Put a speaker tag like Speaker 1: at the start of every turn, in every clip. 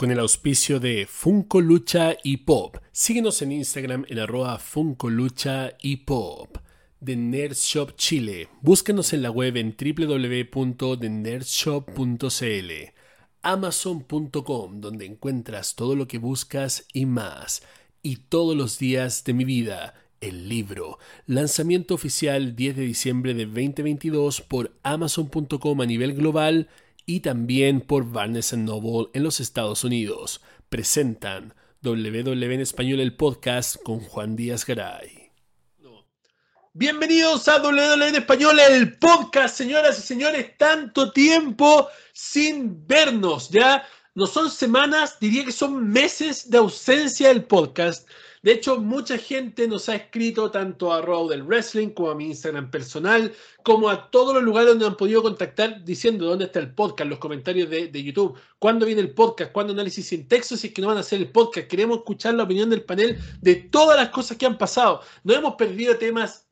Speaker 1: con el auspicio de Funko Lucha y Pop. Síguenos en Instagram en arroba Funko Lucha y Pop. The Nerd Shop Chile. Búscanos en la web en www.thenerdshop.cl. Amazon.com, donde encuentras todo lo que buscas y más. Y todos los días de mi vida, el libro. Lanzamiento oficial 10 de diciembre de 2022 por Amazon.com a nivel global y también por Barnes Noble en los Estados Unidos. Presentan WW en Español el podcast con Juan Díaz Garay. Bienvenidos a WW en Español el podcast, señoras y señores. Tanto tiempo sin vernos, ya no son semanas, diría que son meses de ausencia del podcast. De hecho, mucha gente nos ha escrito tanto a Raw del Wrestling como a mi Instagram personal, como a todos los lugares donde han podido contactar diciendo dónde está el podcast, los comentarios de, YouTube, cuándo viene el podcast, cuándo análisis sin texto, si es que no van a hacer el podcast. Queremos escuchar la opinión del panel de todas las cosas que han pasado. No hemos perdido temas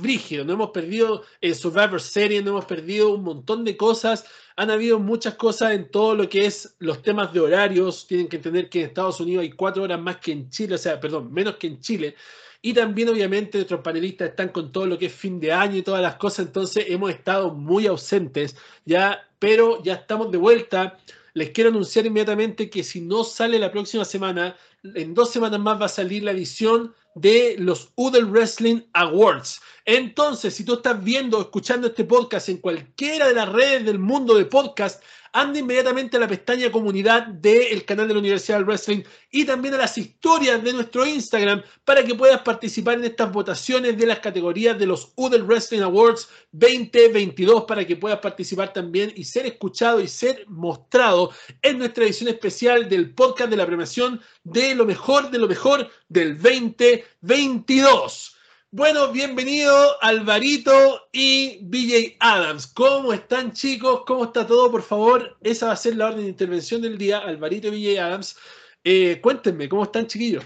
Speaker 1: brígidos, no hemos perdido el Survivor Series, no hemos perdido un montón de cosas han habido muchas cosas en todo lo que es los temas de horarios. Tienen que entender que en Estados Unidos hay cuatro horas más que en Chile, o sea, perdón, menos que en Chile. Y también, obviamente, nuestros panelistas están con todo lo que es fin de año y todas las cosas, entonces hemos estado muy ausentes, ya, pero ya estamos de vuelta. Les quiero anunciar inmediatamente que si no sale la próxima semana, en dos semanas más va a salir la edición de los Udel Wrestling Awards. Entonces, si tú estás viendo o escuchando este podcast en cualquiera de las redes del mundo de podcast, anda inmediatamente a la pestaña comunidad del canal de la Universidad del Wrestling y también a las historias de nuestro Instagram para que puedas participar en estas votaciones de las categorías de los Udel Wrestling Awards 2022 para que puedas participar también y ser escuchado y ser mostrado en nuestra edición especial del podcast de la premiación de lo mejor de lo mejor del 2022. Bueno, bienvenido Alvarito y BJ Adams. ¿Cómo están chicos? ¿Cómo está todo? Por favor, esa va a ser la orden de intervención del día. Alvarito y BJ Adams. Eh, cuéntenme, ¿cómo están chiquillos?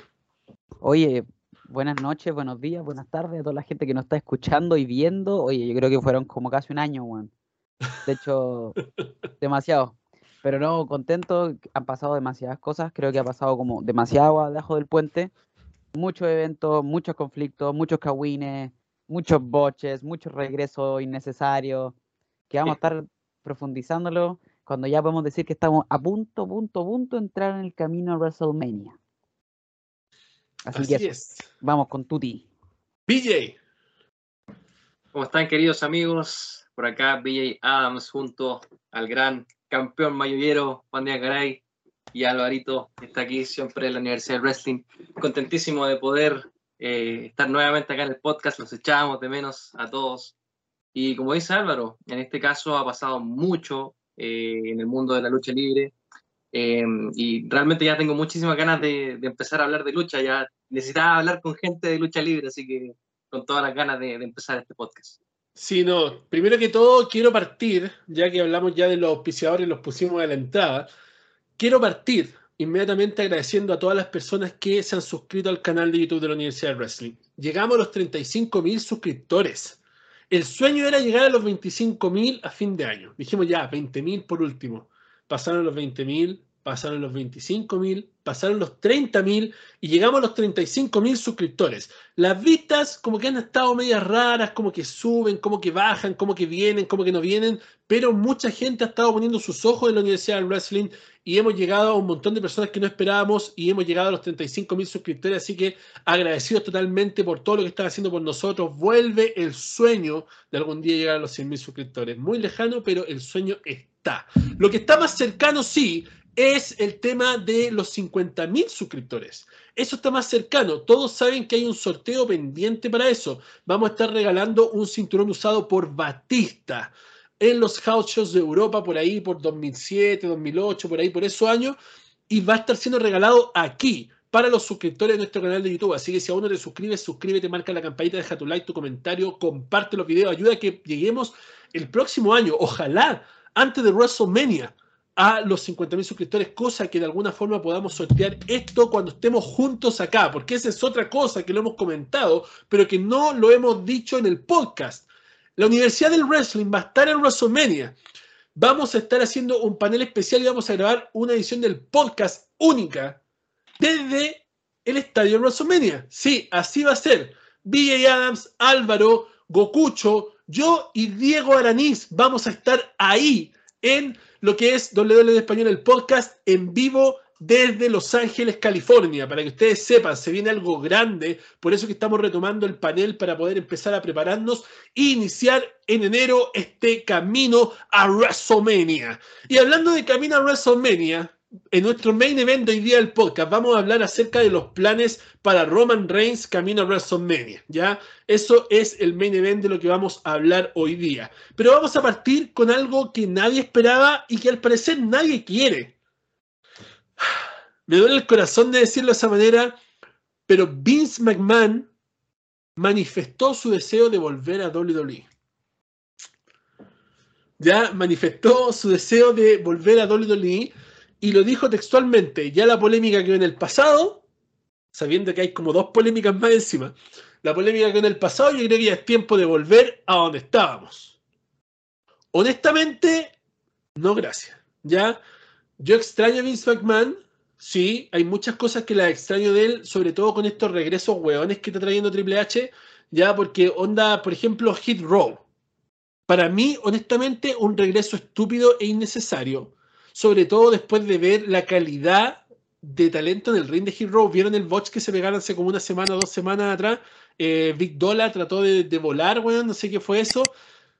Speaker 2: Oye, buenas noches, buenos días, buenas tardes a toda la gente que nos está escuchando y viendo. Oye, yo creo que fueron como casi un año, Juan. De hecho, demasiado. Pero no, contento, han pasado demasiadas cosas. Creo que ha pasado como demasiado agua debajo del puente muchos eventos, muchos conflictos, muchos cagüines, muchos boches, muchos regresos innecesarios, que vamos a estar profundizándolo cuando ya podemos decir que estamos a punto, punto, punto de entrar en el camino a WrestleMania. Así, que es. vamos con Tuti.
Speaker 1: BJ.
Speaker 3: ¿Cómo están queridos amigos? Por acá BJ Adams junto al gran campeón mayollero Juan Díaz Garay y Alvarito está aquí siempre en la Universidad del Wrestling. Contentísimo de poder eh, estar nuevamente acá en el podcast, los echamos de menos a todos. Y como dice Álvaro, en este caso ha pasado mucho eh, en el mundo de la lucha libre em, y realmente ya tengo muchísimas ganas de, empezar a hablar de lucha, ya necesitaba hablar con gente de lucha libre, así que con todas las ganas de, de empezar este podcast.
Speaker 1: Sí, no, primero que todo quiero partir, ya que hablamos ya de los auspiciadores los pusimos a la entrada, Quiero partir inmediatamente agradeciendo a todas las personas que se han suscrito al canal de YouTube de la Universidad de Wrestling. Llegamos a los 35 mil suscriptores. El sueño era llegar a los 25 mil a fin de año. Dijimos ya, 20 mil por último. Pasaron los 20 mil, pasaron los 25 mil, pasaron los 30 mil y llegamos a los 35 mil suscriptores. Las vistas como que han estado medias raras, como que suben, como que bajan, como que vienen, como que no vienen, pero mucha gente ha estado poniendo sus ojos en la Universidad del Wrestling y hemos llegado a un montón de personas que no esperábamos y hemos llegado a los 35 mil suscriptores, así que agradecidos totalmente por todo lo que están haciendo por nosotros. Vuelve el sueño de algún día llegar a los 100 mil suscriptores. Muy lejano, pero el sueño está. Lo que está más cercano, sí, es el tema de los 50 mil suscriptores. Eso está más cercano. Todos saben que hay un sorteo pendiente para eso. Vamos a estar regalando un cinturón usado por Batista en los house shows de Europa por ahí, por 2007, 2008, por ahí, por esos años, y va a estar siendo regalado aquí para los suscriptores de nuestro canal de YouTube. Así que si aún no te suscribes, suscríbete, marca la campanita, deja tu like, tu comentario, comparte los videos, ayuda a que lleguemos el próximo año, ojalá, antes de WrestleMania, a los 50.000 suscriptores, cosa que de alguna forma podamos sortear esto cuando estemos juntos acá, porque esa es otra cosa que lo hemos comentado, pero que no lo hemos dicho en el podcast. La Universidad del Wrestling va a estar en WrestleMania, vamos a estar haciendo un panel especial y vamos a grabar una edición del podcast única desde el estadio WrestleMania. Sí, así va a ser. BJ Adams, Álvaro, Gokucho, yo y Diego Araniz vamos a estar ahí en lo que es WL de Español, el podcast en vivo desde Los Ángeles, California. Para que ustedes sepan, se viene algo grande, por eso que estamos retomando el panel para poder empezar a prepararnos e iniciar en enero este camino a WrestleMania. Y hablando de camino a WrestleMania, en nuestro main event hoy día del podcast vamos a hablar acerca de los planes para Roman Reigns camino a WrestleMania, ¿ya? Eso es el main event de lo que vamos a hablar hoy día. Pero vamos a partir con algo que nadie esperaba y que al parecer nadie quiere. Me duele el corazón de decirlo de esa manera, pero Vince McMahon manifestó su deseo de volver a WWE. Ya manifestó su deseo de volver a WWE y lo dijo textualmente, ya la polémica que en el pasado, sabiendo que hay como dos polémicas más encima, la polémica que en el pasado yo creo que ya es tiempo de volver a donde estábamos. Honestamente, no gracias. Ya, yo extraño a Vince McMahon, sí, hay muchas cosas que las extraño de él, sobre todo con estos regresos hueones que está trayendo Triple H, ya porque onda, por ejemplo, Hit Row. Para mí, honestamente, un regreso estúpido e innecesario sobre todo después de ver la calidad de talento en el ring de Hero. ¿Vieron el botch que se pegaron hace como una semana o dos semanas atrás? Eh, Big Dollar trató de, volar, weón, no sé qué fue eso.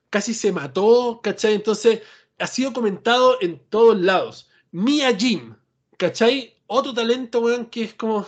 Speaker 1: Casi se mató, ¿cachai? Entonces, ha sido comentado en todos lados. Mia Jim, ¿cachai? Otro talento, weón, que es como...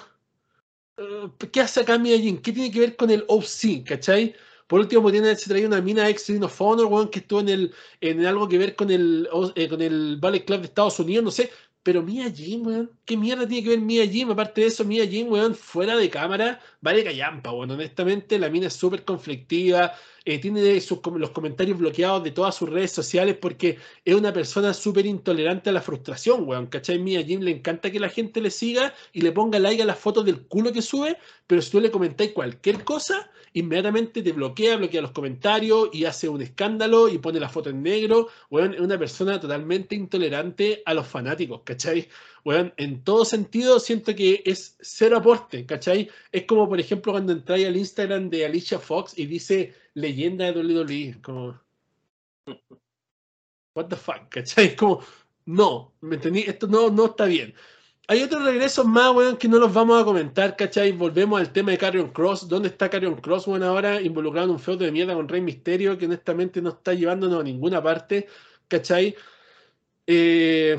Speaker 1: Eh, ¿Qué hace acá Jim? ¿Qué tiene que ver con el OC, ¿cachai? Por último, tiene, se traía una mina ex Ring of Honor, que estuvo en, el, en algo que ver con el, eh, con el Ballet Club de Estados Unidos, no sé. Pero Mia Jim, weón, ¿qué mierda tiene que ver Mia Jim? Aparte de eso, Mia Jim, weón, fuera de cámara, vale callampa, weón. Honestamente, la mina es súper conflictiva, eh, tiene sus, los comentarios bloqueados de todas sus redes sociales porque es una persona súper intolerante a la frustración, weón. ¿Cachai? Mia Jim le encanta que la gente le siga y le ponga like a las fotos del culo que sube, pero si tú le comentáis cualquier cosa, inmediatamente te bloquea, bloquea los comentarios y hace un escándalo y pone la foto en negro. Bueno, es una persona totalmente intolerante a los fanáticos, ¿cachai? Bueno, en todo sentido siento que es cero aporte, ¿cachai? Es como, por ejemplo, cuando entráis al Instagram de Alicia Fox y dice leyenda de WWE, como... What the fuck, ¿cachai? Como, no, ¿me entendí? Esto no, no está bien. Hay otros regresos más, weón, que no los vamos a comentar, ¿cachai? Volvemos al tema de Carrion Cross. ¿Dónde está Carrion Cross, weón, ahora involucrado en un feudo de mierda con Rey Misterio que honestamente no está llevándonos a ninguna parte, ¿cachai? Eh,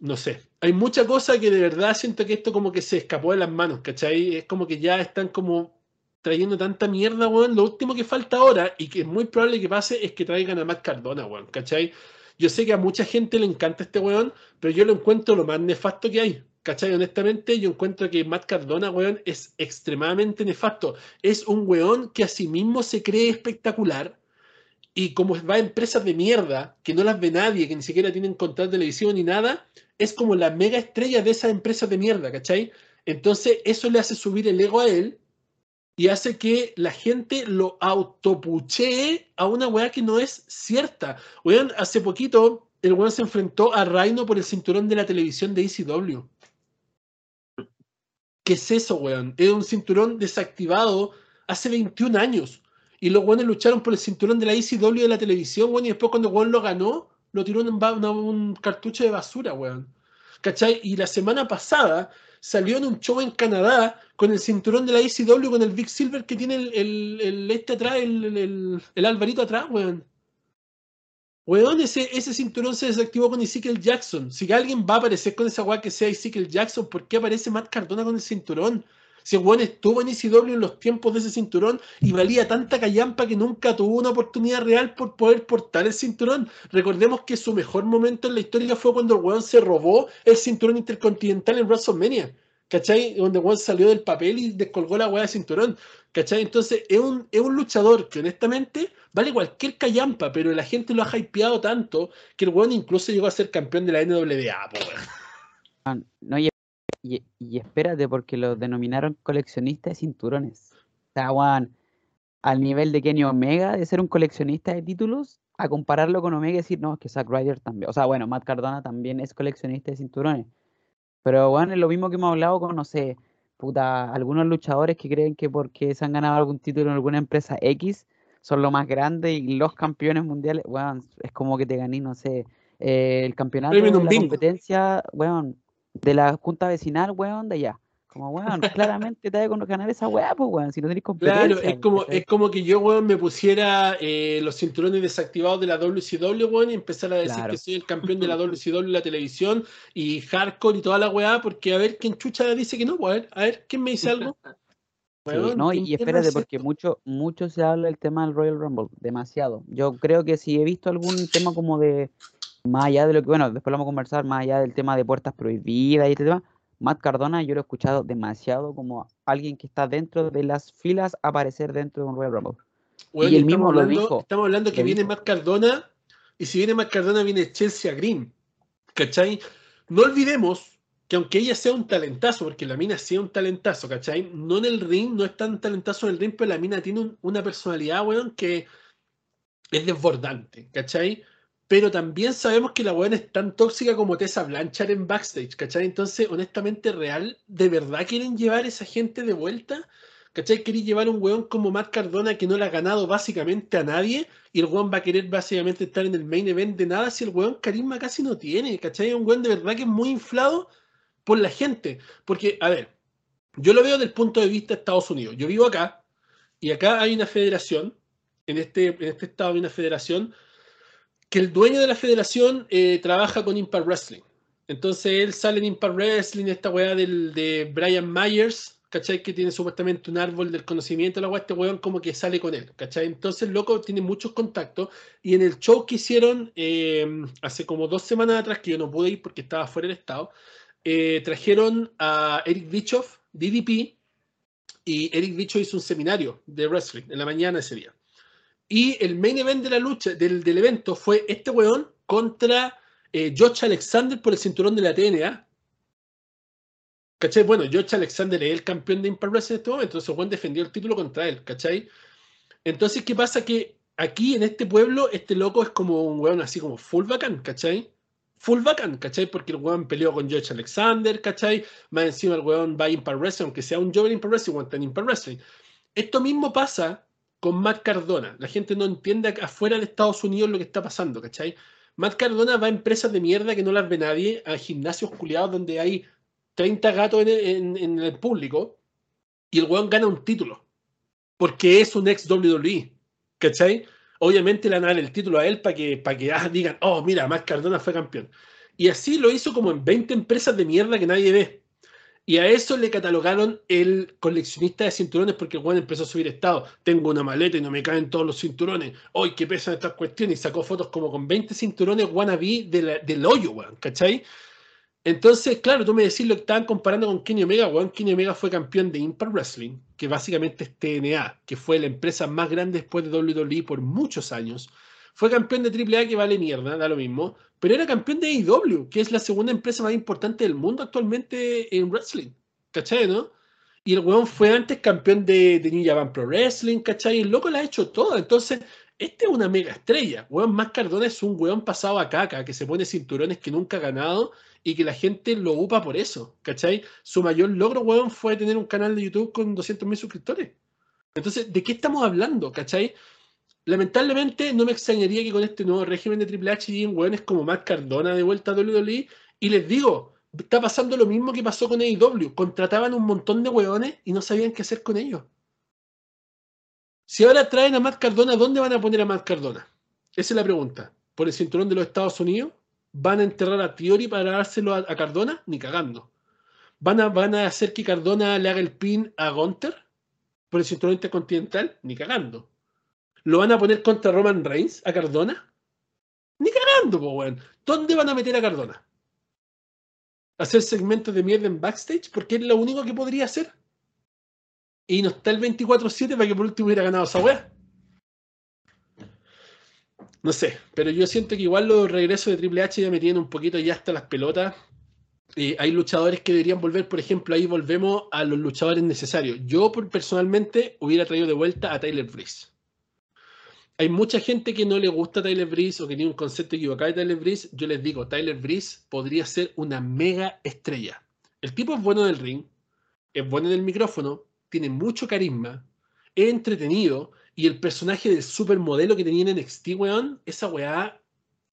Speaker 1: no sé. Hay mucha cosa que de verdad siento que esto como que se escapó de las manos, ¿cachai? Es como que ya están como trayendo tanta mierda, weón. Lo último que falta ahora, y que es muy probable que pase, es que traigan a Matt Cardona, weón, ¿cachai? Yo sé que a mucha gente le encanta este weón, pero yo lo encuentro lo más nefasto que hay. ¿Cachai? Honestamente, yo encuentro que Matt Cardona, weón, es extremadamente nefasto. Es un weón que a sí mismo se cree espectacular y como va a empresas de mierda, que no las ve nadie, que ni siquiera tienen contrato de televisión ni nada, es como la mega estrella de esas empresas de mierda, ¿cachai? Entonces, eso le hace subir el ego a él y hace que la gente lo autopuchee a una weá que no es cierta. Weón, hace poquito el weón se enfrentó a Rhino por el cinturón de la televisión de ECW. ¿Qué es eso, weón? Es un cinturón desactivado hace 21 años. Y los weones lucharon por el cinturón de la ECW de la televisión, weón, y después cuando el weón lo ganó, lo tiró en un, cartucho de basura, weón. ¿Cachai? Y la semana pasada salió en un show en Canadá con el cinturón de la ECW con el Big Silver que tiene el, este atrás, el, el, Alvarito atrás, weón. Weón, ese, ese cinturón se desactivó con Ezekiel Jackson. Si alguien va a aparecer con esa weá que sea Ezekiel Jackson, ¿por qué aparece Matt Cardona con el cinturón? Si el weón estuvo en ECW en los tiempos de ese cinturón y valía tanta callampa que nunca tuvo una oportunidad real por poder portar el cinturón. Recordemos que su mejor momento en la historia fue cuando el weón se robó el cinturón intercontinental en WrestleMania. ¿Cachai? Donde weón salió del papel y descolgó la weá de cinturón. ¿Cachai? Entonces es un, es un luchador que honestamente vale cualquier callampa, pero la gente lo ha hypeado tanto que el weón incluso llegó a ser campeón de la NWA.
Speaker 2: Ah, no, y, y, espérate, porque lo denominaron coleccionista de cinturones. O sea, weón, al nivel de Kenny Omega de ser un coleccionista de títulos, a compararlo con Omega y decir, no, es que Zack Ryder también, o sea, bueno, Matt Cardona también es coleccionista de cinturones. Pero bueno, es lo mismo que hemos hablado con, no sé, puta, algunos luchadores que creen que porque se han ganado algún título en alguna empresa X son lo más grande y los campeones mundiales, weón, es como que te gané, no sé, eh, el campeonato de la competencia, weón, de la junta vecinal, weón, de allá. Como, weón, claramente te con ganar esa weá, pues, weón, si no tenés competencia.
Speaker 1: Claro, es como, es como que yo, weón, me pusiera eh, los cinturones desactivados de la WCW, weón, y empezar a decir que soy el campeón de la WCW en la televisión y hardcore y toda la weá, porque a ver quién chucha dice que no, weón, a ver quién me dice algo.
Speaker 2: no, y espérate, porque mucho, mucho se habla del tema del Royal Rumble, demasiado. Yo creo que si he visto algún tema como de, más allá de lo que, bueno, después lo vamos a conversar, más allá del tema de puertas prohibidas y este tema, Matt Cardona yo lo he escuchado demasiado como alguien que está dentro de las filas aparecer dentro de un Royal Rumble.
Speaker 1: y él mismo lo dijo. Estamos hablando que viene Matt Cardona y si viene Matt Cardona viene Chelsea Green. ¿Cachai? No olvidemos que aunque ella sea un talentazo, porque la mina sea un talentazo, ¿cachai? No en el ring, no es tan talentazo en el ring, pero la mina tiene una personalidad, weón, que es desbordante, ¿cachai? Pero también sabemos que la weón es tan tóxica como Tessa Blanchard en backstage, ¿cachai? Entonces, honestamente, real, ¿de verdad quieren llevar esa gente de vuelta? ¿Cachai? Quieren llevar un weón como Matt Cardona que no le ha ganado básicamente a nadie y el weón va a querer básicamente estar en el main event de nada si el weón carisma casi no tiene, ¿cachai? Es un weón de verdad que es muy inflado por la gente. Porque, a ver, yo lo veo desde el punto de vista de Estados Unidos. Yo vivo acá y acá hay una federación, en este, en este estado hay una federación que el dueño de la federación eh, trabaja con Impact Wrestling. Entonces él sale en Impact Wrestling, esta weá del, de Brian Myers, ¿cachai? Que tiene supuestamente un árbol del conocimiento, la weá, este weón como que sale con él, ¿cachai? Entonces el loco tiene muchos contactos y en el show que hicieron eh, hace como dos semanas atrás, que yo no pude ir porque estaba fuera del estado, eh, trajeron a Eric Bischoff, DDP, y Eric Bischoff hizo un seminario de wrestling en la mañana ese día. Y el main event de la lucha, del, evento, fue este weón contra eh, Josh Alexander por el cinturón de la TNA. ¿Cachai? Bueno, Josh Alexander es el campeón de Impact Wrestling en este momento, entonces weón defendió el título contra él, ¿cachai? Entonces, ¿qué pasa? Que aquí en este pueblo, este loco es como un weón así como full bacán, ¿cachai? Full bacán, ¿cachai? Porque el weón peleó con Josh Alexander, ¿cachai? Más encima el weón va a Impact Wrestling, aunque sea un joven Impact Wrestling, está en Impact Wrestling. Esto mismo pasa con Matt Cardona. La gente no entiende afuera de Estados Unidos lo que está pasando, ¿cachai? Matt Cardona va a empresas de mierda que no las ve nadie, a gimnasios culiados donde hay 30 gatos en, el público y el weón gana un título. Porque es un ex WWE, ¿cachai? Obviamente le van a dar el título a él para que, que ah, digan, oh, mira, Matt Cardona fue campeón. Y así lo hizo como en 20 empresas de mierda que nadie ve. Y a eso le catalogaron el coleccionista de cinturones porque el Juan empezó a subir estado. Tengo una maleta y no me caen todos los cinturones. ¡Ay, qué pesan estas cuestiones! Y sacó fotos como con 20 cinturones wannabe de del hoyo, weón, ¿cachai? Entonces, claro, tú me decís lo que estaban comparando con Kenny Omega, weón. Kenny Omega fue campeón de Impact Wrestling, que básicamente es TNA, que fue la empresa más grande después de WWE por muchos años. Fue campeón de AAA, que vale mierda, da lo mismo pero era campeón de AEW, que es la segunda empresa más importante del mundo actualmente en wrestling. ¿Cachai, no? Y el weón fue antes campeón de, de New Japan Pro Wrestling, ¿cachai? El loco la ha hecho toda. Entonces, este es una mega estrella. Weón más es un weón pasado a caca, que se pone cinturones que nunca ha ganado y que la gente lo upa por eso, ¿cachai? Su mayor logro, weón, fue tener un canal de YouTube con 200.000 suscriptores. Entonces, ¿de qué estamos hablando, cachai? Lamentablemente no me extrañaría que con este nuevo régimen de Triple H lleguen hueones como Matt Cardona de vuelta a WWE. Y les digo, está pasando lo mismo que pasó con AEW. Contrataban un montón de hueones y no sabían qué hacer con ellos. Si ahora traen a Matt Cardona, ¿dónde van a poner a Matt Cardona? Esa es la pregunta. ¿Por el cinturón de los Estados Unidos? ¿Van a enterrar a Theory para dárselo a, Cardona? Ni cagando. ¿Van a, ¿Van a hacer que Cardona le haga el pin a Gunter? ¿Por el cinturón intercontinental? Ni cagando. ¿Lo van a poner contra Roman Reigns a Cardona? Ni cagando, po, weón. ¿Dónde van a meter a Cardona? ¿Hacer segmentos de mierda en backstage? Porque es lo único que podría hacer. Y no está el 24-7 para que por último hubiera ganado esa weá. No sé, pero yo siento que igual los regresos de Triple H ya me tienen un poquito ya hasta las pelotas. Y hay luchadores que deberían volver, por ejemplo, ahí volvemos a los luchadores necesarios. Yo personalmente hubiera traído de vuelta a Tyler Breeze. Hay mucha gente que no le gusta Tyler Breeze o que tiene un concepto equivocado de Tyler Breeze. Yo les digo, Tyler Breeze podría ser una mega estrella. El tipo es bueno del ring, es bueno en el micrófono, tiene mucho carisma, es entretenido y el personaje del supermodelo que tenía en NXT, weón, esa weá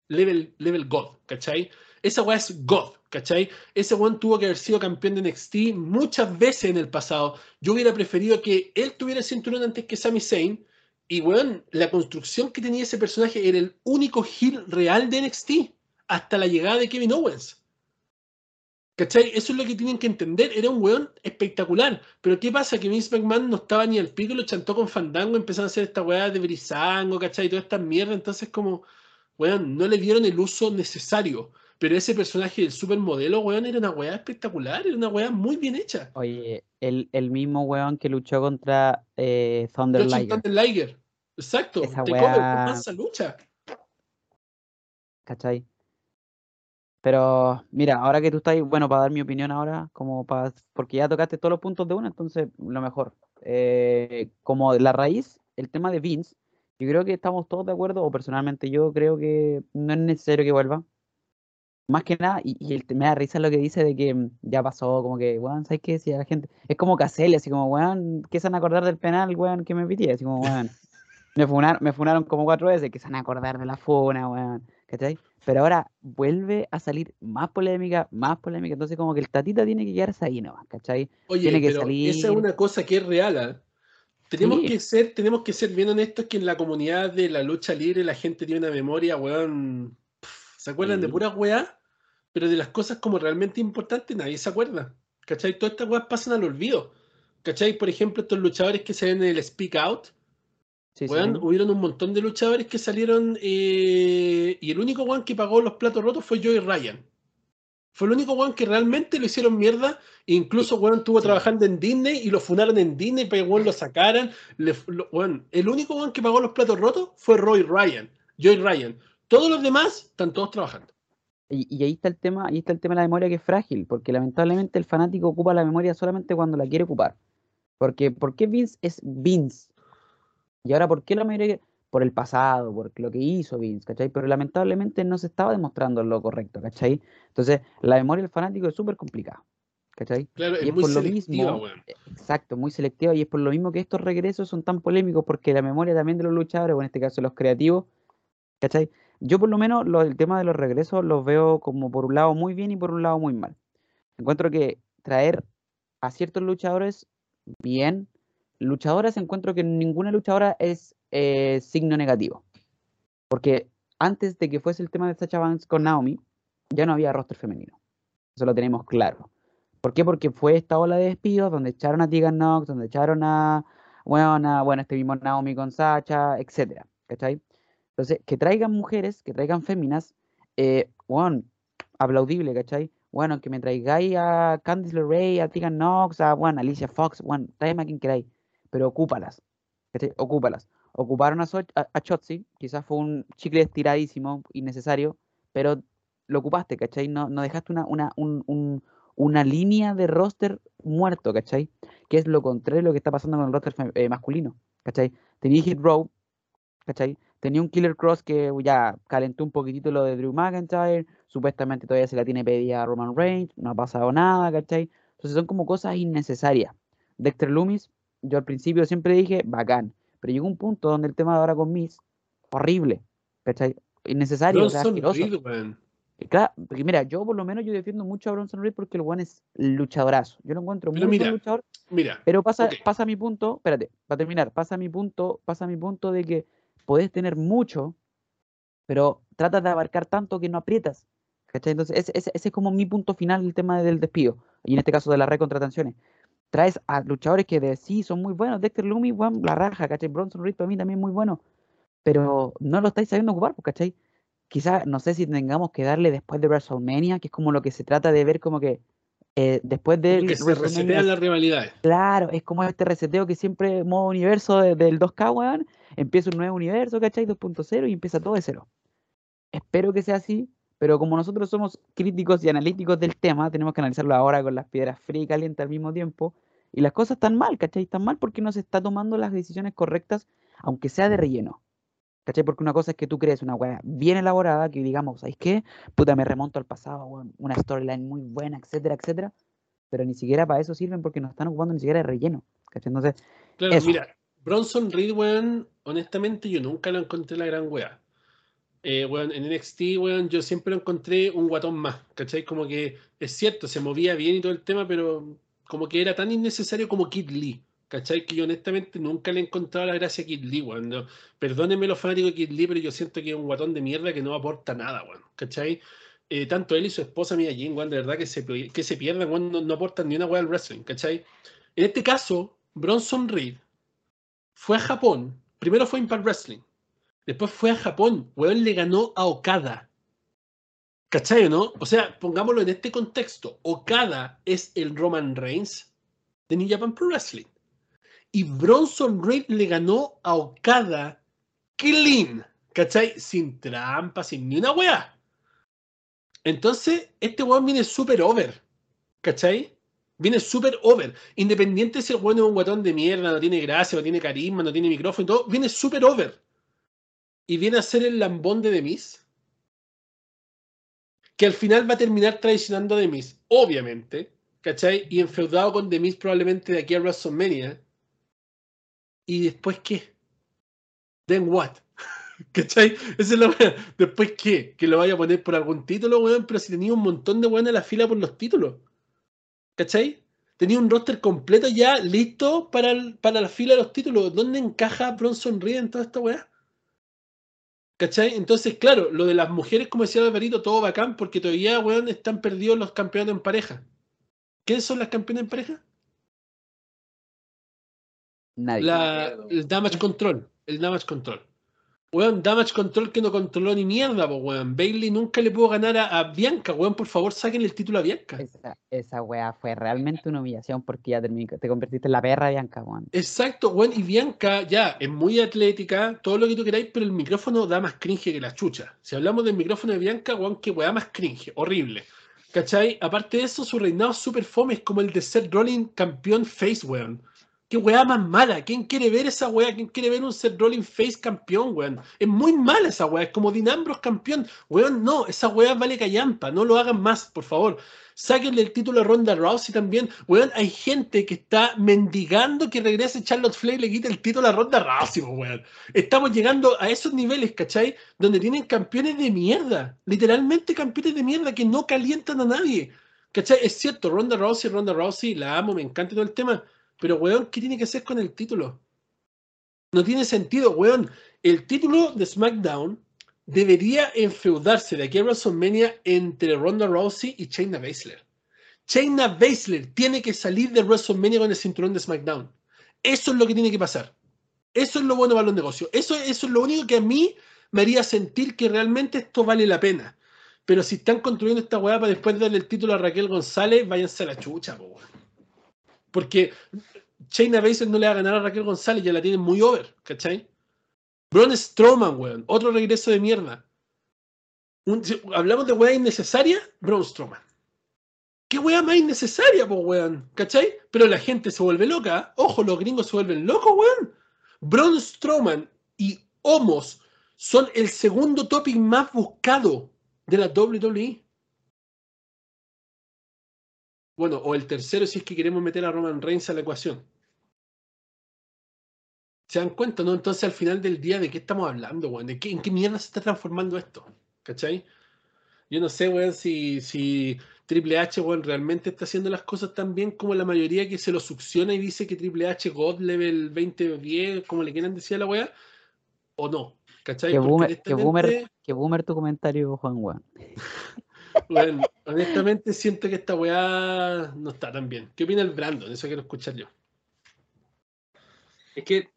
Speaker 1: level, level God, ¿cachai? Esa weá es God, ¿cachai? Ese weón tuvo que haber sido campeón de NXT muchas veces en el pasado. Yo hubiera preferido que él tuviera el cinturón antes que Sami Zayn. Y weón, la construcción que tenía ese personaje era el único heel real de NXT hasta la llegada de Kevin Owens. ¿Cachai? Eso es lo que tienen que entender. Era un weón espectacular. Pero ¿qué pasa? Que Vince McMahon no estaba ni al pico y lo chantó con Fandango, empezaron a hacer esta weá de brisango, ¿cachai? Y toda esta mierda. Entonces, como, weón, no le dieron el uso necesario. Pero ese personaje del supermodelo, weón, era una weá espectacular, era una weá muy bien hecha.
Speaker 2: Oye, el, el mismo weón que luchó contra eh, Thunder Liger,
Speaker 1: Thunder Liger. Exacto.
Speaker 2: Esa
Speaker 1: Te
Speaker 2: weá-
Speaker 1: come mansa lucha.
Speaker 2: ¿cachai? Pero mira, ahora que tú estás, bueno, para dar mi opinión ahora, como para, porque ya tocaste todos los puntos de una, entonces lo mejor. Eh, como la raíz, el tema de Vince, yo creo que estamos todos de acuerdo, o personalmente yo creo que no es necesario que vuelva. Más que nada, y, y el, me da risa lo que dice de que mm, ya pasó, como que, weón, ¿sabes qué? Si a la gente, es como Caselli, así como, weón, ¿qué se van a acordar del penal, weón, que me pití? Así como, weón, me funaron, me funaron como cuatro veces, que se van a acordar de la funa, weón, ¿cachai? Pero ahora vuelve a salir más polémica, más polémica, entonces como que el tatita tiene que quedarse ahí nomás, ¿cachai?
Speaker 1: Oye,
Speaker 2: Tiene que
Speaker 1: pero esa es
Speaker 2: salir.
Speaker 1: una cosa que es real. ¿ah? Tenemos
Speaker 2: Sí.
Speaker 1: que ser, tenemos que ser bien honestos que en la comunidad de la lucha libre la gente tiene una memoria, weón. ¿Se acuerdan de puras weas? Pero de las cosas como realmente importantes nadie se acuerda. ¿Cachai? Todas estas weas pasan al olvido. ¿Cachai? Por ejemplo, estos luchadores que se ven en el Speak Out,
Speaker 2: Sí, sí,
Speaker 1: weón,
Speaker 2: sí.
Speaker 1: hubieron un montón de luchadores que salieron eh, y el único weón que pagó los platos rotos fue Joey Ryan. Fue el único weón que realmente lo hicieron mierda. e incluso weón estuvo
Speaker 2: Sí.
Speaker 1: trabajando en Disney y lo funaron en Disney para que weón lo sacaran. Le- lo- weón, el único weón que pagó los platos rotos fue Roy Ryan, Joey Ryan. Todos los demás están todos trabajando.
Speaker 2: Y, y ahí está el tema, ahí está el tema de la memoria que es frágil, porque lamentablemente el fanático ocupa la memoria solamente cuando la quiere ocupar. Porque, ¿por qué Vince es Vince? Y ahora, ¿por qué la mayoría? Por el pasado, por lo que hizo Vince, ¿cachai? Pero lamentablemente no se estaba demostrando lo correcto, ¿cachai? Entonces, la memoria del fanático es súper complicada, ¿cachai?
Speaker 1: Claro,
Speaker 2: Y
Speaker 1: es muy
Speaker 2: por lo mismo,
Speaker 1: weón.
Speaker 2: Exacto, muy selectiva y es por lo mismo que estos regresos son tan polémicos porque la memoria también de los luchadores, o en este caso los creativos, ¿cachai? Yo por lo menos lo- el tema de los regresos los veo como por un lado muy bien y por un lado muy mal. Encuentro que traer a ciertos luchadores bien, luchadoras encuentro que ninguna luchadora es eh, signo negativo. Porque antes de que fuese el tema de Sacha Banks con Naomi, ya no había roster femenino. Eso lo tenemos claro. ¿Por qué? Porque fue esta ola de despidos donde echaron a Tegan Knox, donde echaron a, bueno, a- bueno, este mismo Naomi con Sacha, etcétera, ¿cachai? Entonces, que traigan mujeres, que traigan féminas, eh, bueno, aplaudible, ¿cachai? Bueno, que me traigáis a Candice LeRae, a Tegan Knox, a, bueno, Alicia Fox, bueno, tráeme a quien queráis, pero ocúpalas, ¿cachai? Ocúpalas. Ocuparon a, So- quizás fue un chicle estiradísimo, innecesario, pero lo ocupaste, ¿cachai? No, no dejaste una, una, un- un- una línea de roster muerto, ¿cachai? Que es lo contrario de lo que está pasando con el roster eh, masculino, ¿cachai? Tenía Hit Row, ¿cachai? Tenía un Killer Cross que ya calentó un poquitito lo de Drew McIntyre, supuestamente todavía se la tiene pedida a Roman Reigns, no ha pasado nada, ¿cachai? Entonces son como cosas innecesarias. Dexter Loomis, yo al principio siempre dije, bacán, pero llegó un punto donde el tema de ahora con Miss, horrible, ¿cachai? Innecesario, o sea, asqueroso.
Speaker 1: Reed, weón.
Speaker 2: Y Claro, porque mira, yo por lo menos yo defiendo mucho a Bronson Reed porque el one es luchadorazo. Yo lo encuentro
Speaker 1: Pero
Speaker 2: muy buen
Speaker 1: mira,
Speaker 2: luchador,
Speaker 1: Mira,
Speaker 2: pero pasa, pasa mi punto, espérate, para terminar, pasa mi punto, pasa mi punto de que podés tener mucho, pero tratas de abarcar tanto que no aprietas. ¿cachai? Entonces, ese, ese- ese es como mi punto final del tema del despido, y en este caso de las recontrataciones. Traes a luchadores que de sí son muy buenos, Dexter Loomis, weón, la raja, ¿cachai? Bronson Reed para mí también muy bueno, pero no lo estáis sabiendo ocupar, pues, ¿cachai? Quizás, no sé si tengamos que darle después de WrestleMania, que es como lo que se trata de ver como que eh, después de
Speaker 1: que se resetean las rivalidades.
Speaker 2: Claro, es como este reseteo que siempre, modo universo de- del 2K, weón, empieza un nuevo universo, ¿cachai? 2.0 y empieza todo de cero. Espero que sea así, pero como nosotros somos críticos y analíticos del tema, tenemos que analizarlo ahora con las piedras frías y calientes al mismo tiempo. Y las cosas están mal, ¿cachai? Están mal porque no se está tomando las decisiones correctas, aunque sea de relleno. ¿Cachai? Porque una cosa es que tú crees una weá bien elaborada, que digamos, ¿sabes qué? Puta, me remonto al pasado, weón, una storyline muy buena, etcétera, etcétera. Pero ni siquiera para eso sirven porque no están ocupando ni siquiera de relleno. ¿Cachai? Entonces,
Speaker 1: Claro,
Speaker 2: Eso.
Speaker 1: mira, Bronson Reed, weón, honestamente yo nunca lo encontré la gran weá. Eh, weón, en NXT, weón, yo siempre encontré un guatón más, ¿cachai? Como que es cierto, se movía bien y todo el tema, pero como que era tan innecesario como Kid Lee, ¿cachai? Que yo honestamente nunca le he encontrado la gracia a Kid Lee, weón. No, perdónenme los fanáticos de Kid Lee, pero yo siento que es un guatón de mierda que no aporta nada, weón, ¿cachai? Eh, tanto él y su esposa Mia Jin, weón, de verdad que se, que se pierdan, weón, no, no aportan ni una weá al wrestling, ¿cachai? En este caso, Bronson Reed fue a Japón. Primero fue Impact Wrestling. Después fue a Japón. Weón le ganó a Okada. ¿Cachai no? O sea, pongámoslo en este contexto. Okada es el Roman Reigns de New Japan Pro Wrestling. Y Bronson Reed le ganó a Okada clean. ¿Cachai? Sin trampa, sin ni una weá. Entonces, este weón viene súper over. ¿Cachai? Viene súper over. Independiente si el weón es un guatón de mierda, no tiene gracia, no tiene carisma, no tiene micrófono y todo, viene súper over. Y viene a ser el lambón de Demis. Que al final va a terminar traicionando a Demis, obviamente. ¿Cachai? Y enfeudado con Demis probablemente de aquí a WrestleMania. ¿Y después qué? Then what? ¿Cachai? Esa es la weá. ¿Después qué? Que lo vaya a poner por algún título, weón, pero si tenía un montón de weón en la fila por los títulos. ¿Cachai? Tenía un roster completo ya listo para, para la fila de los títulos. ¿Dónde encaja Bronson Reed en toda esta weá? ¿Cachai? Entonces, claro, lo de las mujeres, como decía Alvarito, todo bacán, porque todavía, weón, están perdidos los campeones en pareja. ¿Quiénes son las campeonas en pareja?
Speaker 2: nadie.
Speaker 1: La, el Damage Control. El Damage Control. Weón, Damage Control que no controló ni mierda, po, weón. Bailey nunca le pudo ganar a, a Bianca, weón. Por favor, saquen el título a Bianca.
Speaker 2: Esa, esa weá fue realmente una humillación porque ya terminé, te convertiste en la perra Bianca, weón.
Speaker 1: Exacto, weón. Y Bianca ya es muy atlética, todo lo que tú queráis, pero el micrófono da más cringe que la chucha. Si hablamos del micrófono de Bianca, weón, que weá más cringe. Horrible. ¿Cachai? Aparte de eso, su reinado super fome es como el de Seth Rollins campeón face, weón. Qué weá más mala. ¿Quién quiere ver esa weá? ¿Quién quiere ver un Seth Rollins face campeón, weón? Es muy mala esa weá. Es como Dean Ambrose campeón. Weón, no. Esa weá vale callampa. No lo hagan más, por favor. Sáquenle el título a Ronda Rousey también. Weón, hay gente que está mendigando que regrese Charlotte Flair y le quite el título a Ronda Rousey, weón. Estamos llegando a esos niveles, ¿cachai? Donde tienen campeones de mierda. Literalmente campeones de mierda que no calientan a nadie. ¿Cachai? Es cierto, Ronda Rousey, Ronda Rousey, la amo, me encanta todo el tema. Pero, weón, ¿qué tiene que hacer con el título? No tiene sentido, weón. El título de SmackDown debería enfeudarse de aquí a WrestleMania entre Ronda Rousey y Shayna Baszler. Shayna Baszler tiene que salir de WrestleMania con el cinturón de SmackDown. Eso es lo que tiene que pasar. Eso es lo bueno para los negocios. Eso, es lo único que a mí me haría sentir que realmente esto vale la pena. Pero si están construyendo esta weá para después darle el título a Raquel González, váyanse a la chucha, weón. Porque Shayna Baszler no le va a ganar a Raquel González, ya la tienen muy over, ¿cachai? Braun Strowman, weón. Otro regreso de mierda. Hablamos de weá innecesaria, Braun Strowman. ¿Qué weá más innecesaria, po, weón? ¿Cachai? Pero la gente se vuelve loca. Ojo, los gringos se vuelven locos, weón. Braun Strowman y Homos son el segundo topic más buscado de la WWE. Bueno, o el tercero si es que queremos meter a Roman Reigns a la ecuación. ¿Se dan cuenta, no? Entonces al final del día, ¿de qué estamos hablando, weón? ¿De qué, ¿En qué mierda se está transformando esto? ¿Cachai? Yo no sé, weón, si, si Triple H, weón, realmente está haciendo las cosas tan bien como la mayoría que se lo succiona y dice que Triple H God Level 20 o 10, como le quieran decir a la weá, o no. ¿Cachai?
Speaker 2: Que boomer, que boomer,
Speaker 1: honestamente,
Speaker 2: que boomer tu comentario, Juan, weón.
Speaker 1: weón, honestamente siento que esta weá no está tan bien. ¿Qué opina el Brandon? Eso quiero escuchar yo.
Speaker 3: Es que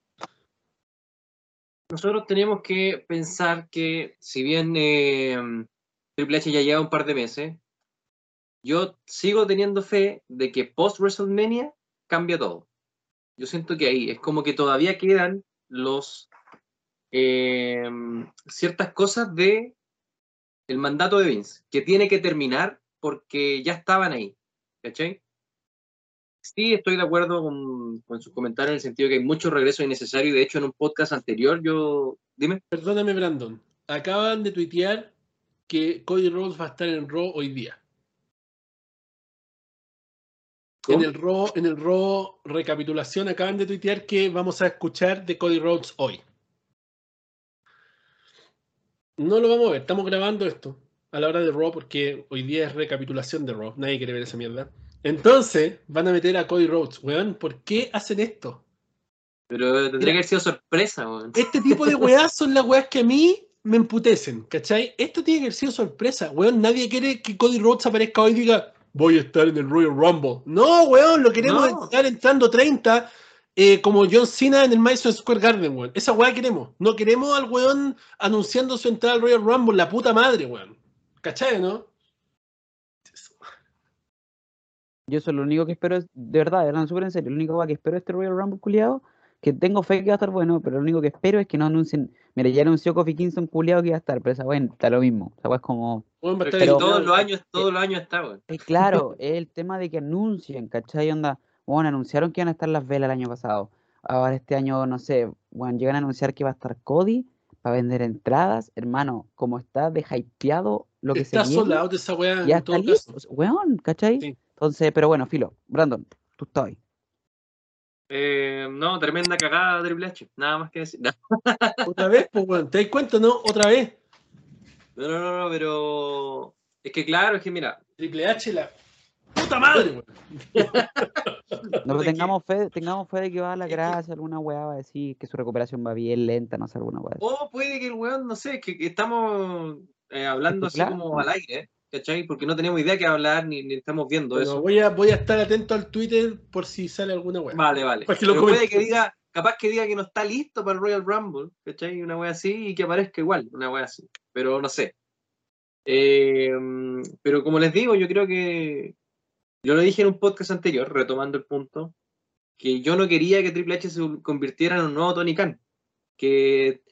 Speaker 3: nosotros tenemos que pensar que si bien eh, Triple H ya lleva un par de meses, yo sigo teniendo fe de que post WrestleMania cambia todo. Yo siento que ahí es como que todavía quedan los eh, ciertas cosas de el mandato de Vince que tiene que terminar porque ya estaban ahí, ¿cachai? Sí, estoy de acuerdo con, con sus comentarios en el sentido que hay mucho regreso innecesario y de hecho en un podcast anterior yo... Dime.
Speaker 1: Perdóname, Brandon. Acaban de tuitear que Cody Rhodes va a estar en Raw hoy día. En el, Raw, en el Raw recapitulación acaban de tuitear que vamos a escuchar de Cody Rhodes hoy. No lo vamos a ver, estamos grabando esto a la hora de Raw porque hoy día es recapitulación de Raw. Nadie quiere ver esa mierda. Entonces van a meter a Cody Rhodes. Weón, ¿por qué hacen esto?
Speaker 3: Pero tendría que haber sido sorpresa, weón.
Speaker 1: Este tipo de weas son las weas que a mí me emputecen, ¿cachai? Esto tiene que haber sido sorpresa, weón. Nadie quiere que Cody Rhodes aparezca hoy y diga, voy a estar en el Royal Rumble. No, weón, lo queremos
Speaker 3: No.
Speaker 1: estar entrando 30 eh, como John Cena en el Madison Square Garden, weón. Esa wea queremos. No queremos al weón anunciando su entrada al Royal Rumble, la puta madre, weón. ¿Cachai, no?
Speaker 2: Yo eso lo único que espero es, de verdad, hablando súper en serio, lo único que espero de este Royal Rumble culiado, que tengo fe que va a estar bueno, pero lo único que espero es que no anuncien. Mira, ya anunció Kofi Kingston culiado que iba a estar, pero esa weá está lo mismo. Esa weá es como.
Speaker 3: Pero
Speaker 2: Pero-
Speaker 3: todos los años, todos los años está, weón.
Speaker 2: eh, claro, es el tema de que anuncien, ¿cachai? Onda, bueno, anunciaron que iban a estar las velas el año pasado. Ahora este año, no sé, bueno, llegan a anunciar que va a estar Cody para vender entradas. Hermano, como está de hypeado lo que
Speaker 1: Está
Speaker 2: se viene,
Speaker 1: sold out esa wea
Speaker 2: ya
Speaker 1: en
Speaker 2: está
Speaker 1: todo
Speaker 2: listo,
Speaker 1: caso.
Speaker 2: weón, ¿cachai?
Speaker 1: Sí.
Speaker 2: Entonces, pero bueno, Filo, Brandon, tú estás ahí.
Speaker 3: Eh, no, tremenda cagada Triple H. Nada más que decir. No,
Speaker 1: Otra vez, pues, weón. ¿Te das cuenta, no? Otra vez.
Speaker 3: no, no, no, pero. Es que claro, es que mira,
Speaker 1: Triple H, la puta madre, weón.
Speaker 2: No, pero tengamos fe, tengamos fe de que va a dar la gracia, alguna weá va a decir que su recuperación va bien lenta, no sé, alguna weá.
Speaker 3: O puede que el weón, no sé, que, que estamos eh, hablando así como al aire, ¿cachai? Porque no tenemos idea que hablar ni, ni estamos viendo eso.
Speaker 1: voy, a, voy a estar atento al Twitter por si sale alguna wea.
Speaker 3: Vale, vale.
Speaker 1: Para que lo
Speaker 3: Pero puede
Speaker 1: comente.
Speaker 3: que diga, capaz que diga que no está listo para el Royal Rumble, ¿cachai? Una wea así y que aparezca igual, una wea así. Pero no sé. Eh, pero como les digo, yo creo que. Yo lo dije en un podcast anterior, retomando el punto, que yo no quería que Triple H se convirtiera en un nuevo Tony Khan. Que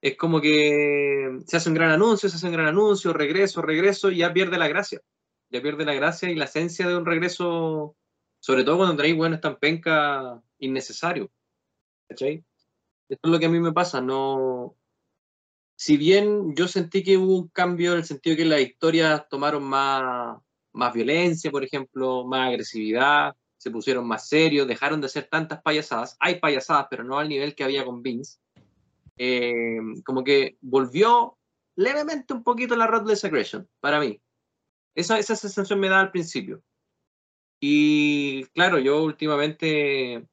Speaker 3: es como que se hace un gran anuncio, se hace un gran anuncio, regreso, regreso, y ya pierde la gracia. Ya pierde la gracia y la esencia de un regreso, sobre todo cuando traéis bueno tan penca innecesario. ¿Cachai? Esto es lo que a mí me pasa, no. Si bien yo sentí que hubo un cambio en el sentido que las historias tomaron más, más violencia, por ejemplo, más agresividad, se pusieron más serios, dejaron de hacer tantas payasadas. Hay payasadas, pero no al nivel que había con Vince. Eh, como que volvió levemente un poquito la Ruthless Aggression, para mí. Esa, esa sensación me da al principio. Y claro, yo últimamente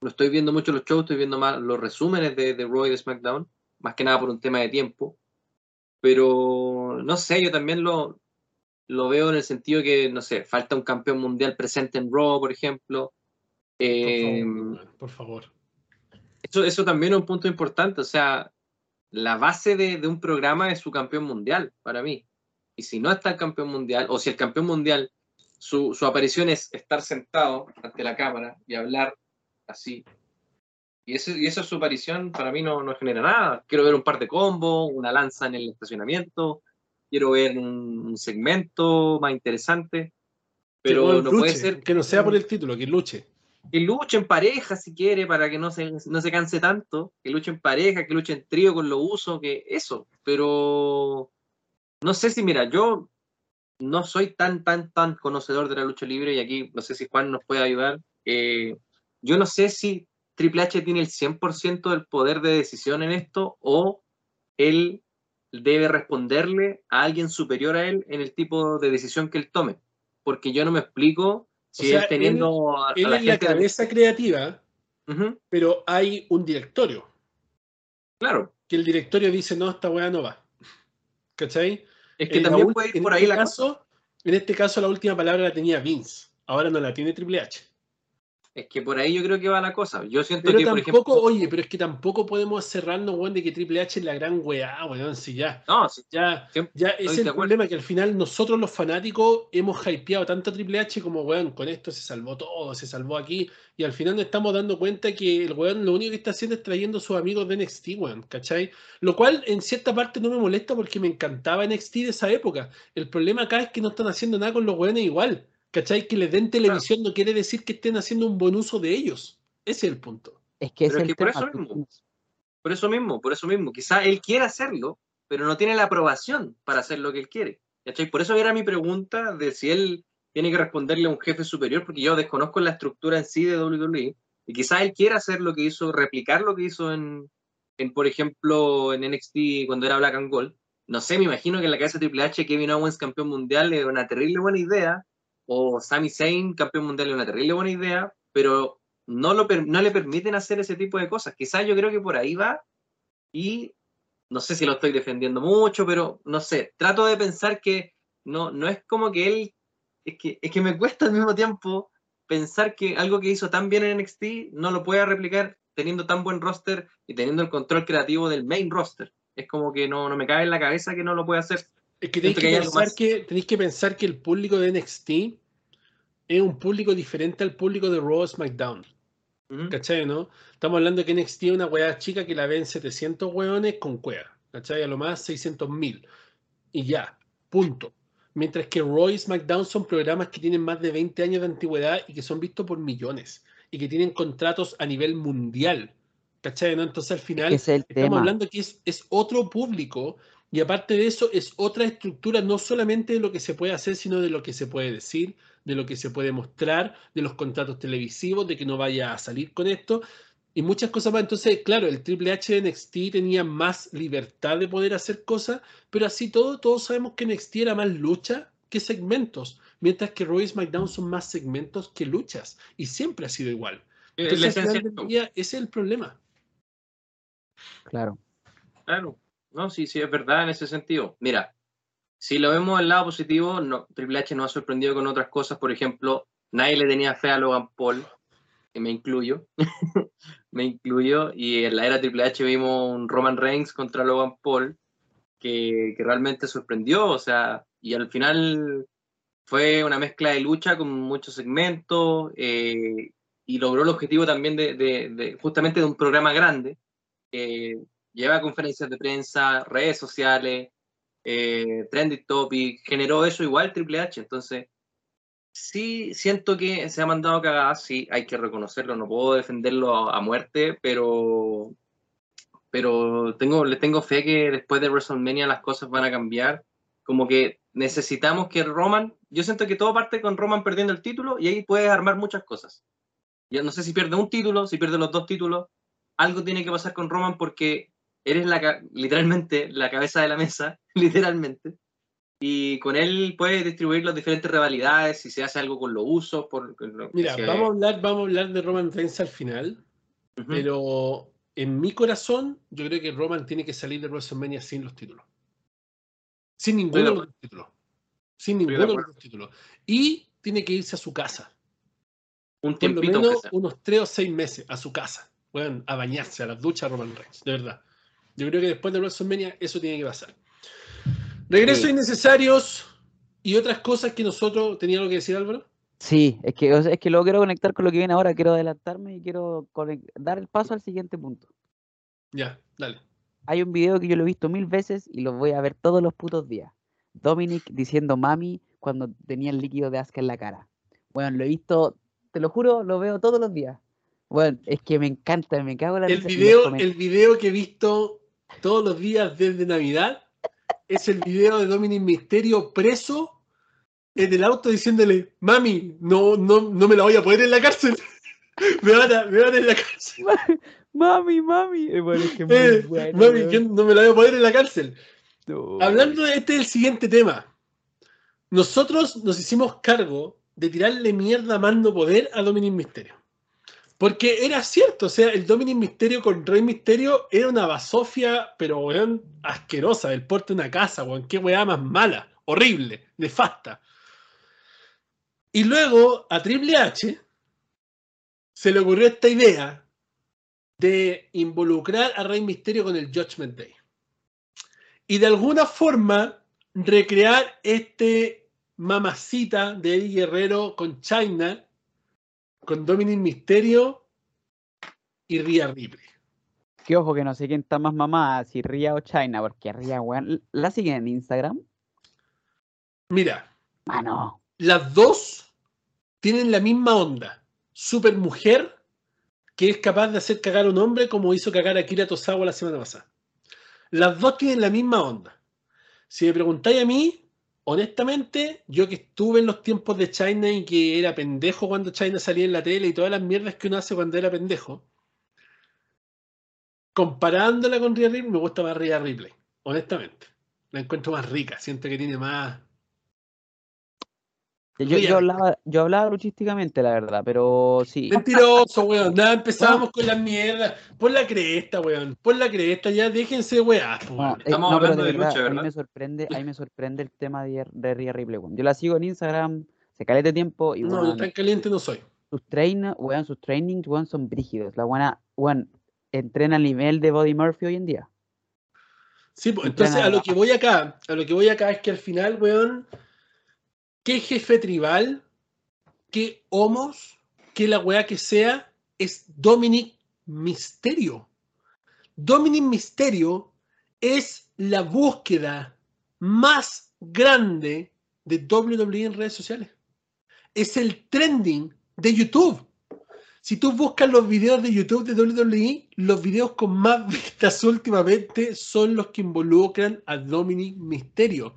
Speaker 3: no estoy viendo mucho los shows, estoy viendo más los resúmenes de, de Raw y de SmackDown, más que nada por un tema de tiempo. Pero no sé, yo también lo, lo veo en el sentido que, no sé, falta un campeón mundial presente en Raw, por ejemplo.
Speaker 1: Por favor, weón, por favor.
Speaker 3: eso, eso también es un punto importante. O sea, la base de, de un programa es su campeón mundial, para mí. Y si no está el campeón mundial, o si el campeón mundial, su, su aparición es estar sentado ante la cámara y hablar así. Y, eso, y esa es su aparición, para mí no, no genera nada. Quiero ver un par de combos, una lanza en el estacionamiento, quiero ver un, un segmento más interesante. Pero no puede ser
Speaker 1: Que no sea por el título, que luche.
Speaker 3: que luche en pareja si quiere para que no se, no se canse tanto, que luche en pareja, que luche en trío con lo uso, que eso, pero no sé si, mira, yo no soy tan, tan, tan conocedor de la lucha libre y aquí no sé si Juan nos puede ayudar. eh, yo no sé si Triple H tiene el 100% del poder de decisión en esto o él debe responderle a alguien superior a él en el tipo de decisión que él tome, porque yo no me explico si
Speaker 1: sea,
Speaker 3: él teniendo a, a
Speaker 1: Él
Speaker 3: la
Speaker 1: es la cabeza creativa, pero hay un directorio.
Speaker 3: claro,
Speaker 1: Que el directorio dice, no, esta weá no va. ¿Cachai?
Speaker 3: es que
Speaker 1: En la
Speaker 3: también puede ir por
Speaker 1: este
Speaker 3: ahí la cosa.
Speaker 1: caso, En este caso, la última palabra la tenía Vince. Ahora no la tiene Triple H.
Speaker 3: Es que por ahí yo creo que va la cosa. Yo siento
Speaker 1: Pero
Speaker 3: que, por
Speaker 1: tampoco,
Speaker 3: ejemplo.
Speaker 1: oye, pero es que tampoco podemos cerrarnos, weón, de que Triple H es la gran weá, weón, si ya.
Speaker 3: No, sí,
Speaker 1: Ya, ya es el problema, que al final nosotros los fanáticos hemos hypeado tanto a Triple H como, weón, con esto se salvó todo, se salvó aquí, y al final nos estamos dando cuenta que el weón lo único que está haciendo es trayendo a sus amigos de NXT, weón, ¿cachai? Lo cual en cierta parte no me molesta porque me encantaba NXT de esa época. El problema acá es que no están haciendo nada con los weones igual. ¿Cachai? Que le den televisión no quiere decir que estén haciendo un buen uso de ellos. Ese es el punto.
Speaker 2: Es que es
Speaker 3: Pero es
Speaker 2: el
Speaker 3: que por eso
Speaker 2: tú
Speaker 3: mismo.
Speaker 2: tienes-
Speaker 3: Por eso mismo, por eso mismo. Quizá él quiere hacerlo, pero no tiene la aprobación para hacer lo que él quiere. ¿Cachai? Por eso era mi pregunta de si él tiene que responderle a un jefe superior, porque yo desconozco la estructura en sí de WWE. Y quizá él quiera hacer lo que hizo, replicar lo que hizo en, en, por ejemplo, en NXT cuando era Black and Gold. No sé, me imagino que en la cabeza de Triple H, Kevin Owens campeón mundial es una terrible buena idea, o Sami Zayn campeón mundial es una terrible buena idea, pero no, lo no le permiten hacer ese tipo de cosas. Quizás yo creo que por ahí va y no sé si lo estoy defendiendo mucho, pero no sé, trato de pensar que no, no es como que él, es que, es que me cuesta al mismo tiempo pensar que algo que hizo tan bien en NXT no lo pueda replicar teniendo tan buen roster y teniendo el control creativo del main roster. Es como que no, no me cabe en la cabeza que no lo puede hacer.
Speaker 1: Es que tenéis que, pensar que tenéis que pensar que el público de NXT es un público diferente al público de Raw SmackDown.
Speaker 3: Ujú.
Speaker 1: ¿Cachai, no? Estamos hablando que NXT es una weá chica que la ven 700 weones con cueva. ¿Cachai? A lo más 600 mil. Y ya, punto. Mientras que Raw y SmackDown son programas que tienen más de 20 años de antigüedad y que son vistos por millones. Y que tienen contratos a nivel mundial. ¿Cachai, no? Entonces al final
Speaker 2: es
Speaker 1: estamos
Speaker 2: tema.
Speaker 1: hablando que es, es otro público. Y aparte de eso, es otra estructura, no solamente de lo que se puede hacer, sino de lo que se puede decir, de lo que se puede mostrar, de los contratos televisivos, de que no vaya a salir con esto y muchas cosas más. Entonces, claro, el Triple H de NXT tenía más libertad de poder hacer cosas, pero así todo, todos sabemos que NXT era más lucha que segmentos, mientras que Raw y SmackDown son más segmentos que luchas, y siempre ha sido igual.
Speaker 3: Es
Speaker 1: Entonces, ese es el problema.
Speaker 2: Claro.
Speaker 3: Claro, no, sí, sí, es verdad en ese sentido. Mira, si lo vemos del lado positivo, no, Triple H nos ha sorprendido con otras cosas, por ejemplo, nadie le tenía fe a Logan Paul, y me incluyo, me incluyo, y en la era Triple H vimos un Roman Reigns contra Logan Paul, que, que realmente sorprendió, o sea, y al final fue una mezcla de lucha con muchos segmentos, eh, y logró el objetivo también de- justamente de un programa grande. eh, lleva conferencias de prensa, redes sociales, eh, trending topic, generó eso igual Triple H. Entonces, sí siento que se ha mandado cagadas, sí, hay que reconocerlo, no puedo defenderlo a, muerte, pero, pero tengo, le tengo fe que después de WrestleMania las cosas van a cambiar. Como que necesitamos que Roman, yo siento que todo parte con Roman perdiendo el título y ahí puedes armar muchas cosas. Yo no sé si pierde un título, si pierde los dos títulos, algo tiene que pasar con Roman porque eres la, literalmente la cabeza de la mesa, literalmente. Y con él puedes distribuir las diferentes rivalidades, si se hace algo con los usos. Por, lo-
Speaker 1: Mira, vamos a hablar, vamos a hablar de Roman Reigns al final,
Speaker 3: Ujú.
Speaker 1: pero en mi corazón, yo creo que Roman tiene que salir de WrestleMania sin los títulos. Sin ninguno de los títulos. Sin ninguno de los títulos. Y tiene que irse a su casa.
Speaker 3: un
Speaker 1: Por lo
Speaker 3: tiempito.
Speaker 1: menos unos tres o seis meses a su casa. Bueno, a bañarse, a las duchas Roman Reigns, de verdad. Yo creo que después de WrestleMania eso tiene que pasar. Regresos
Speaker 2: Sí.
Speaker 1: innecesarios y otras cosas que nosotros. ¿Tenía algo que decir, Álvaro?
Speaker 2: Sí, es que, es que luego quiero conectar con lo que viene ahora, quiero adelantarme y quiero dar el paso al siguiente punto.
Speaker 1: Ya, dale.
Speaker 2: Hay un video que yo lo he visto mil veces y lo voy a ver todos los putos días. Dominic diciendo mami cuando tenía el líquido de asca en la cara. Bueno, lo he visto, te lo juro, lo veo todos los días. Bueno, es que me encanta, me cago en la
Speaker 1: El
Speaker 2: risa
Speaker 1: video, el video que he visto todos los días desde Navidad es el video de Dominic Misterio preso en el auto diciéndole, mami, no, no, no me la voy a poner en la cárcel. me, van a, me van en la cárcel.
Speaker 2: Mami, mami. Eh, bueno, es que es muy
Speaker 1: Eh,
Speaker 2: bueno,
Speaker 1: mami, no me la voy a poner en la cárcel.
Speaker 2: No,
Speaker 1: Hablando de este es el siguiente tema. Nosotros nos hicimos cargo de tirarle mierda a mando poder a Dominic Misterio. Porque era cierto, o sea, el Dominic Misterio con Rey Misterio era una basofia, pero weón, asquerosa, del porte de una casa, weón, qué weá más mala, horrible, nefasta. Y luego a Triple H se le ocurrió esta idea de involucrar a Rey Misterio con el Judgment Day y de alguna forma recrear este mamacita de Eddie Guerrero con China, con Dominic Misterio y Rhea Ripley.
Speaker 2: Que ojo que no sé quién está más mamada, si Ria o China, porque Ria, weón, ¿la siguen en Instagram?
Speaker 1: Mira,
Speaker 2: Mano.
Speaker 1: las dos tienen la misma onda. Super mujer que es capaz de hacer cagar a un hombre como hizo cagar a Kira Tosawa la semana pasada. Las dos tienen la misma onda. Si me preguntáis a mí, honestamente, yo que estuve en los tiempos de China y que era pendejo cuando China salía en la tele y todas las mierdas que uno hace cuando era pendejo, comparándola con Rhea Ripley, me gusta más Rhea Ripley, honestamente. La encuentro más rica, siento que tiene más,
Speaker 2: Yo, yo hablaba, yo hablaba luchísticamente, la verdad, pero sí.
Speaker 1: Mentiroso, weón. Nada, empezamos con las mierdas. Pon la cresta, weón. Pon la cresta, ya déjense, weón.
Speaker 2: No, eh,
Speaker 3: Estamos
Speaker 2: no,
Speaker 3: hablando de lucha,
Speaker 2: verdad,
Speaker 3: ¿verdad?
Speaker 2: Ahí me sorprende, ahí me sorprende el tema de, de Rhea Ripley, weón. Yo la sigo en Instagram, se caleta de tiempo y
Speaker 1: No,
Speaker 2: weón,
Speaker 1: tan caliente no soy.
Speaker 2: sus train, weón, sus trainings, weón, son brígidos. La buena, weón, entrena al nivel de Body Murphy hoy en día.
Speaker 1: Sí, pues, entonces a lo que voy acá, a lo que voy acá es que al final, weón, qué jefe tribal, qué homos, qué la weá que sea, es Dominic Misterio. Dominic Misterio es la búsqueda más grande de WWE en redes sociales. Es el trending de YouTube. Si tú buscas los videos de YouTube de WWE, los videos con más vistas últimamente son los que involucran a Dominic Mysterio.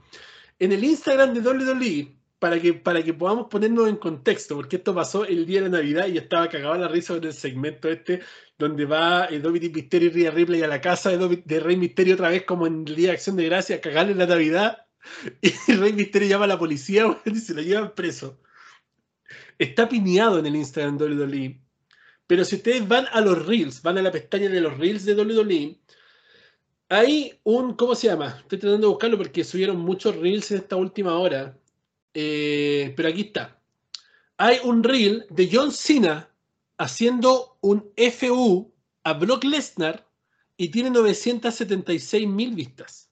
Speaker 1: En el Instagram de WWE, para que, para que podamos ponernos en contexto, porque esto pasó el día de la Navidad y estaba cagado la risa con el segmento este, donde va eh, Dominic Mysterio y Rhea Ripley a la casa de, de Rey Mysterio otra vez como en el Día de Acción de Gracia, a cagarle la Navidad. Y Rey Mysterio llama a la policía y se lo llevan preso. Está pineado en el Instagram WWE. Pero si ustedes van a los Reels, van a la pestaña de los Reels de WWE, hay un, ¿cómo se llama? Estoy tratando de buscarlo porque subieron muchos Reels en esta última hora. Eh, pero aquí está. Hay un Reel de John Cena haciendo un FU a Brock Lesnar y tiene 976 mil vistas.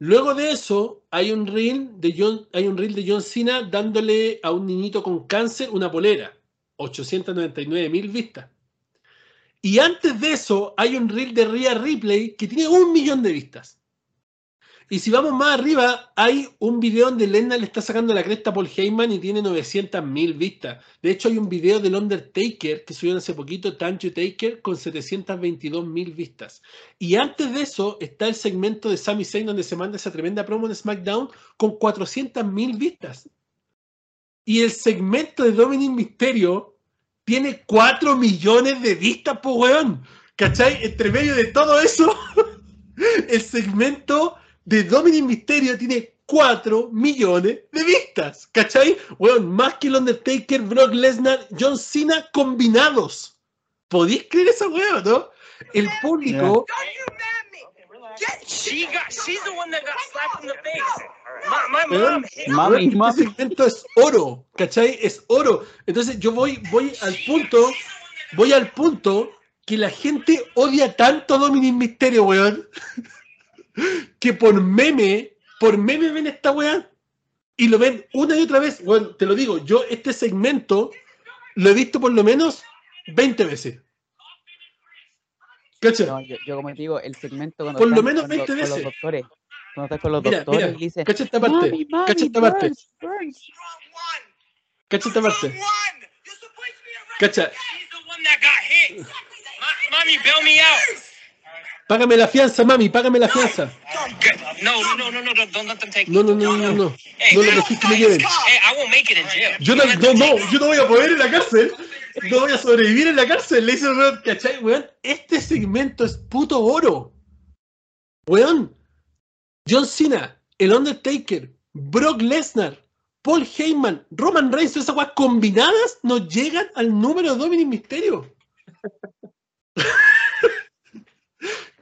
Speaker 1: Luego de eso, hay un reel de John, hay un reel de John Cena dándole a un niñito con cáncer una polera, 899 mil vistas. Y antes de eso, hay un reel de Rhea Ripley que tiene un millón de vistas. Y si vamos más arriba, hay un video donde Lena le está sacando la cresta a Paul Heyman y tiene 900 mil vistas. De hecho, hay un video del Undertaker que subieron hace poquito, Tanjo Taker, con 722 mil vistas. Y antes de eso está el segmento de Sami Zayn donde se manda esa tremenda promo en SmackDown con 400 mil vistas. Y el segmento de Dominic Mysterio tiene 4 millones de vistas, po weón. ¿Cachai? Entre medio de todo eso, el segmento de Dominic Mysterio tiene 4 millones de vistas. ¿Cachai? Weón, más que el Undertaker, Brock Lesnar, John Cena combinados. ¿Podéis creer esa weón, no? El público.
Speaker 2: Mami.
Speaker 1: Este segmento es oro, ¿cachai? Es oro. Entonces yo voy, voy al punto, voy al punto que la gente odia tanto a Dominic Mysterio, weón, que por meme, por meme ven esta weá y lo ven una y otra vez. Bueno, te lo digo, yo este segmento lo he visto por lo menos 20 veces. ¿Cachai?
Speaker 2: No, yo, yo como te digo, el segmento cuando
Speaker 1: Por lo menos
Speaker 2: con, los-
Speaker 1: 20
Speaker 2: con los
Speaker 1: veces.
Speaker 2: doctores, cuando estás con los
Speaker 1: Mira,
Speaker 2: doctores
Speaker 1: mira,
Speaker 2: y dicen,
Speaker 1: cacha esta parte,
Speaker 2: "Mami, mami,
Speaker 1: cacha esta parte,
Speaker 2: burns, burns".
Speaker 4: Wrong one.
Speaker 1: cacha esta parte. Cacha,
Speaker 4: She's the one that got hit. Ma- mommy, bail me out.
Speaker 1: Págame la fianza, mami, págame la fianza.
Speaker 4: No, no, no, no, no, don't, don't let them take
Speaker 1: No,
Speaker 4: me.
Speaker 1: no, no, no, no.
Speaker 4: Hey,
Speaker 1: No lo que me lleven.
Speaker 4: Hey, I won't make it in jail.
Speaker 1: Yo no, no, no, yo no voy a poder en la cárcel. No voy a sobrevivir en la cárcel. Le dice el ¿cachai, weón? Este segmento es puto oro. Weón. John Cena, el Undertaker, Brock Lesnar, Paul Heyman, Roman Reigns, esas weas combinadas no llegan al número de Dominic Mysterio.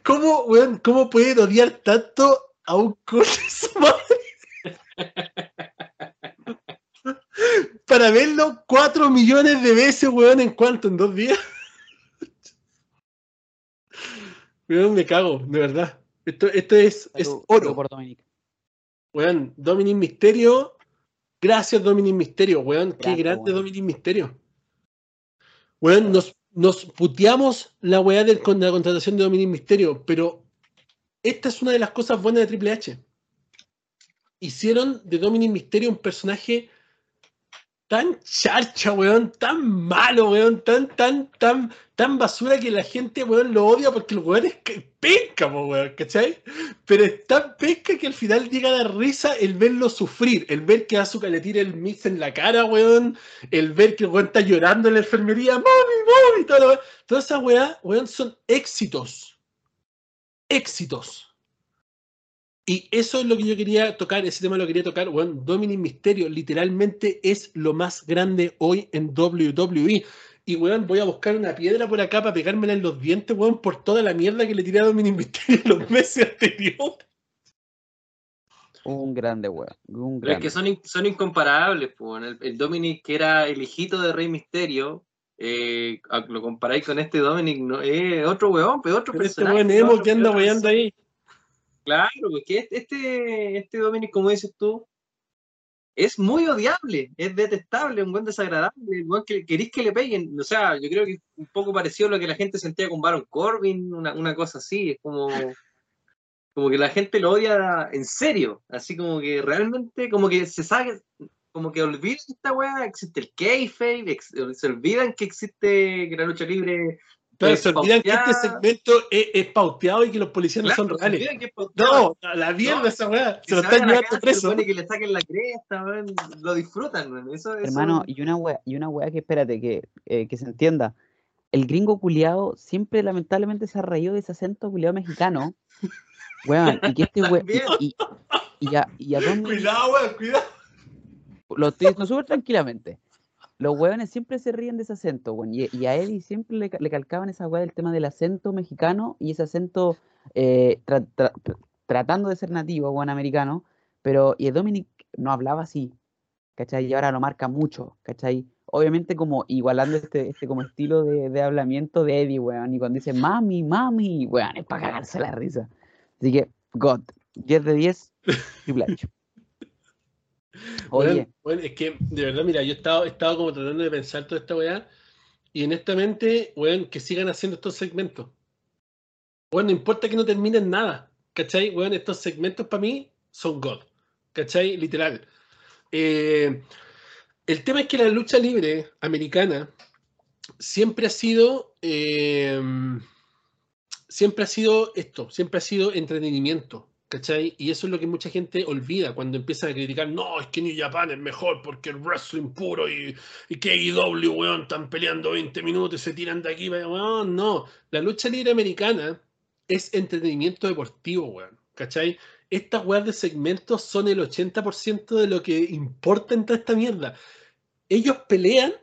Speaker 1: ¿Cómo, weón, cómo pueden odiar tanto a un coche su madre? para verlo 4 millones de veces, weón, ¿en cuánto? ¿En dos días? Weón, me cago, de verdad. Esto, esto es, es oro.
Speaker 2: por Dominic.
Speaker 1: Weón, Dominic Misterio. Gracias, Dominic Misterio, weón. Qué
Speaker 2: Grande,
Speaker 1: grande
Speaker 2: weón.
Speaker 1: Dominic Misterio. Weón, nos, nos puteamos la weá con la contratación de Dominic Misterio, pero esta es una de las cosas buenas de Triple H. Hicieron de Dominic Misterio un personaje tan charcha, weón, tan malo, weón, tan, tan, tan, tan basura que la gente, weón, lo odia porque el weón es penca, weón, ¿cachai? Pero es tan penca que al final llega a dar risa el verlo sufrir, el ver que Azuka le tira el mix en la cara, weón, el ver que el weón está llorando en la enfermería, mami, mami, la weá. Todas esas weas, weón, son éxitos. Éxitos. Y eso es lo que yo quería tocar, ese tema lo quería tocar, weón. Dominic Mysterio literalmente es lo más grande hoy en WWE. Y, weón, voy a buscar una piedra por acá para pegármela en los dientes, weón, por toda la mierda que le tiré a Dominic Mysterio en los meses anteriores.
Speaker 2: Un grande, weón. Un
Speaker 3: Pero es
Speaker 2: grande.
Speaker 3: que son, in- son incomparables, pues. El, el Dominic que era el hijito de Rey Misterio, eh, a- lo comparáis con este Dominic, no, es otro weón, pero otro
Speaker 1: Pero este
Speaker 3: personaje.
Speaker 1: weón emo
Speaker 3: otro-
Speaker 1: que anda weyando ahí.
Speaker 3: Claro, porque este, este, este Dominic, como dices tú, es muy odiable, es detestable, un buen desagradable, un buen que queréis que le peguen. O sea, yo creo que es un poco parecido a lo que la gente sentía con Baron Corbin, una, una cosa así, es como, como que la gente lo odia en serio, así como que realmente, como que se sabe, como que olvidan esta weá, existe el kayfabe, se olvidan que existe que la lucha libre.
Speaker 1: Pero
Speaker 3: es
Speaker 1: se olvidan que este segmento es, es pauteado y que los policías no son
Speaker 3: Claro, se
Speaker 1: reales. No, la mierda
Speaker 3: No,
Speaker 1: esa weá. Se lo
Speaker 3: se
Speaker 1: están llevando preso.
Speaker 3: y que le saquen la cresta, weón, lo disfrutan, Eso, eso-
Speaker 2: Hermano, y una weá, y una weá que espérate, que, eh, que se entienda. El gringo culiado siempre lamentablemente se ha reído de ese acento culiado mexicano. Weón, y que este weón. Y, y, y a, y a
Speaker 1: Cuidado, weón, cuidado.
Speaker 2: lo estoy diciendo súper tranquilamente. Los hueones siempre se ríen de ese acento, weón. Y, a Eddie siempre le, le calcaban esa weá del tema del acento mexicano y ese acento eh, tra- tra- tr- tratando de ser nativo, weón, americano. Pero, y Dominic no hablaba así, ¿cachai? Y ahora lo marca mucho, ¿cachai? Obviamente como igualando este, este como estilo de, de hablamiento de Eddie, weón. Y cuando dice mami, mami, weón, es para cagarse la risa. Así que, God, 10 de 10, Triple H. Oye,
Speaker 1: Weón, weón, es que, de verdad, mira, yo he estado, he estado como tratando de pensar toda esta weá. Y honestamente, weón, que sigan haciendo estos segmentos. Weón, no importa que no terminen nada. ¿Cachai? Weón, estos segmentos para mí son God. ¿Cachai? Literal. Eh, el tema es que la lucha libre americana siempre ha sido. eh, siempre ha sido esto, siempre ha sido entretenimiento. ¿Cachai? Y eso es lo que mucha gente olvida cuando empiezan a criticar, no, es que New Japan es mejor porque el wrestling puro y, y que AEW, weón, están peleando 20 minutos y se tiran de aquí weón, no. La lucha libre americana es entretenimiento deportivo, weón, ¿cachai? Estas weas de segmentos son el 80% de lo que importa en toda esta mierda. Ellos pelean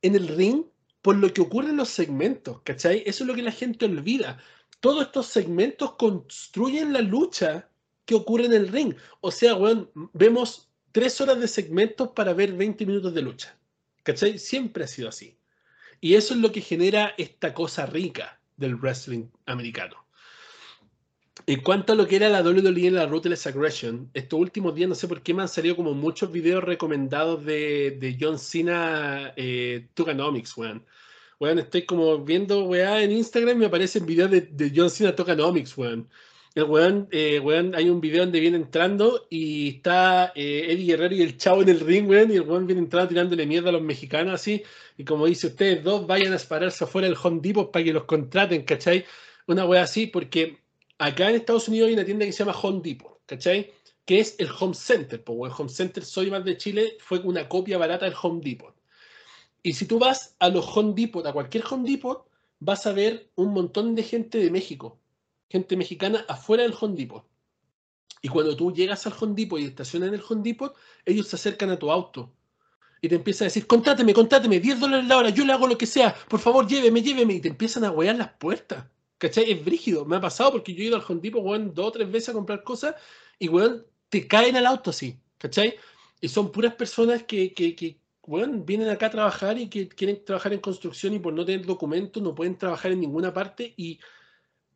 Speaker 1: en el ring por lo que ocurre en los segmentos, ¿cachai? Eso es lo que la gente olvida todos estos segmentos construyen la lucha que ocurre en el ring. O sea, weón, vemos tres horas de segmentos para ver 20 minutos de lucha. ¿Cachai? Siempre ha sido así. Y eso es lo que genera esta cosa rica del wrestling americano. En cuanto a lo que era la WWE en la Ruthless Aggression, estos últimos días no sé por qué me han salido como muchos videos recomendados de, de John Cena eh, Tuganomics, weón. Weón, estoy como viendo weá en Instagram y me aparecen videos de, de John Cena Tokenomics, weón. El weón, eh, weón, hay un video donde viene entrando y está eh, Eddie Guerrero y el chavo en el ring, weón, y el weón viene entrando tirándole mierda a los mexicanos así, y como dice, ustedes dos vayan a pararse afuera del Home Depot para que los contraten, ¿cachai? Una weá así, porque acá en Estados Unidos hay una tienda que se llama Home Depot, ¿cachai? Que es el Home Center, pues el Home Center Soy más de Chile fue una copia barata del Home Depot. Y si tú vas a los Home Depot, a cualquier Home Depot, vas a ver un montón de gente de México, gente mexicana afuera del Home Depot. Y cuando tú llegas al Home Depot y estacionas en el Home Depot, ellos se acercan a tu auto y te empiezan a decir, contráteme, contráteme, 10 dólares la hora, yo le hago lo que sea, por favor, lléveme, lléveme. Y te empiezan a huear las puertas. ¿Cachai? Es brígido. Me ha pasado porque yo he ido al Home Depot, weón, dos o tres veces a comprar cosas y, weón, te caen al auto así. ¿Cachai? Y son puras personas que, que bueno, vienen acá a trabajar y que quieren trabajar en construcción y por no tener documentos no pueden trabajar en ninguna parte y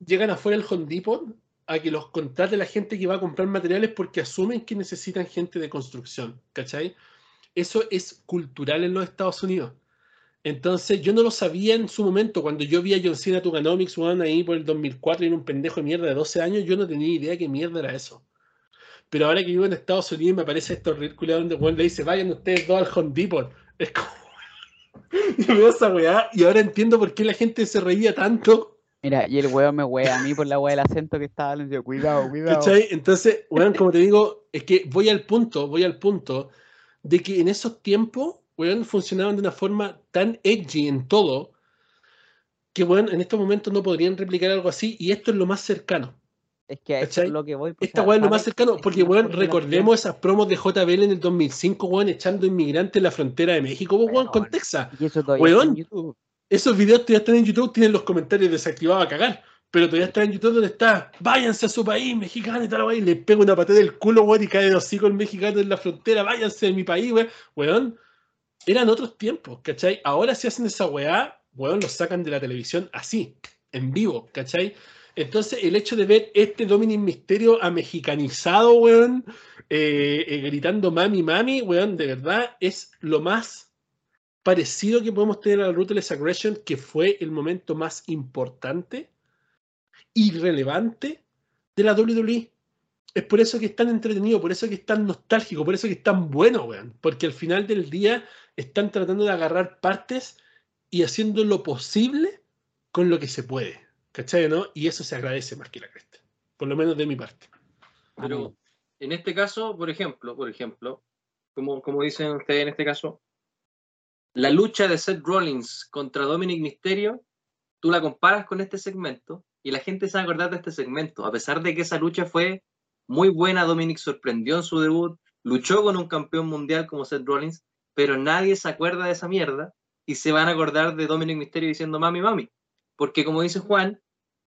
Speaker 1: llegan afuera del Home Depot a que los contrate la gente que va a comprar materiales porque asumen que necesitan gente de construcción, ¿cachai? Eso es cultural en los Estados Unidos. Entonces, yo no lo sabía en su momento. Cuando yo vi a John Cena Tuganomics, weón, ahí por el 2004 y era un pendejo de mierda de 12 años, yo no tenía idea qué mierda era eso. Pero ahora que vivo en Estados Unidos me aparece esto ridículo donde Juan le dice, vayan ustedes dos al Home Depot Es como. Yo veo esa weá y ahora entiendo por qué la gente se reía tanto.
Speaker 2: Mira, y el weón me wea a mí por la wea del acento que estaba hablando. Cuidado, cuidado.
Speaker 1: ¿Cachai? Entonces, weón, como te digo, es que voy al punto, voy al punto de que en esos tiempos, weón, funcionaban de una forma tan edgy en todo que, weón, en estos momentos no podrían replicar algo así y esto es lo más cercano.
Speaker 2: Es que a eso
Speaker 1: ¿Cachai?
Speaker 2: es lo que voy. pues,
Speaker 1: Esta weá es lo
Speaker 2: ¿sabes?
Speaker 1: más cercano, porque, weón, recordemos esas promos de JBL en el 2005, weón, echando inmigrantes en la frontera de México, weón, con
Speaker 2: Weón.
Speaker 1: Texas.
Speaker 2: Y eso todavía está
Speaker 1: Weón.
Speaker 2: en YouTube.
Speaker 1: Esos videos todavía están en YouTube, tienen los comentarios desactivados a cagar. Pero todavía está en YouTube donde está, váyanse a su país, mexicano y tal, weón, y le pego una patada del culo, weón, y cae de hocico el mexicano en la frontera, váyanse de mi país, weón. Weón, eran otros tiempos, ¿cachai? Ahora si hacen esa weá, weón, los sacan de la televisión así, en vivo, ¿cachai? Entonces, el hecho de ver este Dominic Misterio amexicanizado, weón, eh, eh, gritando mami, mami, weón, de verdad es lo más parecido que podemos tener al Ruthless Aggression, que fue el momento más importante y relevante de la WWE. Es por eso que es tan entretenido, por eso que es tan nostálgico, por eso que es tan bueno, weón. Porque al final del día están tratando de agarrar partes y haciendo lo posible con lo que se puede. ¿Cachai, no? Y eso se agradece más que la cresta. Por lo menos de mi parte.
Speaker 3: Pero en este caso, por ejemplo, por ejemplo, como, como dicen ustedes en este caso, la lucha de Seth Rollins contra Dominic Mysterio, tú la comparas con este segmento y la gente se va a acordar de este segmento, a pesar de que esa lucha fue muy buena, Dominic sorprendió en su debut, luchó con un campeón mundial como Seth Rollins, pero nadie se acuerda de esa mierda y se van a acordar de Dominic Mysterio diciendo mami, mami. Porque como dice Juan,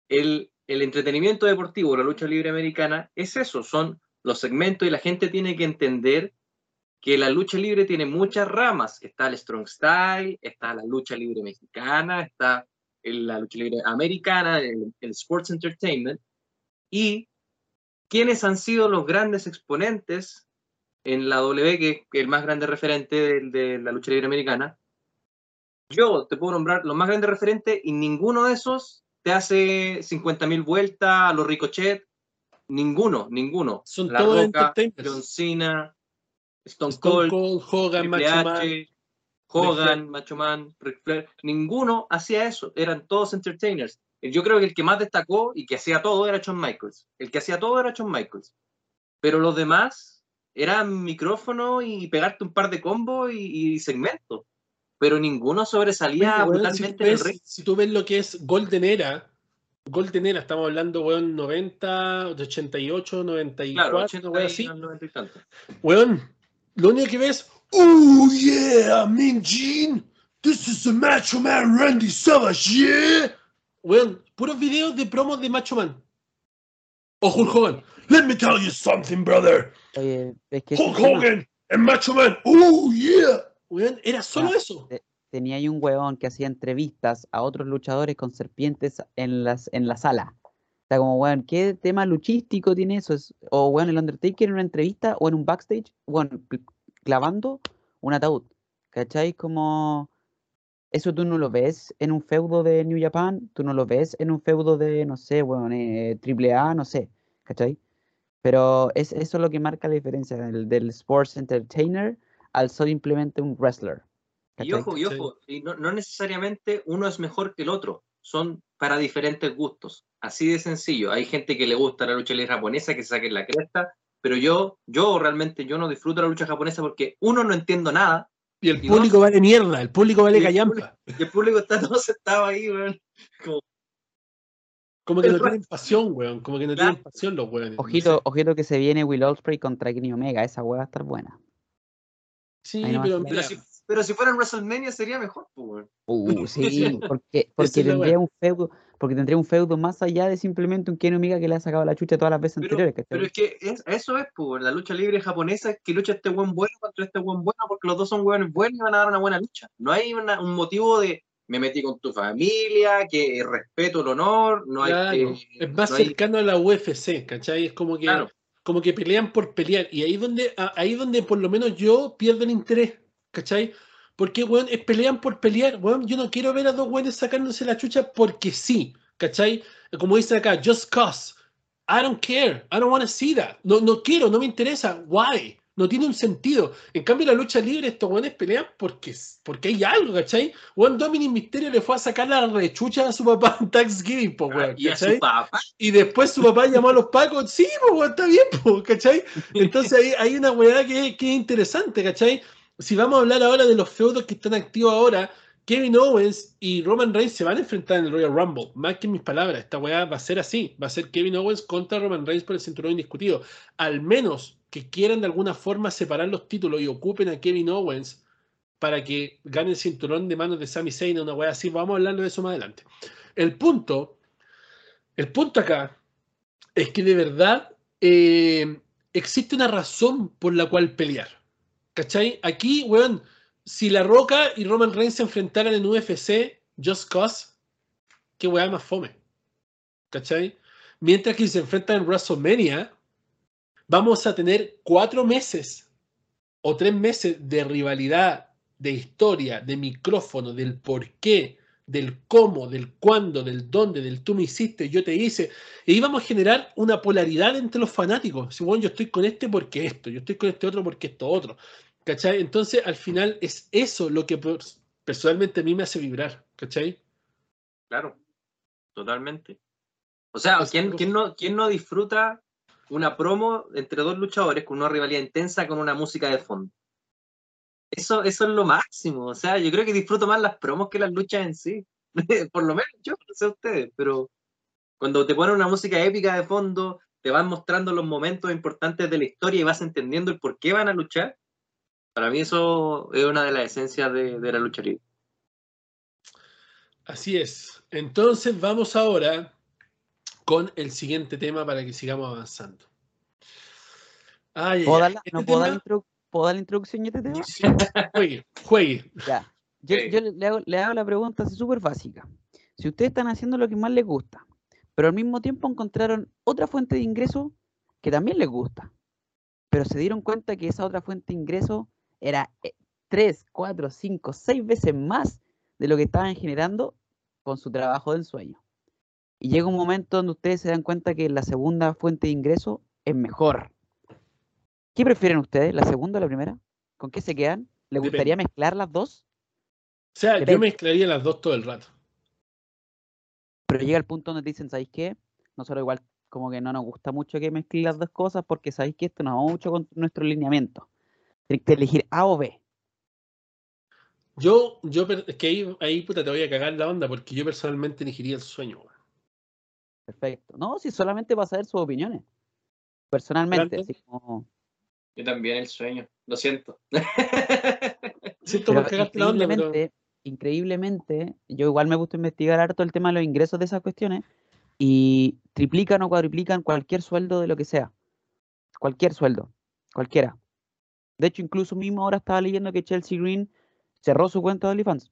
Speaker 3: el, el entretenimiento deportivo, la lucha libre americana, es eso, son los segmentos y la gente tiene que entender que la lucha libre tiene muchas ramas. Está el strong style, está la lucha libre mexicana, está la lucha libre americana, el, el sports entertainment. Y quiénes han sido los grandes exponentes en la W, que es el más grande referente de, de la lucha libre americana. Yo te puedo nombrar los más grandes referentes y ninguno de esos te hace 50.000 vueltas a los Ricochet. Ninguno, ninguno.
Speaker 1: Son
Speaker 3: La
Speaker 1: todos
Speaker 3: Roca,
Speaker 1: entertainers.
Speaker 3: John Cena, Stone
Speaker 1: Stone
Speaker 3: Cold,
Speaker 1: Cold, Hogan,
Speaker 3: Triple
Speaker 1: Macho Man.
Speaker 3: H, Hogan, Macho Man, Ric Flair, ninguno hacía eso, eran todos entertainers. Yo creo que el que más destacó y que hacía todo era Shawn Michaels. El que hacía todo era Shawn Michaels. Pero los demás eran micrófono y pegarte un par de combos y, y segmentos. Pero ninguno sobresalía
Speaker 1: Weón, si,
Speaker 3: brutalmente el
Speaker 1: ves, si tú ves lo que es Golden Era, Golden Era, estamos hablando, weón, 90, 88, 94,
Speaker 3: Claro,
Speaker 1: una
Speaker 3: 80
Speaker 1: weá
Speaker 3: y
Speaker 1: así.
Speaker 3: 90 y tanto.
Speaker 1: Weón, lo único que ves, oh yeah, Min Jean, this is the Macho Man Randy Savage, yeah. Weón, puros videos de promos de Macho Man. O Hulk Hogan, let me tell you something, brother.
Speaker 2: Oye, es que ese
Speaker 1: Hulk Hogan and Macho Man, oh yeah. Weón, era solo
Speaker 2: Ya,
Speaker 1: eso.
Speaker 2: tenía ahí un huevón que hacía entrevistas a otros luchadores con serpientes en, las, en la sala. O sea, como, weón, ¿qué tema luchístico tiene eso? Es- o, weón, el Undertaker en una entrevista o en un backstage, weón, clavando un ataúd. ¿Cachai? Como... Eso tú no lo ves en un feudo de New Japan, tú no lo ves en un feudo de, no sé, weón, eh, AAA, no sé, ¿cachai? Pero es eso lo que marca la diferencia del, del sports entertainer al simplemente un wrestler.
Speaker 3: Y ojo, y
Speaker 1: Sí.
Speaker 3: ojo, y no, no necesariamente uno es mejor que el otro, son para diferentes gustos, así de sencillo. Hay gente que le gusta la lucha libre japonesa, que se saquen la cresta, pero yo, yo realmente yo no disfruto la lucha japonesa porque uno no entiendo nada
Speaker 1: Y el
Speaker 3: Y
Speaker 1: público vale mierda, el público vale callampa.
Speaker 3: y el público está todo sentado ahí, weón. Como,
Speaker 1: Como que no tienen pasión, weón. Como que no
Speaker 3: Claro.
Speaker 1: tienen pasión los weones. no
Speaker 2: Ojito,
Speaker 1: sé.
Speaker 2: ojito que se viene Will Ospreay contra Kenny Omega, esa hueá va a estar buena.
Speaker 1: Sí, pero
Speaker 3: si, pero si fuera en WrestleMania sería mejor, pues.
Speaker 2: Uh, sí, porque, porque tendría un feudo, porque tendría un feudo más allá de simplemente un Kenny Omega que le ha sacado la chucha todas las veces
Speaker 3: Pero,
Speaker 2: anteriores, ¿cachai?
Speaker 3: pero es que es- eso es, pues, la lucha libre japonesa es que lucha este buen bueno contra este buen bueno porque los dos son buenos buenos y van a dar una buena lucha. No hay una- un motivo de me metí con tu familia, que respeto el honor, no hay que-
Speaker 1: es más
Speaker 3: no hay-
Speaker 1: cercano a la UFC, ¿cachai? Es como que,
Speaker 3: Claro.
Speaker 1: Como que pelean por pelear. Y ahí donde, ahí donde por lo menos yo pierdo el interés, ¿cachai? Porque, weón, es pelean por pelear, weón. Yo no quiero ver a dos weones sacándose la chucha porque sí, ¿cachai? Como dicen acá, just cause. I don't care. I don't want to see that. No, no quiero, no me interesa. Why? No tiene un sentido. En cambio, la lucha libre, estos weones pelean porque, porque hay algo, ¿cachai? Juan Dominic Misterio le fue a sacar la rechucha a su papá en Thanksgiving, po, weón,
Speaker 3: Y a su papá.
Speaker 1: Y después su papá llamó a los pacos. Sí, pues, weón, está bien, pues, ¿cachai? Entonces ahí hay una weá que, que es interesante, ¿cachai? Si vamos a hablar ahora de los feudos que están activos ahora, Kevin Owens y Roman Reigns se van a enfrentar en el Royal Rumble. Más que mis palabras, esta weá va a ser así. Va a ser Kevin Owens contra Roman Reigns por el cinturón indiscutido. Al menos que quieran de alguna forma separar los títulos y ocupen a Kevin Owens para que gane el cinturón de manos de Sami Zayn, una weá así. Vamos a hablar de eso más adelante. El punto, el punto acá es que de verdad eh, existe una razón por la cual pelear. ¿Cachai? Aquí, weón, si La Roca y Roman Reigns se enfrentaran en UFC, Just Cause, qué weá más fome. ¿Cachai? Mientras que si se enfrentan en WrestleMania, vamos a tener cuatro meses o tres meses de rivalidad, de historia, de micrófono, del por qué, del cómo, del cuándo, del dónde, del tú me hiciste, yo te hice. Y ahí vamos a generar una polaridad entre los fanáticos. Si, bueno, yo estoy con este porque esto, yo estoy con este otro porque esto otro. ¿Cachai? Entonces, al final es eso lo que pers- personalmente a mí me hace vibrar. ¿Cachai?
Speaker 3: Claro, totalmente. O sea,
Speaker 1: Es
Speaker 3: ¿quién,
Speaker 1: algo-
Speaker 3: quién no, quién no disfruta una promo entre dos luchadores con una rivalidad intensa con una música de fondo? Eso, eso es lo máximo. O sea, yo creo que disfruto más las promos que las luchas en sí. Por lo menos yo, no sé ustedes, pero cuando te ponen una música épica de fondo, te van mostrando los momentos importantes de la historia y vas entendiendo el por qué van a luchar. Para mí eso es una de las esencias de, de la lucha libre.
Speaker 1: Así es. Entonces vamos ahora con el siguiente tema para que sigamos avanzando. Ay,
Speaker 2: ¿Puedo dar la,
Speaker 1: Este
Speaker 2: no puedo dar la
Speaker 1: tema-
Speaker 2: introdu- ¿puedo dar la introducción a este tema?
Speaker 1: Sí, juegue, juegue.
Speaker 2: Ya. Yo, yo le, hago, le hago la pregunta así súper básica. Si ustedes están haciendo lo que más les gusta, pero al mismo tiempo encontraron otra fuente de ingreso que también les gusta, pero se dieron cuenta que esa otra fuente de ingreso era eh, tres, cuatro, cinco, seis veces más de lo que estaban generando con su trabajo del sueño. Y llega un momento donde ustedes se dan cuenta que la segunda fuente de ingreso es mejor. ¿Qué prefieren ustedes, la segunda o la primera? ¿Con qué se quedan? ¿Les
Speaker 1: Depende.
Speaker 2: gustaría mezclar las dos?
Speaker 1: O sea, yo mezclaría las dos todo el rato.
Speaker 2: Pero llega el punto donde te dicen, ¿sabéis qué? Nosotros igual como que no nos gusta mucho que mezclen las dos cosas porque sabéis que esto nos va mucho con nuestro lineamiento. Tienes que elegir A o B.
Speaker 1: Yo, yo, es que ahí, ahí puta, te voy a cagar la onda porque yo personalmente elegiría el sueño.
Speaker 2: Perfecto. No, si solamente para saber sus opiniones. Personalmente, así como...
Speaker 3: Yo también el sueño, lo siento.
Speaker 1: Siento por cagarte la onda, pero
Speaker 2: increíblemente, yo igual me gusta investigar harto el tema de los ingresos de esas cuestiones y triplican o cuadriplican cualquier sueldo de lo que sea. Cualquier sueldo, cualquiera. De hecho, incluso mismo ahora estaba leyendo que Chelsea Green cerró su cuenta de OnlyFans.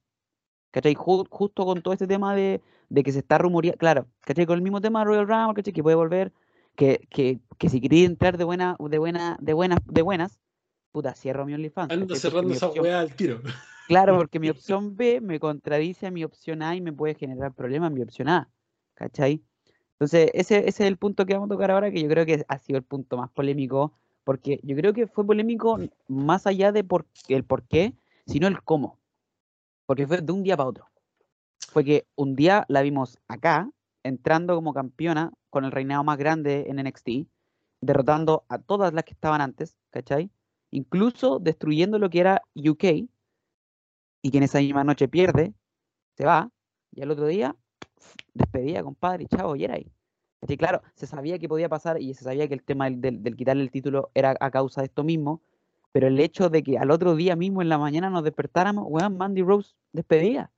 Speaker 2: ¿Cachai? Ju- justo con todo este tema de, de que se está rumoreando, claro, ¿cachai? Con el mismo tema de Royal Rumble, ¿cachai? Que puede volver, que, que, que si quería entrar de buena, de buena, de buenas, de buenas, puta, cierro mi OnlyFans.
Speaker 1: ando cerrando esa
Speaker 2: opción-
Speaker 1: weá al tiro.
Speaker 2: Claro, porque mi opción B me contradice a mi opción A y me puede generar problemas en mi opción A. ¿Cachai? Entonces, ese, ese es el punto que vamos a tocar ahora, que yo creo que ha sido el punto más polémico, porque yo creo que fue polémico n- más allá de por, el por qué, sino el cómo. Porque fue de un día para otro. Fue que un día la vimos acá, entrando como campeona con el reinado más grande en NXT, derrotando a todas las que estaban antes, ¿cachai? Incluso destruyendo lo que era UK, y que en esa misma noche pierde, se va, y al otro día, despedida, compadre, y chao, y era ahí. ¿Cachai? claro, se sabía que podía pasar y se sabía que el tema del, quitarle el título era a causa de esto mismo, pero el hecho de que al otro día mismo en la mañana nos despertáramos, weón, Mandy Rose despedida.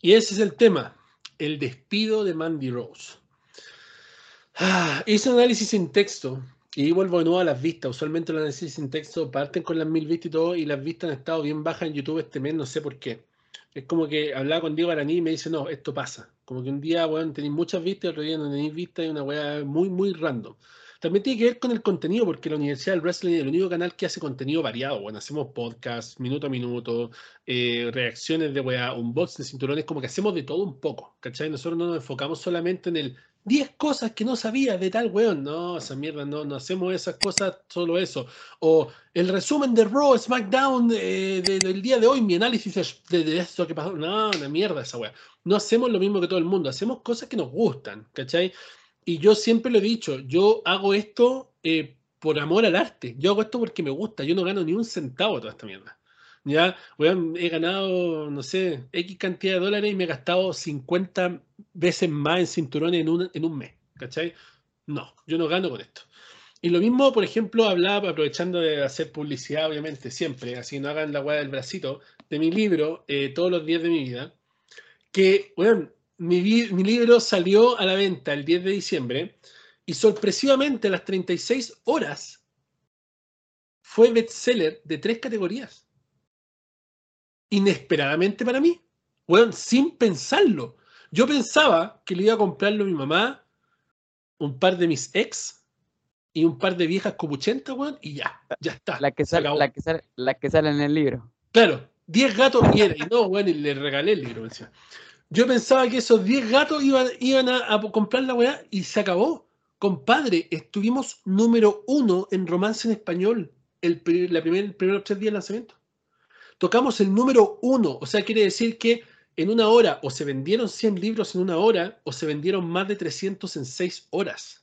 Speaker 1: Y ese es el tema, el despido de Mandy Rose. Ah, hice un análisis sin texto y vuelvo de nuevo a las vistas. Usualmente los análisis sin texto parten con las mil vistas y todo, y las vistas han estado bien bajas en YouTube este mes, no sé por qué. Es como que hablaba con Diego Araní y me dice, no, esto pasa. Como que un día, weón, tenéis muchas vistas otro día no tenéis vistas y una weá muy, muy random. También tiene que ver con el contenido, porque la Universidad del Wrestling es el único canal que hace contenido variado. Bueno, hacemos podcast, minuto a minuto, eh, reacciones de weá, unboxing de cinturones, como que hacemos de todo un poco, ¿cachai? Nosotros no nos enfocamos solamente en el 10 cosas que no sabía de tal weón. No, esa mierda, no, no hacemos esas cosas, solo eso. O el resumen de Raw, SmackDown eh, de- del día de hoy, mi análisis de, de esto que pasó. No, una mierda esa weá. No hacemos lo mismo que todo el mundo, hacemos cosas que nos gustan, ¿cachai? Y yo siempre lo he dicho, yo hago esto eh, por amor al arte. Yo hago esto porque me gusta, yo no gano ni un centavo de toda esta mierda. Ya, weón, he ganado, no sé, X cantidad de dólares y me he gastado 50 veces más en cinturones en un, en un mes, ¿cachai? No, yo no gano con esto. Y lo mismo, por ejemplo, hablaba, aprovechando de hacer publicidad, obviamente, siempre, así no hagan la weá del bracito, de mi libro, eh, Todos los días de mi vida, que, weón, mi, mi libro salió a la venta el 10 de diciembre y sorpresivamente a las 36 horas fue bestseller de tres categorías inesperadamente para mí. Weón, sin pensarlo. Yo pensaba que le iba a comprarlo a mi mamá, un par de mis ex y un par de viejas copuchentas, weón, y ya, ya está.
Speaker 2: Las que,
Speaker 1: se
Speaker 2: sal-
Speaker 1: acabó.
Speaker 2: las que, sal- las que salen en el libro.
Speaker 1: Claro, 10 gatos y era, y no, weón, y le regalé el libro. decía. Yo pensaba que esos 10 gatos iban, iban a, a comprar la weá y se acabó. Compadre, estuvimos número uno en romance en español el, la primer, el primeros tres días de lanzamiento. Tocamos el número uno, o sea, quiere decir que en una hora o se vendieron 100 libros en una hora o se vendieron más de 300 en 6 horas.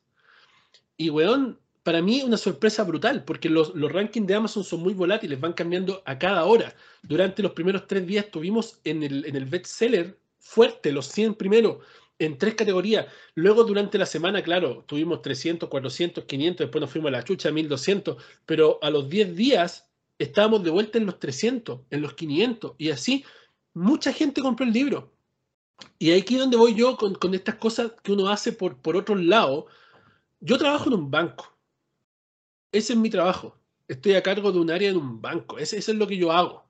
Speaker 1: Y, weón, para mí una sorpresa brutal, porque los, los rankings de Amazon son muy volátiles, van cambiando a cada hora. Durante los primeros tres días tuvimos en el, en el bestseller fuerte, los 100 primeros, en tres categorías. Luego durante la semana, claro, tuvimos 300, 400, 500, después nos fuimos a la chucha, 1200, pero a los 10 días estábamos de vuelta en los 300, en los 500, y así mucha gente compró el libro. Y aquí es donde voy yo con, con estas cosas que uno hace por, por otro lado. Yo trabajo en un banco. Ese es mi trabajo. Estoy a cargo de un área en un banco. Ese, eso es lo que yo hago.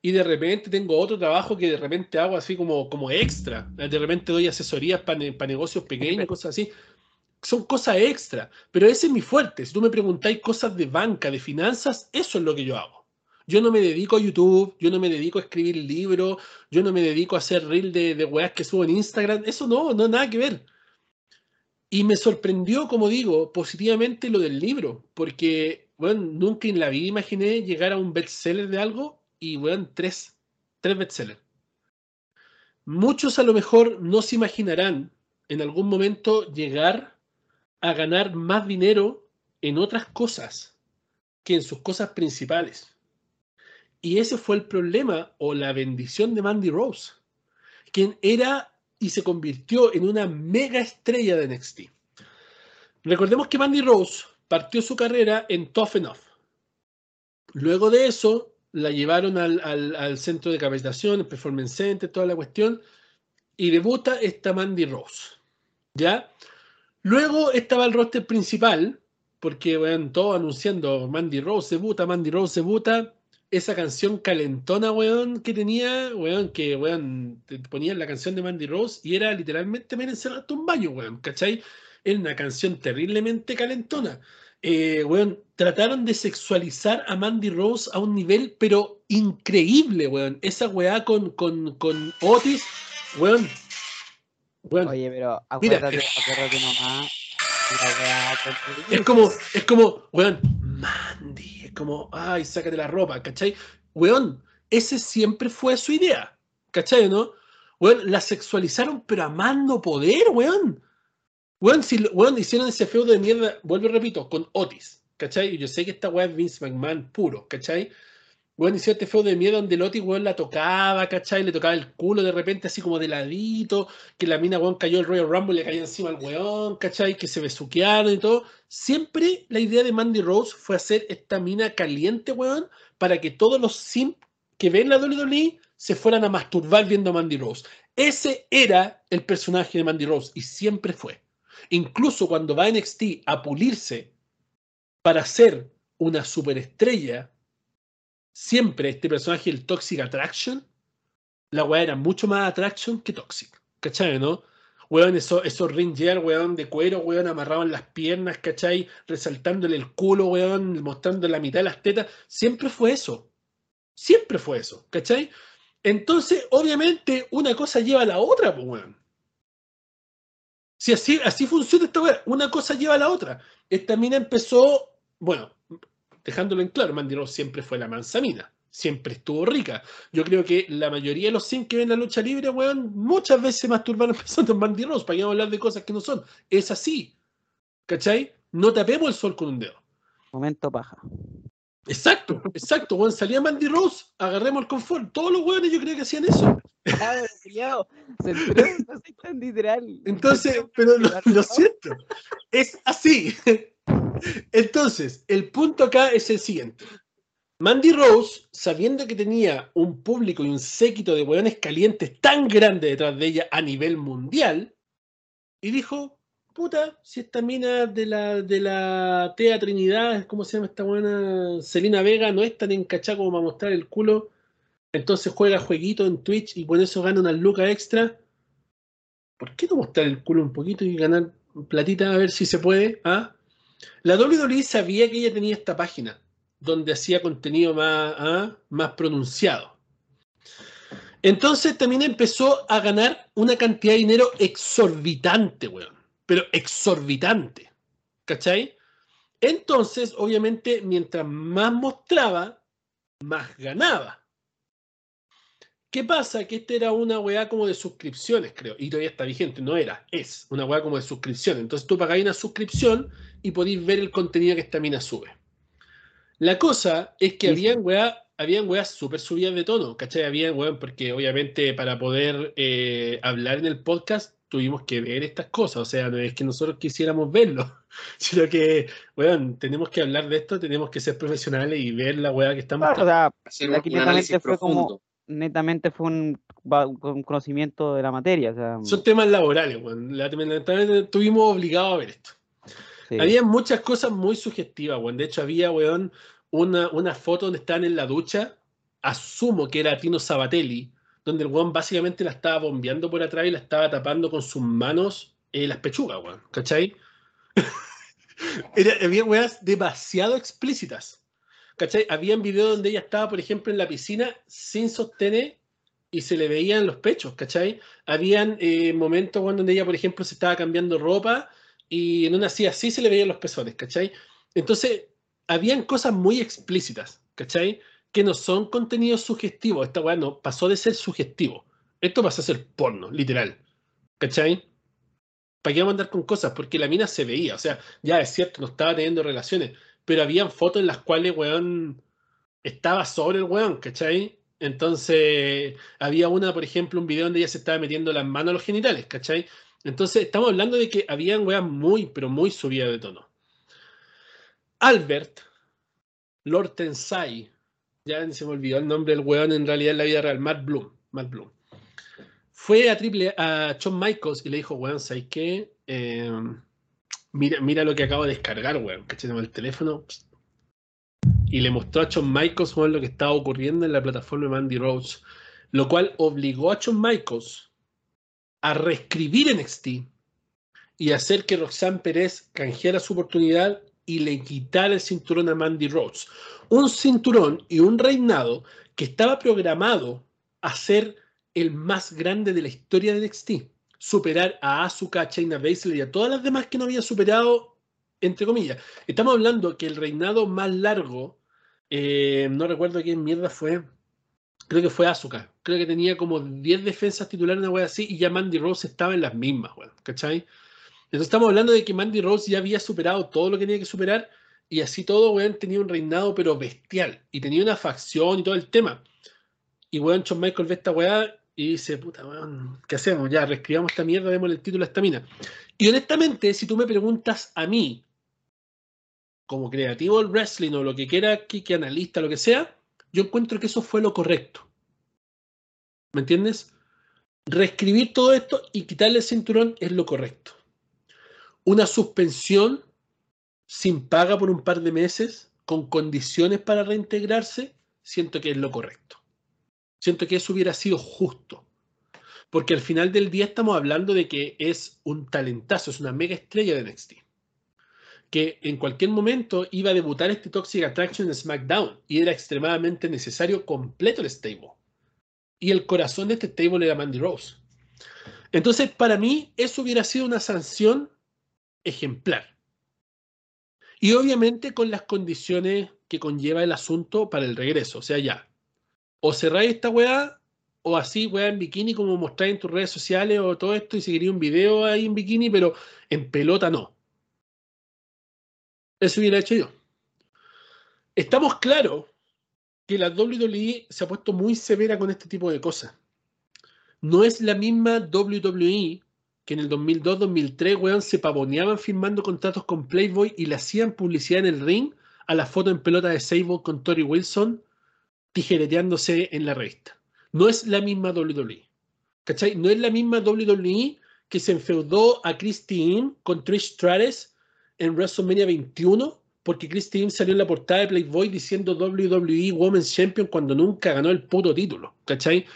Speaker 1: Y de repente tengo otro trabajo que de repente hago así como, como extra. De repente doy asesorías para negocios pequeños, cosas así. Son cosas extra. Pero ese es mi fuerte. Si tú me preguntáis cosas de banca, de finanzas, eso es lo que yo hago. Yo no me dedico a YouTube, yo no me dedico a escribir libros, yo no me dedico a hacer reel de, de weas que subo en Instagram. Eso no, no, nada que ver. Y me sorprendió, como digo, positivamente lo del libro, porque, bueno, nunca en la vida imaginé llegar a un bestseller de algo y, bueno, tres, tres bestsellers. Muchos a lo mejor no se imaginarán en algún momento llegar a ganar más dinero en otras cosas que en sus cosas principales. Y ese fue el problema o la bendición de Mandy Rose, quien era y se convirtió en una mega estrella de NXT. Recordemos que Mandy Rose partió su carrera en Tough Enough. Luego de eso, la llevaron al, al- centro de capacitación, el Performance Center, toda la cuestión, y debuta esta Mandy Rose. ¿Ya? Luego estaba el roster principal, porque bueno, todo anunciando Mandy Rose debuta, Mandy Rose debuta, esa canción calentona, weón, que tenía, weón, que, weón, ponían la canción de Mandy Rose y era literalmente me encerrarte un baño, weón, ¿cachai? Era una canción terriblemente calentona. Eh, weón, trataron de sexualizar a Mandy Rose a un nivel, pero increíble, weón. Esa weá con, con, con Otis, weón.
Speaker 2: Oye, pero
Speaker 1: Mira,
Speaker 2: acuérdate,
Speaker 1: eh,
Speaker 2: acuérdate mamá.
Speaker 1: Es como, es como, weón, Mandy, es como, ay, sácate la ropa, ¿cachai? Weón, ese siempre fue su idea, ¿cachai, no? Weón, la sexualizaron, pero amando poder, weón. Weón, si, weón, hicieron ese feudo de mierda, vuelvo y repito, con Otis, ¿cachai? Y yo sé que esta weá es Vince McMahon puro, ¿cachai? Weón, hicieron este feudo de mierda donde el Otis, weón, la tocaba, ¿cachai? Le tocaba el culo de repente así como de ladito, que la mina, weón, cayó el Royal Rumble y le cayó encima al weón, ¿cachai? Que se besuquearon y todo. Siempre la idea de Mandy Rose fue hacer esta mina caliente, weón, para que todos los simp que ven la WWE se fueran a masturbar viendo a Mandy Rose. Ese era el personaje de Mandy Rose y siempre fue. Incluso cuando va a NXT a pulirse para ser una superestrella, siempre este personaje, el Toxic Attraction, la weá era mucho más Attraction que Toxic. ¿Cachai, no? Weón, esos, esos ring weón, de cuero, weón, amarraban las piernas, ¿cachai? Resaltándole el culo, weón, mostrando la mitad de las tetas. Siempre fue eso. Siempre fue eso, ¿cachai? Entonces, obviamente, una cosa lleva a la otra, weón. Si así, así funciona esta weá, una cosa lleva a la otra. Esta mina empezó, bueno, dejándolo en claro, Mandy Rose siempre fue la manzanina, siempre estuvo rica. Yo creo que la mayoría de los 100 que ven la lucha libre, weón, muchas veces se masturbaron pensando en Mandy Rose, para que vamos a hablar de cosas que no son. Es así, ¿cachai? No tapemos el sol con un dedo.
Speaker 2: Momento paja.
Speaker 1: Exacto, exacto, weón, salía Mandy Rose, agarremos el confort. Todos los weones yo creo que hacían eso.
Speaker 2: Se no soy tan literal.
Speaker 1: Entonces, pero lo, lo siento, es así. Entonces, el punto acá es el siguiente. Mandy Rose, sabiendo que tenía un público y un séquito de hueones calientes tan grande detrás de ella a nivel mundial, y dijo, puta, si esta mina de la, de la Tea Trinidad, ¿cómo se llama esta buena? Selena Vega, no es tan encachada como para mostrar el culo, entonces juega jueguito en Twitch y por eso gana una luca extra. ¿Por qué no mostrar el culo un poquito y ganar platita a ver si se puede? ¿Ah? La WWE sabía que ella tenía esta página donde hacía contenido más, ¿ah? más pronunciado. Entonces también empezó a ganar una cantidad de dinero exorbitante, weón. Pero exorbitante. ¿Cachai? Entonces, obviamente, mientras más mostraba, más ganaba. ¿Qué pasa? Que esta era una weá como de suscripciones, creo. Y todavía está vigente. No era, es una weá como de suscripciones. Entonces tú pagáis una suscripción y podéis ver el contenido que esta mina sube. La cosa es que
Speaker 2: Sí,
Speaker 1: habían weá, habían weas súper subidas de tono, ¿cachai? Habían weón, porque obviamente para poder eh, hablar en el podcast tuvimos que ver estas cosas. O sea, no es que nosotros quisiéramos verlo, sino que, weón, tenemos que hablar de esto, tenemos que ser profesionales y ver la weá que estamos
Speaker 2: Claro, o sea,
Speaker 3: Hacer
Speaker 2: Aquí netamente fue como-
Speaker 3: profundo.
Speaker 2: netamente fue un, conocimiento de la materia. O sea,
Speaker 1: Son temas laborales, weón. Lamentablemente estuvimos obligados a ver esto. Había muchas cosas muy sugestivas, weón. De hecho, había, weón, una, una foto donde estaban en la ducha. Asumo que era Tino Sabatelli, donde el weón básicamente la estaba bombeando por atrás y la estaba tapando con sus manos eh, las pechugas, weón. ¿Cachai? Era- había weas demasiado explícitas. ¿Cachai? Habían videos donde ella estaba, por ejemplo, en la piscina sin sostener y se le veían los pechos, ¿cachai? Habían eh, momentos donde ella, por ejemplo, se estaba cambiando ropa y en una así así se le veían los pezones, ¿cachai? Entonces, habían cosas muy explícitas, ¿cachai? Que no son contenidos sugestivos. Esta weá no pasó de ser sugestivo. Esto pasó a ser porno, literal. ¿Cachai? ¿Para qué vamos a andar con cosas? Porque la mina se veía. O sea, ya es cierto, no estaba teniendo relaciones, pero habían fotos en las cuales, weón, estaba sobre el weón, ¿cachai? Entonces, había una, por ejemplo, un video donde ella se estaba metiendo las manos a los genitales, ¿cachai? Entonces, estamos hablando de que habían weas muy, pero muy subidas de tono. Albert, Lord Tensai, ya se me olvidó el nombre del weón en realidad en la vida real, Matt Bloom, Matt Bloom. Fue a triple a Shawn Michaels y le dijo, weón, ¿sabes qué? Eh, mira, mira lo que acabo de descargar, weón, ¿cachai? El teléfono y le mostró a Shawn Michaels weón, lo que estaba ocurriendo en la plataforma de Mandy Rose, lo cual obligó a Shawn Michaels a reescribir NXT y hacer que Roxanne Pérez canjeara su oportunidad y le quitara el cinturón a Mandy Rhodes. Un cinturón y un reinado que estaba programado a ser el más grande de la historia de NXT. Superar a Asuka, a Shayna Baszler y a todas las demás que no había superado, entre comillas. Estamos hablando que el reinado más largo, eh, no recuerdo quién mierda fue, creo que fue Asuka. Creo que tenía como 10 defensas titulares, una wea así, y ya Mandy Rose estaba en las mismas, weón. ¿Cachai? Entonces estamos hablando de que Mandy Rose ya había superado todo lo que tenía que superar y así todo, weón, tenía un reinado pero bestial y tenía una facción y todo el tema. Y weón, Shawn Michael ve esta weá y dice, puta, weón, ¿qué hacemos? Ya, reescribamos esta mierda, démosle el título a esta mina. Y honestamente, si tú me preguntas a mí, como creativo del wrestling o lo que quiera, que, que analista, lo que sea, yo encuentro que eso fue lo correcto. ¿Me entiendes? Reescribir todo esto y quitarle el cinturón es lo correcto una suspensión sin paga por un par de meses, con condiciones para reintegrarse, siento que es lo correcto. Siento que eso hubiera sido justo. Porque al final del día estamos hablando de que es un talentazo, es una mega estrella de NXT. Que en cualquier momento iba a debutar este Toxic Attraction en SmackDown y era extremadamente necesario completo el stable. Y el corazón de este stable era Mandy Rose. Entonces, para mí, eso hubiera sido una sanción ejemplar. Y obviamente con las condiciones que conlleva el asunto para el regreso. O sea, ya, o cerráis esta weá, o así, weá, en bikini, como mostráis en tus redes sociales o todo esto, y seguiría un video ahí en bikini, pero en pelota no. Eso hubiera hecho yo. Estamos claros que la WWE se ha puesto muy severa con este tipo de cosas. No es la misma WWE que en el 2002-2003, weón, se pavoneaban firmando contratos con Playboy y le hacían publicidad en el ring a la foto en pelota de Sable con Tori Wilson tijereteándose en la revista. No es la misma WWE. ¿Cachai? No es la misma WWE que se enfeudó a Christine con Trish Stratus en WrestleMania 21 porque Christine salió en la portada de Playboy diciendo WWE Women's Champion cuando nunca ganó el puto título. ¿Cachai?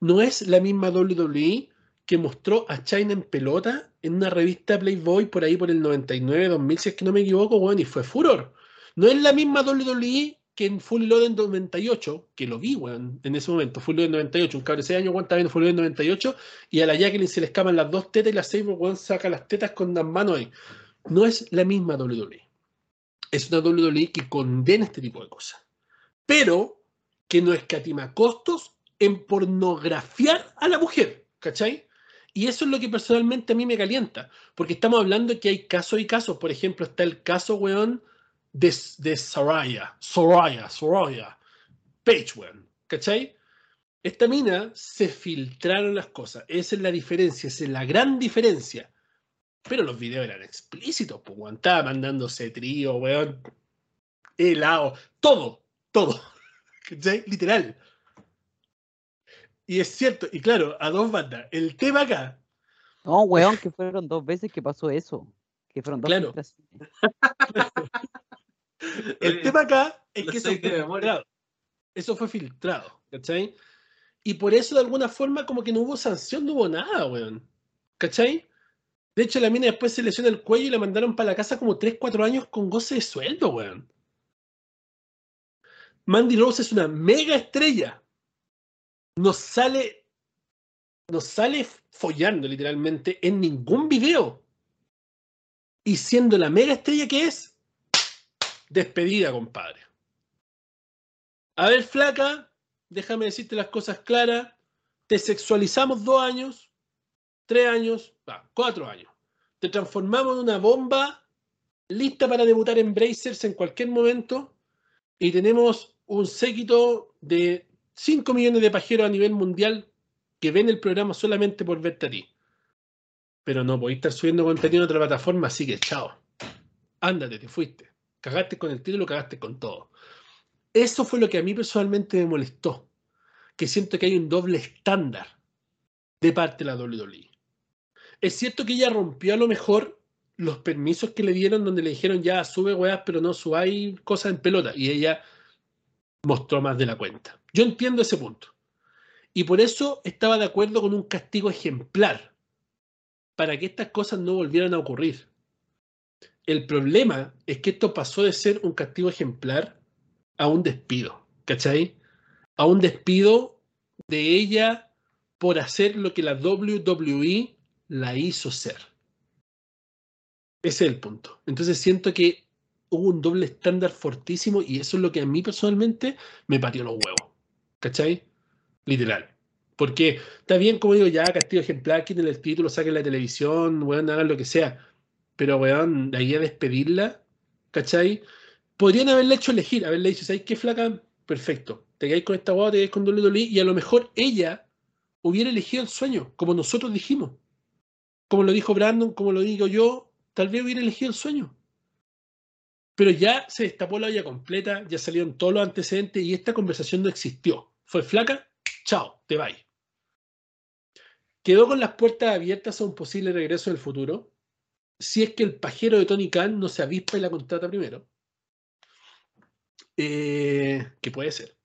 Speaker 1: No es la misma WWE que mostró a China en pelota en una revista Playboy por ahí por el 99, 2000, si es que no me equivoco, bueno, y fue furor. No es la misma WWE que en Full Load 98, que lo vi, weón, en ese momento, Full Load 98, un cabrón de 6 años, viendo Full Load 98, y a la Jacqueline se le escapan las dos tetas y la Sabre, weón, saca las tetas con las manos ahí. No es la misma WWE. Es una WWE que condena este tipo de cosas. Pero que no escatima costos en pornografiar a la mujer, ¿cachai? Y eso es lo que personalmente a mí me calienta, porque estamos hablando que hay casos y casos. Por ejemplo, está el caso, weón, de, de Soraya, Soraya, Soraya, Page, weón, ¿cachai? Esta mina se filtraron las cosas. Esa es la diferencia, esa es la gran diferencia. Pero los videos eran explícitos, pues, weón. Estaba mandándose trío, weón. Helado, todo, todo. ¿Cachai? Literal. Y es cierto, y claro, a dos bandas. El tema acá.
Speaker 2: No, weón, que fueron dos veces que pasó eso. Que fueron dos
Speaker 1: Claro. El tema acá es que eso fue filtrado. Eso fue filtrado, ¿cachai? Y por eso, de alguna forma, como que no hubo sanción, no hubo nada, weón. ¿Cachai? De hecho, la mina después se lesionó el cuello y la mandaron para la casa como 3, 4 años con goce de sueldo, weón. Mandy Rose es una mega estrella. No sale. No sale follando literalmente en ningún video. Y siendo la mega estrella que es, despedida, compadre. A ver, flaca, déjame decirte las cosas claras. Te sexualizamos dos años, tres años, cuatro años. Te transformamos en una bomba lista para debutar en Brazers en cualquier momento. Y tenemos un séquito de 5 millones de pajeros a nivel mundial que ven el programa solamente por verte a ti. Pero no podéis estar subiendo contenido en otra plataforma, así que chao. Ándate, te fuiste. Cagaste con el título, cagaste con todo. Eso fue lo que a mí personalmente me molestó. Que siento que hay un doble estándar de parte de la WWE. Es cierto que ella rompió a lo mejor los permisos que le dieron donde le dijeron ya sube weas, pero no subáis cosas en pelota. Y ella mostró más de la cuenta. Yo entiendo ese punto. Y por eso estaba de acuerdo con un castigo ejemplar para que estas cosas no volvieran a ocurrir. El problema es que esto pasó de ser un castigo ejemplar a un despido, ¿cachai? A un despido de ella por hacer lo que la WWE la hizo ser. Ese es el punto. Entonces siento que hubo un doble estándar fortísimo y eso es lo que a mí personalmente me pateó los huevos. ¿Cachai? Literal. Porque está bien, como digo, ya castigo ejemplar, quiten el título, saquen la televisión, weón, hagan lo que sea. Pero, weón, de ahí a despedirla, ¿cachai? Podrían haberle hecho elegir, haberle dicho, ¿sabes qué, flaca? Perfecto. Te quedáis con esta guapa, te quedáis con WWE y a lo mejor ella hubiera elegido el sueño, como nosotros dijimos. Como lo dijo Brandon, como lo digo yo, tal vez hubiera elegido el sueño. Pero ya se destapó la olla completa, ya salieron todos los antecedentes y esta conversación no existió. Fue flaca, chao, te vais. Quedó con las puertas abiertas a un posible regreso del futuro, si es que el pajero de Tony Khan no se avispa y la contrata primero. Eh, que puede ser.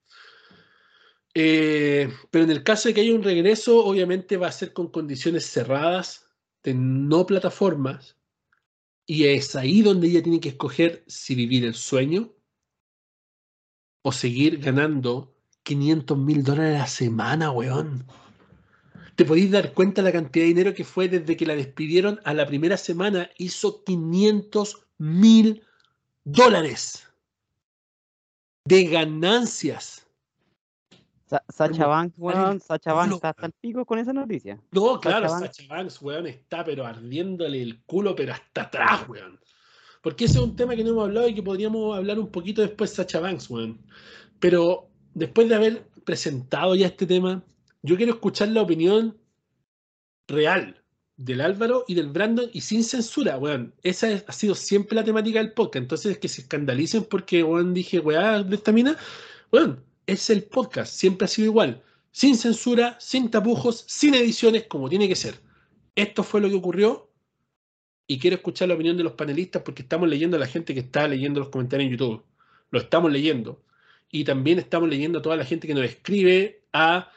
Speaker 1: Eh, pero en el caso de que haya un regreso, obviamente va a ser con condiciones cerradas, de no plataformas, y es ahí donde ella tiene que escoger si vivir el sueño o seguir ganando 500 mil dólares a la semana, weón. te podéis dar cuenta la cantidad de dinero que fue desde que la despidieron a la primera semana. Hizo 500 mil dólares de ganancias.
Speaker 2: Sa- Sacha Banks, weón, Sacha Banks está hasta el pico con esa noticia.
Speaker 1: No, claro,
Speaker 2: Sacha Banks.
Speaker 1: Sacha Banks, weón, está pero ardiéndole el culo, pero hasta atrás, weón. Porque ese es un tema que no hemos hablado y que podríamos hablar un poquito después Sacha Banks, weón. Pero después de haber presentado ya este tema, yo quiero escuchar la opinión real del Álvaro y del Brandon y sin censura, weón. Esa es- ha sido siempre la temática del podcast. Entonces, que se escandalicen porque, weón, dije, weón, de esta mina, weón, es el podcast. Siempre ha sido igual. Sin censura, sin tapujos, sin ediciones, como tiene que ser. Esto fue lo que ocurrió y quiero escuchar la opinión de los panelistas porque estamos leyendo a la gente que está leyendo los comentarios en YouTube. Lo estamos leyendo. Y también estamos leyendo a toda la gente que nos escribe a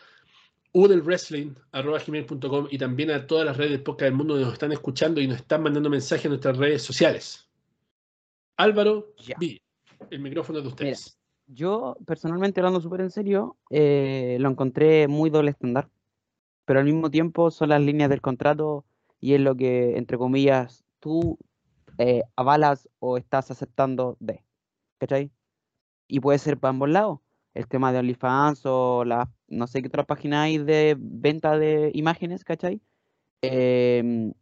Speaker 1: udelwrestling.com y también a todas las redes de podcast del mundo que nos están escuchando y nos están mandando mensajes en nuestras redes sociales. Álvaro. Vi, el micrófono es de ustedes.
Speaker 2: Yo, personalmente, hablando súper en serio, eh, lo encontré muy doble estándar, pero al mismo tiempo son las líneas del contrato y es lo que, entre comillas, tú eh, avalas o estás aceptando de, ¿cachai? Y puede ser para ambos lados. El tema de OnlyFans o la, no sé qué otra página hay de venta de imágenes, ¿cachai? Em,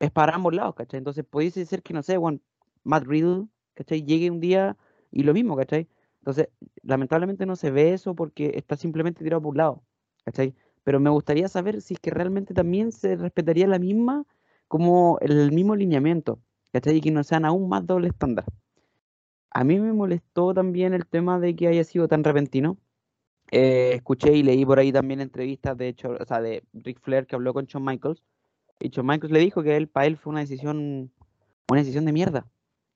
Speaker 2: es para ambos lados, ¿cachai? Entonces pudiese ser que, no sé, bueno, Matt Riddle, ¿cachai? Llegue un día y lo mismo, ¿cachai? Entonces, lamentablemente no se ve eso porque está simplemente tirado por un lado, ¿cachai? Pero me gustaría saber si es que realmente también se respetaría la misma, como el mismo lineamiento, ¿cachai? Y que no sean aún más doble estándar. A mí me molestó también el tema de que haya sido tan repentino. Eh, escuché y leí por ahí también entrevistas de hecho, o sea, de Ric Flair que habló con Shawn Michaels. Y Shawn Michaels le dijo que él, para él fue una decisión, una decisión de mierda,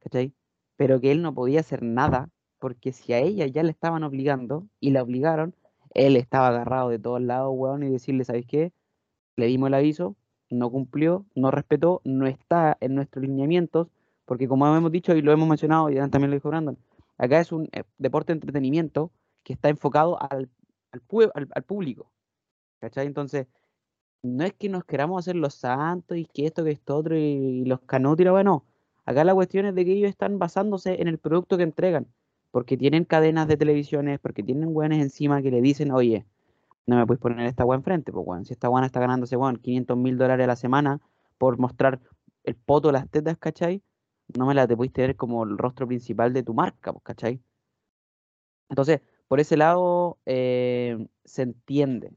Speaker 2: ¿cachai? Pero que él no podía hacer nada porque si a ella ya le estaban obligando y la obligaron, él estaba agarrado de todos lados, weón, y decirle, ¿sabes qué? Le dimos el aviso, no cumplió, no respetó, no está en nuestros lineamientos, porque como hemos dicho y lo hemos mencionado, y también lo dijo Brandon, acá es un eh, deporte de entretenimiento que está enfocado al, al, al- al público, ¿cachai? Entonces, no es que nos queramos hacer los santos y que esto, que esto, otro, y, los canutos y la weá, no. Acá la cuestión es de que ellos están basándose en el producto que entregan, porque tienen cadenas de televisiones, porque tienen weones encima que le dicen, oye, no me puedes poner esta weá enfrente, pues weón, si esta weá está ganándose, weón, 500 mil dólares a la semana por mostrar el poto las tetas, ¿cachai? No me la te puedes tener como el rostro principal de tu marca, pues, ¿cachai? Entonces, por ese lado, eh, se entiende.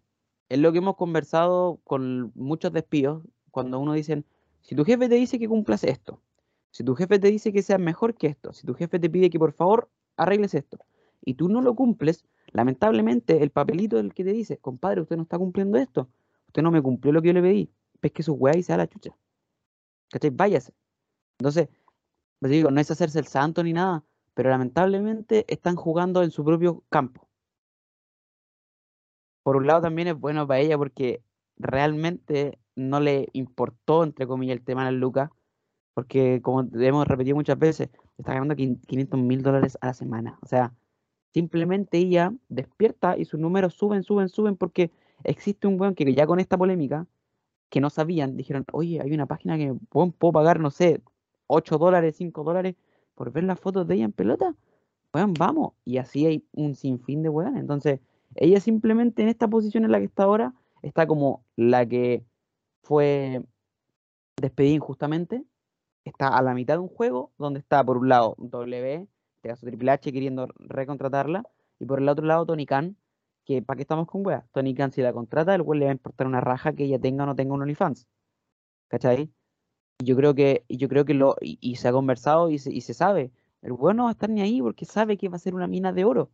Speaker 2: Es lo que hemos conversado con muchos despidos, cuando uno dice, si tu jefe te dice que cumplas esto, si tu jefe te dice que seas mejor que esto, si tu jefe te pide que por favor arregles esto, y tú no lo cumples, lamentablemente el papelito del que te dice, compadre, usted no está cumpliendo esto, usted no me cumplió lo que yo le pedí, pesque su weá y se da la chucha. ¿Cachai? Váyase. Entonces, pues digo, no es hacerse el santo ni nada, pero lamentablemente están jugando en su propio campo. Por un lado también es bueno para ella porque realmente no le importó, entre comillas, el tema las lucas, porque como hemos repetido muchas veces, está ganando 500 mil dólares a la semana. O sea, simplemente ella despierta y sus números suben, suben, suben porque existe un weón que ya con esta polémica, que no sabían, dijeron, oye, hay una página que puedo, pagar, no sé, 8 dólares, 5 dólares por ver las fotos de ella en pelota. Weón, vamos. Y así hay un sinfín de weón. Entonces, ella simplemente en esta posición en la que está ahora, está como la que fue despedida injustamente, está a la mitad de un juego donde está por un lado W, en este caso Triple H queriendo recontratarla, y por el otro lado Tony Khan, que ¿para qué estamos con weas? Tony Khan si la contrata, el cual le va a importar una raja que ella tenga o no tenga un OnlyFans. ¿Cachai? Y yo creo que, yo creo que lo, y se ha conversado y se, y se sabe, el weón no va a estar ni ahí porque sabe que va a ser una mina de oro.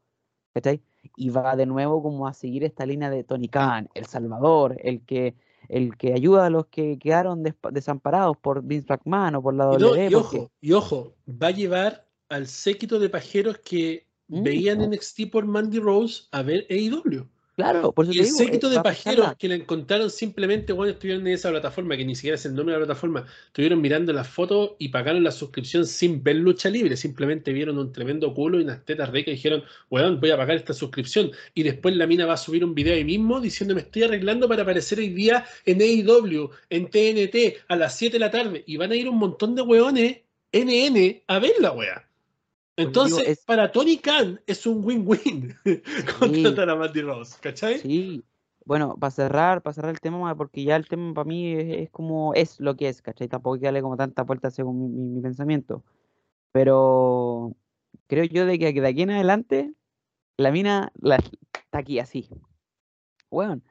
Speaker 2: ¿Cachai? Y va de nuevo como a seguir esta línea de Tony Khan, el salvador, el que, el que ayuda a los que quedaron desamparados por Vince McMahon o por la
Speaker 1: Y, no,
Speaker 2: WWE.
Speaker 1: y
Speaker 2: porque-
Speaker 1: ojo, y ojo, va a llevar al séquito de pajeros que
Speaker 2: Mm.
Speaker 1: veían NXT por Mandy Rose a ver AEW.
Speaker 2: Claro, por eso
Speaker 1: Y
Speaker 2: te
Speaker 1: el
Speaker 2: digo,
Speaker 1: séquito
Speaker 2: eh,
Speaker 1: de pajeros que la encontraron simplemente cuando estuvieron en esa plataforma, que ni siquiera es el nombre de la plataforma, estuvieron mirando las fotos y pagaron la suscripción sin ver lucha libre, simplemente vieron un tremendo culo y unas tetas ricas y dijeron, weón, voy a pagar esta suscripción. Y después la mina va a subir un video ahí mismo diciendo, me estoy arreglando para aparecer hoy día en AEW, en TNT, a las 7 de la tarde. Y van a ir un montón de weones NN a ver la wea. Entonces,
Speaker 2: digo, es-
Speaker 1: para Tony Khan es un win-win contratar a Mandy Rose, ¿cachai?
Speaker 2: Sí, bueno, para cerrar, para cerrar el tema, porque ya el tema para mí es, es como es lo que es, ¿cachai? Tampoco hay que darle como tanta vuelta según mi, mi- mi pensamiento. Pero creo yo de que de aquí en adelante la mina la, está aquí así. Bueno,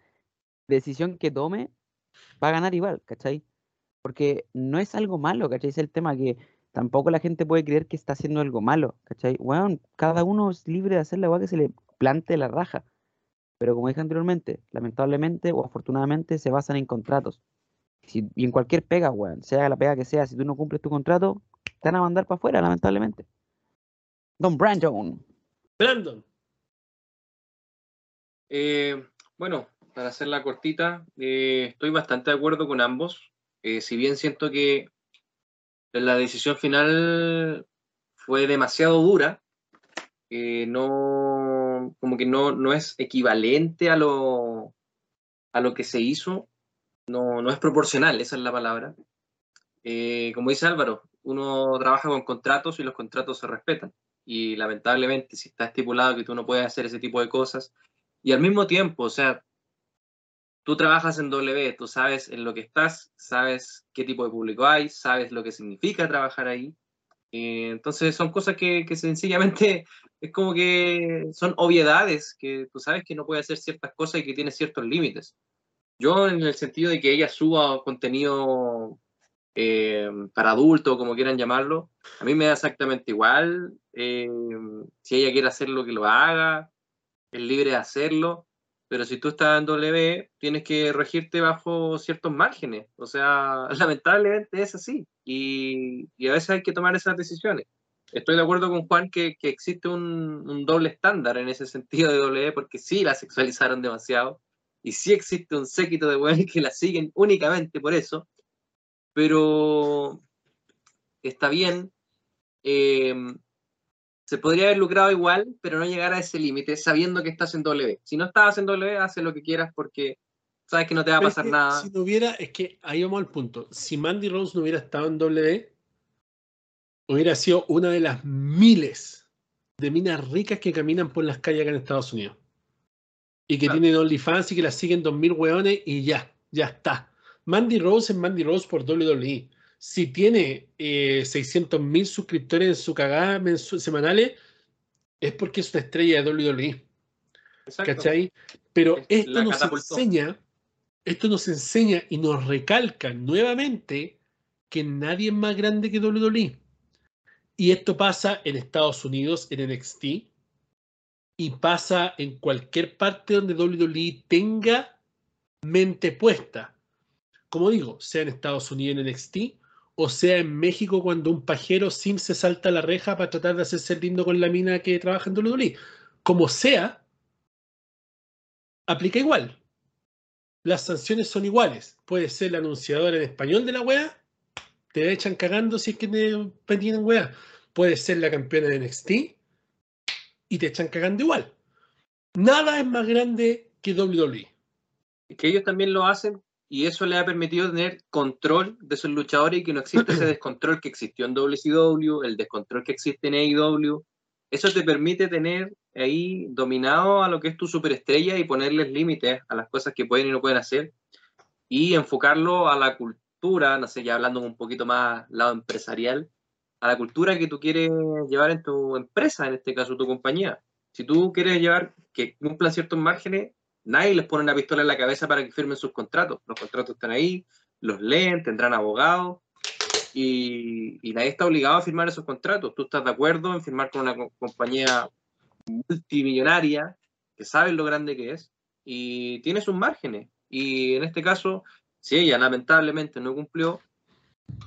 Speaker 2: decisión que tome va a ganar igual, ¿cachai? Porque no es algo malo, ¿cachai? Es el tema que tampoco la gente puede creer que está haciendo algo malo, ¿cachai? Bueno, cada uno es libre de hacer la weá que se le plante la raja. Pero como dije anteriormente, lamentablemente o afortunadamente se basan en contratos. Y en cualquier pega, weón, sea la pega que sea, si tú no cumples tu contrato, te van a mandar para afuera, lamentablemente. Don Brandon.
Speaker 1: Brandon.
Speaker 3: Eh, bueno, para hacerla cortita, eh, estoy bastante de acuerdo con ambos. Eh, si bien siento que la decisión final fue demasiado dura, eh, no, como que no, no es equivalente a lo, a lo que se hizo, no, no es proporcional, esa es la palabra. Eh, como dice Álvaro, uno trabaja con contratos y los contratos se respetan. Y lamentablemente, si está estipulado que tú no puedes hacer ese tipo de cosas, y al mismo tiempo, o sea, tú trabajas en W, tú sabes en lo que estás, sabes qué tipo de público hay, sabes lo que significa trabajar ahí. Eh, entonces son cosas que, que sencillamente es como que son obviedades, que tú sabes que no puede hacer ciertas cosas y que tiene ciertos límites. Yo en el sentido de que ella suba contenido eh, para adultos, como quieran llamarlo, a mí me da exactamente igual. eh, si ella quiere hacer lo que lo haga, es libre de hacerlo, pero si tú estás en W, tienes que regirte bajo ciertos márgenes. O sea, lamentablemente es así. Y, y a veces hay que tomar esas decisiones. Estoy de acuerdo con Juan que, que existe un, un doble estándar en ese sentido de W, porque sí la sexualizaron demasiado. Y sí existe un séquito de weones que la siguen únicamente por eso. Pero está bien. eh, se podría haber lucrado igual, pero no llegar a ese límite sabiendo que estás en W. Si no estabas en W, hace lo que quieras porque sabes que no te va a
Speaker 1: es
Speaker 3: pasar
Speaker 1: que
Speaker 3: nada.
Speaker 1: Si no hubiera, es que ahí vamos al punto. Si Mandy Rose no hubiera estado en W, hubiera sido una de las miles de minas ricas que caminan por las calles acá en Estados Unidos. Y que
Speaker 3: Claro.
Speaker 1: tienen OnlyFans y que las siguen 2.000 hueones y ya, ya está. Mandy Rose es Mandy Rose por WWE. Si tiene eh, 600.000 suscriptores en su cagada semanales, es porque es una estrella de WWE.
Speaker 3: Exacto.
Speaker 1: ¿Cachai? Pero
Speaker 3: Es-
Speaker 1: esto
Speaker 3: la
Speaker 1: nos
Speaker 3: catapultó.
Speaker 1: enseña, esto nos enseña y nos recalca nuevamente que nadie es más grande que WWE. Y esto pasa en Estados Unidos, en NXT, y pasa en cualquier parte donde WWE tenga mente puesta. Como digo, sea en Estados Unidos en NXT, o sea en México cuando un pajero sim se salta a la reja para tratar de hacerse lindo con la mina que trabaja en WWE. Como sea, aplica igual. Las sanciones son iguales. Puede ser la anunciadora en español de la wea, te echan cagando si es que te tienen wea. Puede ser la campeona de NXT y te echan cagando igual. Nada es más grande que WWE.
Speaker 3: que ellos también lo hacen y eso le ha permitido tener control de sus luchadores y que no existe ese descontrol que existió en WCW, el descontrol que existe en AEW. Eso te permite tener ahí dominado a lo que es tu superestrella y ponerles límites a las cosas que pueden y no pueden hacer y enfocarlo a la cultura, no sé, ya hablando un poquito más lado empresarial, a la cultura que tú quieres llevar en tu empresa, en este caso tu compañía. Si tú quieres llevar que cumplan ciertos márgenes, nadie les pone una pistola en la cabeza para que firmen sus contratos. Los contratos están ahí, los leen, tendrán abogados y, nadie está obligado a firmar esos contratos. Tú estás de acuerdo en firmar con una co- compañía multimillonaria que sabe lo grande que es y tiene sus márgenes. Y en este caso, si ella lamentablemente no cumplió,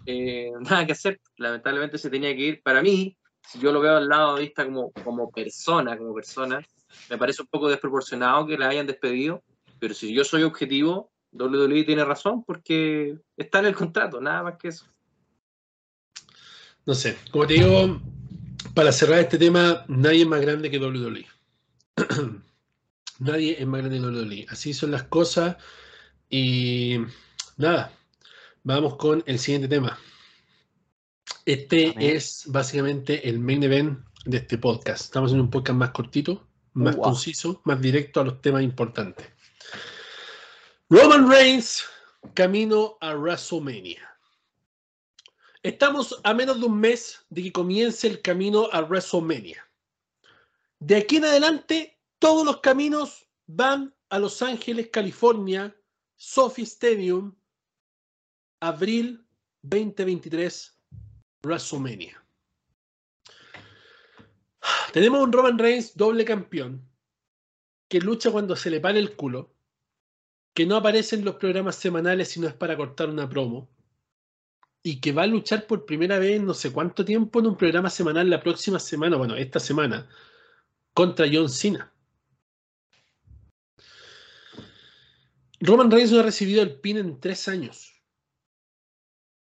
Speaker 3: eh, nada que hacer. Lamentablemente se tenía que ir. Para mí, si yo lo veo al lado de vista como, como persona, como persona, Me parece un poco desproporcionado que la hayan despedido, pero si yo soy objetivo, WWE tiene razón porque está en el contrato, nada más que eso.
Speaker 1: No sé, como te digo, para cerrar este tema, nadie es más grande que WWE. nadie es más grande que WWE. Así son las cosas y nada, vamos con el siguiente tema. Este es básicamente el main event de este podcast. Estamos en un podcast más cortito, más
Speaker 2: Wow.
Speaker 1: conciso, más directo a los temas importantes. Roman Reigns, camino a WrestleMania. Estamos a menos de un mes de que comience el camino a WrestleMania. De aquí en adelante, todos los caminos van a Los Ángeles, California, Sophie Stadium, abril 2023, WrestleMania. Tenemos un Roman Reigns doble campeón que lucha cuando se le pare el culo, que no aparece en los programas semanales si no es para cortar una promo, y que va a luchar por primera vez en no sé cuánto tiempo en un programa semanal la próxima semana, bueno, esta semana, contra John Cena. Roman Reigns no ha recibido el pin en tres años.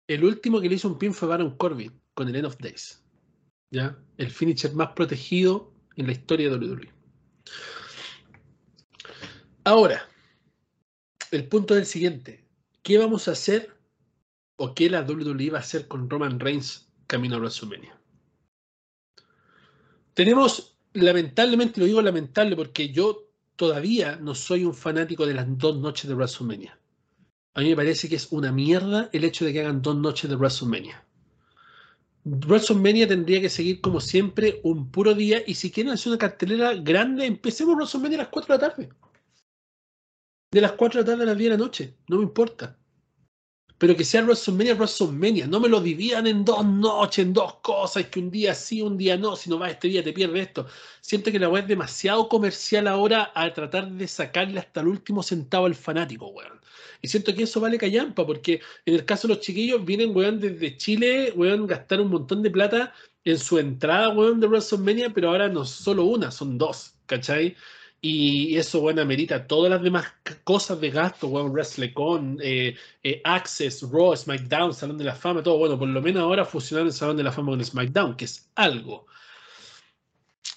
Speaker 1: El último que le hizo un pin fue Baron Corbin con el End of Days. ¿Ya? El finisher más protegido en la historia de WWE. Ahora, el punto es el siguiente. ¿Qué vamos a hacer o qué la WWE va a hacer con Roman Reigns camino a WrestleMania? Tenemos, lamentablemente, lo digo lamentable porque yo todavía no soy un fanático de las dos noches de WrestleMania. A mí me parece que es una mierda el hecho de que hagan dos noches de WrestleMania. WrestleMania tendría que seguir como siempre un puro día y si quieren hacer una cartelera grande, empecemos WrestleMania a las 4 de la tarde. De las 4 de la tarde a las 10 de la noche, no me importa. Pero que sea WrestleMania, WrestleMania. No me lo dividan en dos noches, en dos cosas, que un día sí, un día no. Si no vas este día, te pierdes esto. Siento que la web es demasiado comercial ahora a tratar de sacarle hasta el último centavo al fanático, weón. Y siento que eso vale callampa, porque en el caso de los chiquillos vienen, weón, desde Chile, weón, gastar un montón de plata en su entrada, weón, de WrestleMania, pero ahora no solo una, son dos, ¿cachai? Y eso, bueno, amerita todas las demás cosas de gasto, weón, WrestleCon, eh, eh, Access, Raw, SmackDown, Salón de la Fama, todo. Bueno, por lo menos ahora fusionar el Salón de la Fama con SmackDown, que es algo.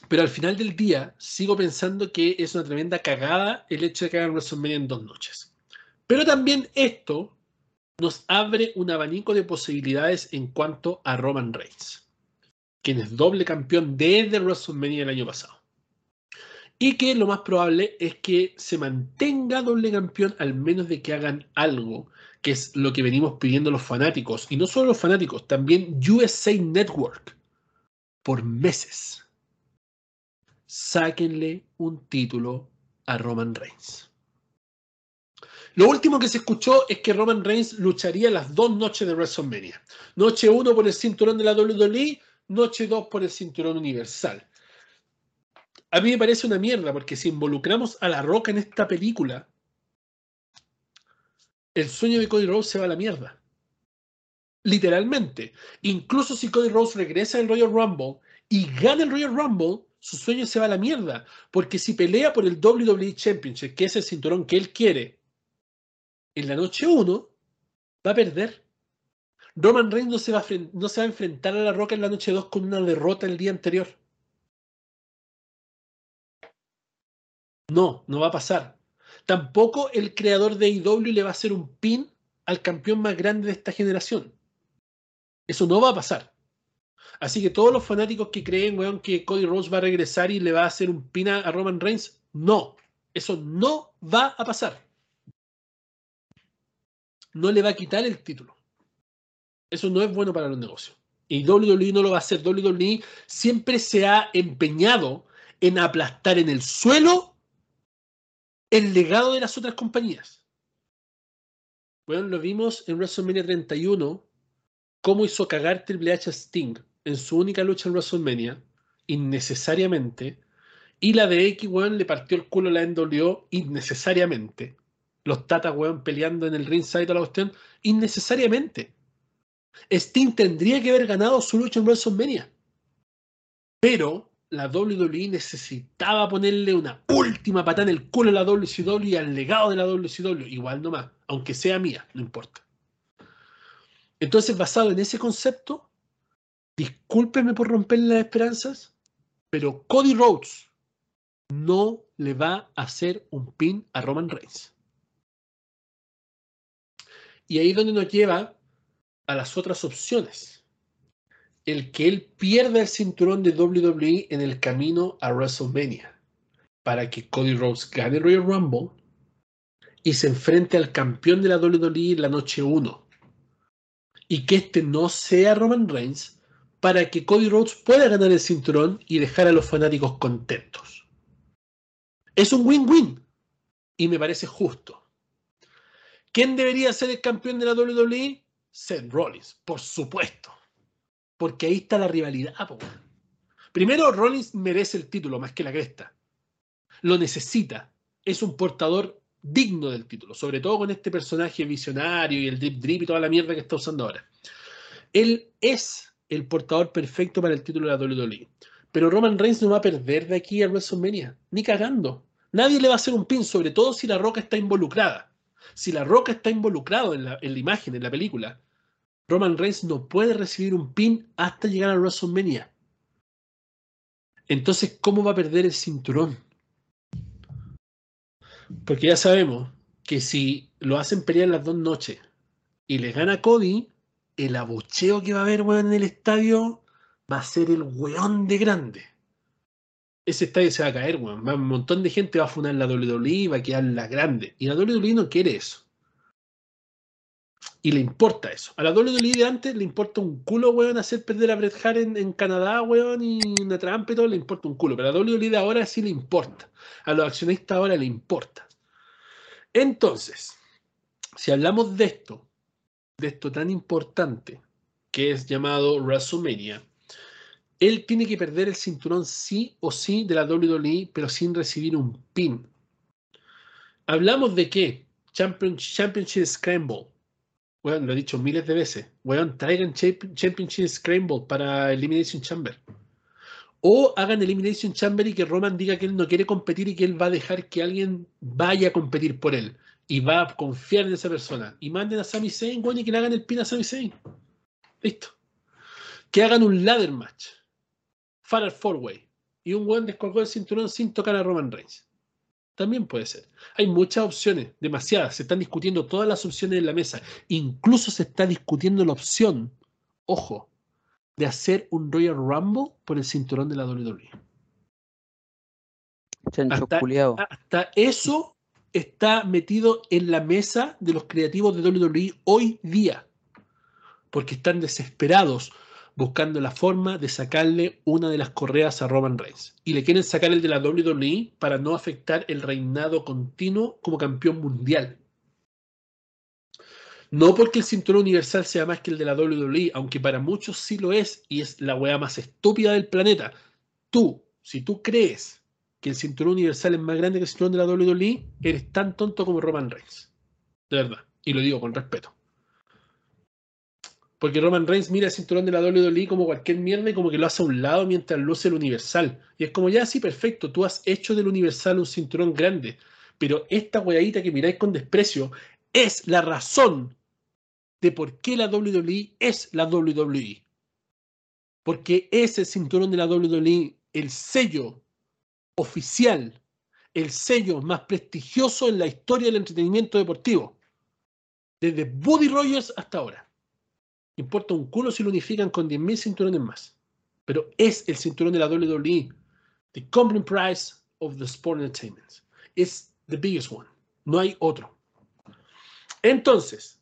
Speaker 1: Pero al final del día, sigo pensando que es una tremenda cagada el hecho de que hagan WrestleMania en dos noches. Pero también esto nos abre un abanico de posibilidades en cuanto a Roman Reigns, quien es doble campeón desde WrestleMania el año pasado. Y que lo más probable es que se mantenga doble campeón al menos de que hagan algo, que es lo que venimos pidiendo los fanáticos. Y no solo los fanáticos, también USA Network, por meses. Sáquenle un título a Roman Reigns. Lo último que se escuchó es que Roman Reigns lucharía las dos noches de WrestleMania. Noche 1 por el cinturón de la WWE, noche 2 por el cinturón universal. A mí me parece una mierda porque si involucramos a La Roca en esta película, el sueño de Cody Rhodes se va a la mierda. Literalmente. Incluso si Cody Rhodes regresa al Royal Rumble y gana el Royal Rumble, su sueño se va a la mierda. Porque si pelea por el WWE Championship, que es el cinturón que él quiere, en la noche 1, va a perder. Roman Reigns no se, va a, fren- no se va a enfrentar a La Roca en la noche 2 con una derrota el día anterior. No, no va a pasar. Tampoco el creador de IW le va a hacer un pin al campeón más grande de esta generación. Eso no va a pasar. Así que todos los fanáticos que creen, weón, que Cody Rhodes va a regresar y le va a hacer un pin a a Roman Reigns, no. Eso no va a pasar. No le va a quitar el título. Eso no es bueno para los negocios. Y WWE no lo va a hacer. WWE siempre se ha empeñado en aplastar en el suelo el legado de las otras compañías. Bueno, lo vimos en WrestleMania 31, cómo hizo cagar Triple H a Sting en su única lucha en WrestleMania, innecesariamente, y la de X, weón, le partió el culo a la NWO innecesariamente. Los tatas, weón, peleando en el ringside toda la cuestión, innecesariamente. Sting tendría que haber ganado su lucha en WrestleMania. Pero la WWE necesitaba ponerle una última patada en el culo a la WCW y al legado de la WCW, igual nomás, aunque sea mía, no importa. Entonces, basado en ese concepto, discúlpeme por romperle las esperanzas, pero Cody Rhodes no le va a hacer un pin a Roman Reigns. Y ahí es donde nos lleva a las otras opciones. El que él pierda el cinturón de WWE en el camino a WrestleMania para que Cody Rhodes gane Royal Rumble y se enfrente al campeón de la WWE la noche 1. Y que este no sea Roman Reigns para que Cody Rhodes pueda ganar el cinturón y dejar a los fanáticos contentos. Es un win-win y me parece justo. ¿Quién debería ser el campeón de la WWE? Seth Rollins, por supuesto. Porque ahí está la rivalidad. po. Primero, Rollins merece el título más que la cresta. Lo necesita. Es un portador digno del título, sobre todo con este personaje visionario y el drip drip y toda la mierda que está usando ahora. Él es el portador perfecto para el título de la WWE. Pero Roman Reigns no va a perder de aquí a WrestleMania, ni cagando. Nadie le va a hacer un pin, sobre todo si la Roca está involucrada. Si la Roca está involucrado en la, en la imagen, en la película, Roman Reigns no puede recibir un pin hasta llegar a WrestleMania. Entonces, ¿cómo va a perder el cinturón? Porque ya sabemos que si lo hacen pelear las dos noches y le gana Cody, el abucheo que va a haber en el estadio va a ser el weón de grande. Ese estadio se va a caer, weón. Un montón de gente va a funar la WWE va a quedar la grande. Y la WWE no quiere eso. Y le importa eso. A la WWE de antes le importa un culo, weón, hacer perder a Bret Hart en, Canadá, weón, y una trampa y todo, le importa un culo. Pero a la WWE de ahora sí le importa. A los accionistas ahora le importa. Entonces, si hablamos de esto, de esto tan importante, que es llamado WrestleMania, él tiene que perder el cinturón sí o sí de la WWE, pero sin recibir un pin. Hablamos de qué? Champion- Championship Scramble. Bueno, lo he dicho miles de veces. Weón, traigan Champ- Championship Scramble para Elimination Chamber. O hagan Elimination Chamber y que Roman diga que él no quiere competir y que él va a dejar que alguien vaya a competir por él. Y va a confiar en esa persona. Y manden a Sami Zayn, weón, y que le hagan el pin a Sami Zayn. Listo. Que hagan un ladder match. Fatal Four Way. Y un weón descolgó el cinturón sin tocar a Roman Reigns. También puede ser. Hay muchas opciones, demasiadas. Se están discutiendo todas las opciones en la mesa. Incluso se está discutiendo la opción, ojo, de hacer un Royal Rumble por el cinturón de la WWE. Hasta-. Hasta eso está metido en la mesa de los creativos de WWE hoy día. Porque están desesperados buscando la forma de sacarle una de las correas a Roman Reigns. Y le quieren sacar el de la WWE para no afectar el reinado continuo como campeón mundial. No porque el cinturón universal sea más que el de la WWE, aunque para muchos sí lo es y es la weá más estúpida del planeta. Tú, si tú crees que el cinturón universal es más grande que el cinturón de la WWE, eres tan tonto como Roman Reigns. De verdad. Y lo digo con respeto. Porque Roman Reigns mira el cinturón de la WWE como cualquier mierda y como que lo hace a un lado mientras luce el universal. Y es como, ya sí, perfecto, tú has hecho del universal un cinturón grande. Pero esta weadita que miráis con desprecio es la razón de por qué la WWE es la WWE. Porque es el cinturón de la WWE el sello oficial, el sello más prestigioso en la historia del entretenimiento deportivo. Desde Buddy Rogers hasta ahora. Importa un culo si lo unifican con 10.000 cinturones más. Pero es el cinturón de la WWE. The company price of the sport entertainment. Es the biggest one. No hay otro. Entonces,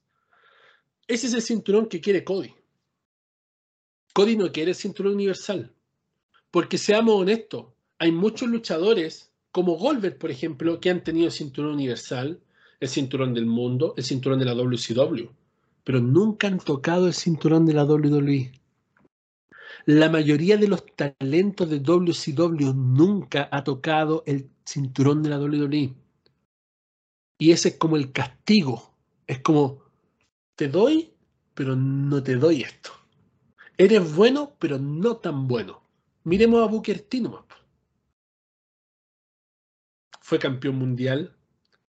Speaker 1: ese es el cinturón que quiere Cody. Cody no quiere el cinturón universal. Porque seamos honestos, hay muchos luchadores, como Goldberg, por ejemplo, que han tenido el cinturón universal, el cinturón del mundo, el cinturón de la WCW, pero nunca han tocado el cinturón de la WWE. La mayoría de los talentos de WCW nunca ha tocado el cinturón de la WWE. Y ese es como el castigo. Es como, te doy, pero no te doy esto. Eres bueno, pero no tan bueno. Miremos a Booker T nomás. Fue campeón mundial,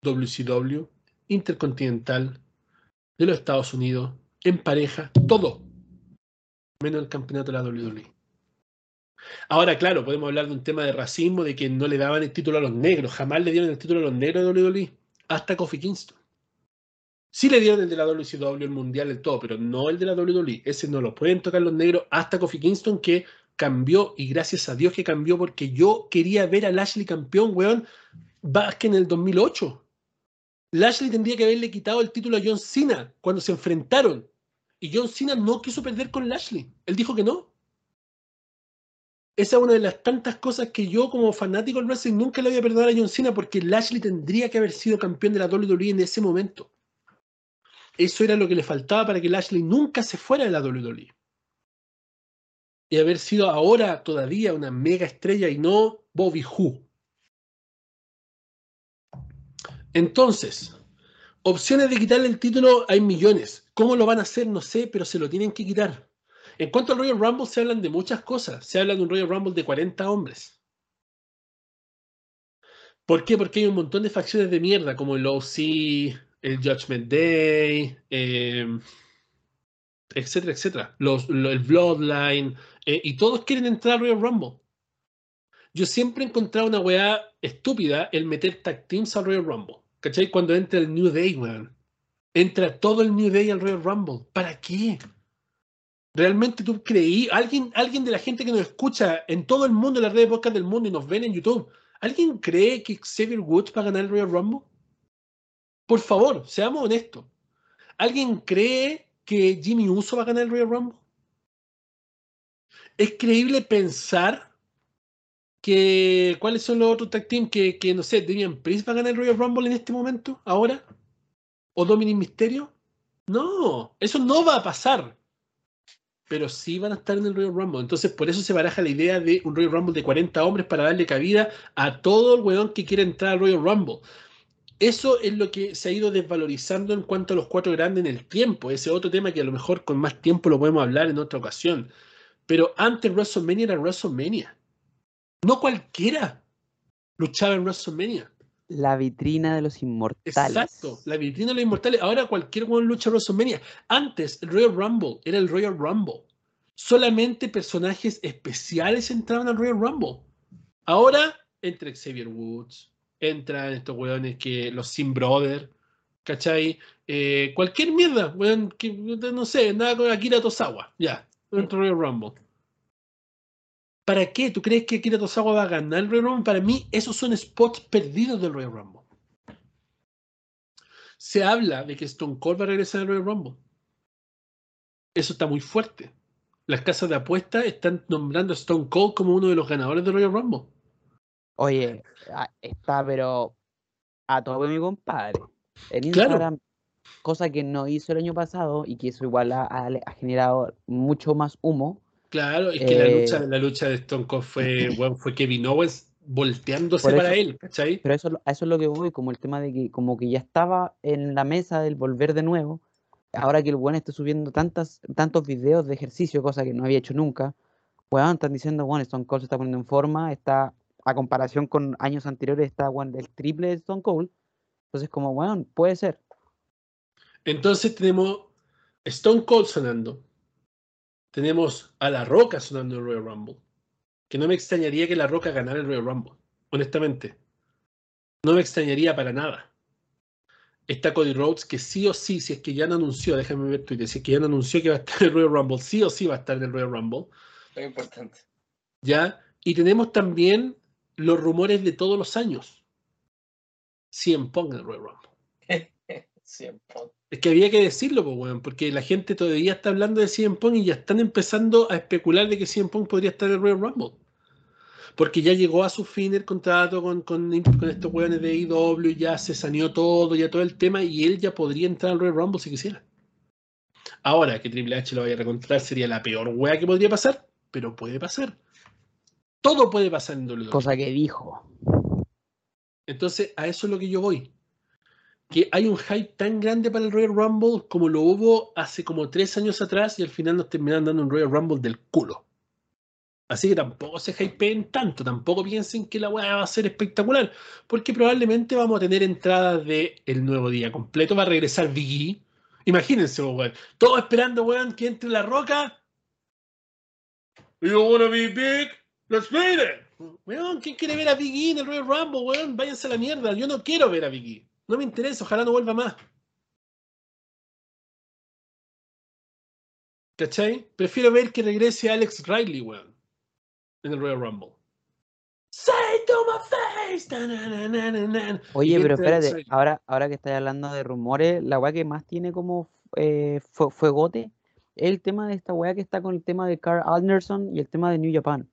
Speaker 1: WCW, Intercontinental, de los Estados Unidos, en pareja, todo, menos el campeonato de la WWE. Ahora, claro, podemos hablar de un tema de racismo, de que no le daban el título a los negros, jamás le dieron el título a los negros de WWE, hasta Kofi Kingston. Sí le dieron el de la WCW, el mundial, el todo, pero no el de la WWE. Ese no lo pueden tocar los negros hasta Kofi Kingston, que cambió, y gracias a Dios que cambió, porque yo quería ver a Lashley campeón, weón, que en el 2008. Lashley tendría que haberle quitado el título a John Cena cuando se enfrentaron. Y John Cena no quiso perder con Lashley. Él dijo que no. Esa es una de las tantas cosas que yo como fanático del wrestling nunca le voy a perdonar a John Cena porque Lashley tendría que haber sido campeón de la WWE en ese momento. Eso era lo que le faltaba para que Lashley nunca se fuera de la WWE. Y haber sido ahora todavía una mega estrella y no Bobby Who. Entonces, opciones de quitarle el título hay millones. ¿Cómo lo van a hacer? No sé, pero se lo tienen que quitar. En cuanto al Royal Rumble, se hablan de muchas cosas. Se habla de un Royal Rumble de 40 hombres. ¿Por qué? Porque hay un montón de facciones de mierda, como el OC, el Judgment Day, em, etcétera, etcétera. Los, el Bloodline, eh, y todos quieren entrar al Royal Rumble. Yo siempre he encontrado una weá estúpida el meter tag teams al Royal Rumble. ¿Cachai? Cuando entra el New Day, weón. Entra todo el New Day al Royal Rumble. ¿Para qué? ¿Realmente tú creí? ¿Alguien, alguien de la gente que nos escucha en todo el mundo, en las redes de podcast del mundo y nos ven en YouTube, ¿alguien cree que Xavier Woods va a ganar el Royal Rumble? Por favor, seamos honestos. ¿Alguien cree que Jimmy Uso va a ganar el Royal Rumble? ¿Es creíble pensar que cuáles son los otros tag teams que, que no sé, Damian Priest va a ganar el Royal Rumble en este momento, ahora? ¿O Dominic Mysterio? No, eso no va a pasar pero sí van a estar en el Royal Rumble. Entonces, por eso se baraja la idea de un Royal Rumble de 40 hombres para darle cabida a todo el weón que quiera entrar al Royal Rumble. Eso es lo que se ha ido desvalorizando en cuanto a los cuatro grandes en el tiempo. Ese otro tema que a lo mejor con más tiempo lo podemos hablar en otra ocasión. Pero antes WrestleMania era WrestleMania. No cualquiera luchaba en WrestleMania.
Speaker 2: La vitrina de los inmortales.
Speaker 1: Exacto, la vitrina de los inmortales. Ahora cualquier one lucha WrestleMania. Antes, el Royal Rumble era el Royal Rumble. Solamente personajes especiales entraban al Royal Rumble. Ahora entra Xavier Woods, entran estos weones que los Sin Brothers, ¿cachai? Eh, cualquier mierda, weón, que no sé, nada con Akira Tosawa, ya, entra Royal Rumble. ¿Para qué? ¿Tú crees que Akira Tosawa va a ganar el Royal Rumble? Para mí, esos son spots perdidos del Royal Rumble. Se habla de que Stone Cold va a regresar al Royal Rumble. Eso está muy fuerte. Las casas de apuestas están nombrando a Stone Cold como uno de los ganadores del Royal Rumble.
Speaker 2: Oye, está, pero a todo mi compadre. En Instagram, cosa que no hizo el año pasado y que eso igual ha generado mucho más humo
Speaker 1: Claro, es que la, lucha, eh, la lucha de Stone Cold fue, bueno, fue Kevin Owens volteándose para él, ¿cachai?
Speaker 2: Pero eso, eso es lo que voy, como el tema de que como que ya estaba en la mesa del volver de nuevo, ahora que el buen está subiendo tantas, tantos videos de ejercicio, cosa que no había hecho nunca, weón, están diciendo, bueno, Stone Cold se está poniendo en forma, está, a comparación con años anteriores, está, bueno, el triple de Stone Cold, entonces como, bueno, puede ser.
Speaker 1: Entonces tenemos Stone Cold sonando, tenemos a La Roca sonando en el Royal Rumble. Que no me extrañaría que La Roca ganara el Royal Rumble, honestamente. No me extrañaría para nada. Está Cody Rhodes, que sí o sí, si es que ya no anunció, déjame ver Twitter, si es que ya no anunció que va a estar en el Royal Rumble, sí o sí va a estar en el Royal Rumble.
Speaker 3: Muy importante.
Speaker 1: Ya, y tenemos también los rumores de todos los años. 100 Pong en el Royal Rumble.
Speaker 3: 100 Pong.
Speaker 1: Es que había que decirlo, pues, porque la gente todavía está hablando de CM Punk y ya están empezando a especular de que CM Punk podría estar en el Royal Rumble. Porque ya llegó a su fin el contrato con, con, estos weones de IW, ya se saneó todo, ya todo el tema, y él ya podría entrar al Royal Rumble si quisiera. Ahora que Triple H lo vaya a recontrar sería la peor wea que podría pasar, pero puede pasar. Todo puede pasar en WWE.
Speaker 2: Cosa que dijo.
Speaker 1: Entonces, a eso es lo que yo voy que hay un hype tan grande para el Royal Rumble como lo hubo hace como tres años atrás y al final nos terminaron dando un Royal Rumble del culo. Así que tampoco se hypeen tanto, tampoco piensen que la weá va a ser espectacular, porque probablemente vamos a tener entradas de el nuevo día completo, va a regresar Biggie. Imagínense, weón, todos esperando, weón, que entre la roca. You wanna be big? Let's beat it. Weón, ¿quién quiere ver a Biggie en el Royal Rumble, weón? Váyanse a la mierda, yo no quiero ver a Biggie. No me interesa, ojalá no vuelva más. ¿Cachai? Prefiero ver que regrese Alex Riley, weón en el Royal Rumble. Say to my face. Ta, na, na, na, na, na.
Speaker 2: Oye, pero espérate, ahora, ahora que estás hablando de rumores, la weá que más tiene como eh, fue- fuegote es el tema de esta weá que está con el tema de Carl Anderson y el tema de New Japan.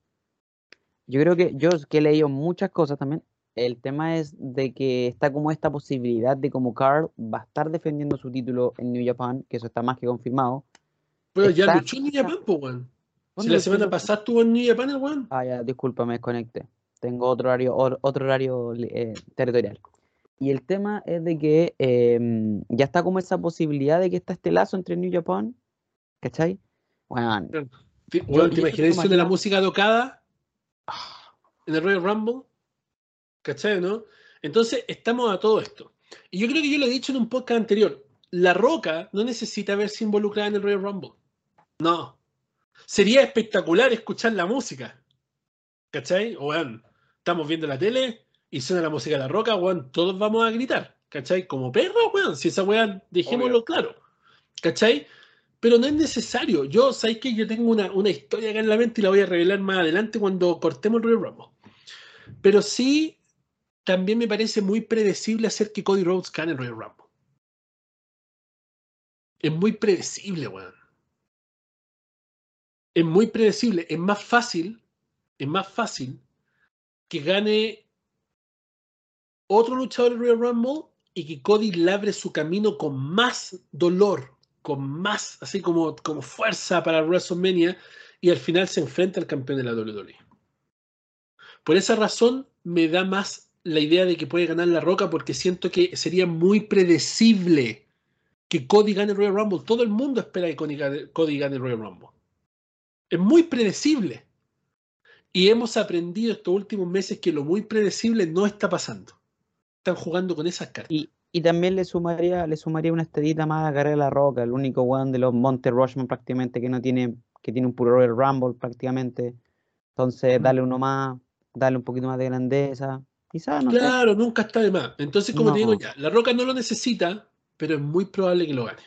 Speaker 2: Yo creo que yo que he leído muchas cosas también, el tema es de que está como esta posibilidad de como Carl va a estar defendiendo su título en New Japan, que eso está más que confirmado.
Speaker 1: Pero ya
Speaker 2: está-
Speaker 1: luchó en New Japan, po, weón. Si
Speaker 2: ¿Dónde
Speaker 1: la semana pasada estuvo en New Japan, el weón.
Speaker 2: Ah, ya, disculpa, me desconecté. Tengo otro horario, or- otro horario eh, territorial. Y el tema es de que em, ya está como esa posibilidad de que está este lazo entre New Japan, ¿cachai? Bueno, yo
Speaker 1: ¿Te imaginas de la música tocada en el Royal Rumble? ¿Cachai, no? Entonces, estamos a todo esto. Y yo creo que yo lo he dicho en un podcast anterior. La Roca no necesita verse involucrada en el Royal Rumble. No. Sería espectacular escuchar la música. ¿Cachai? O, estamos viendo la tele y suena la música de la Roca, weón, todos vamos a gritar. ¿Cachai? Como perros, weón. Si esa weón, dejémoslo
Speaker 3: Obvio.
Speaker 1: claro. ¿Cachai? Pero no es necesario. Yo, ¿sabes que Yo tengo una, una historia acá en la mente y la voy a revelar más adelante cuando cortemos el Royal Rumble. Pero sí, también me parece muy predecible hacer que Cody Rhodes gane el Royal Rumble. Es muy predecible, weón. Es muy predecible. Es más fácil, es más fácil que gane otro luchador del Royal Rumble y que Cody labre su camino con más dolor, con más, así como, como fuerza para WrestleMania y al final se enfrenta al campeón de la WWE. Por esa razón me da más la idea de que puede ganar La Roca porque siento que sería muy predecible que Cody gane el Royal Rumble. Todo el mundo espera que Cody gane, Cody gane el Royal Rumble. Es muy predecible. Y hemos aprendido estos últimos meses que lo muy predecible no está pasando. Están jugando con esas cartas.
Speaker 2: y, y también le sumaría, le sumaría una estadita más a carrera la Roca, el único weón de los Monte Rushman prácticamente que no tiene, que tiene un puro Royal Rumble prácticamente. Entonces, dale uno más, dale un poquito más de grandeza. Quizás, no.
Speaker 1: Claro, nunca está de más. Entonces, como te digo ya, La Roca no lo necesita, pero es muy probable que lo gane.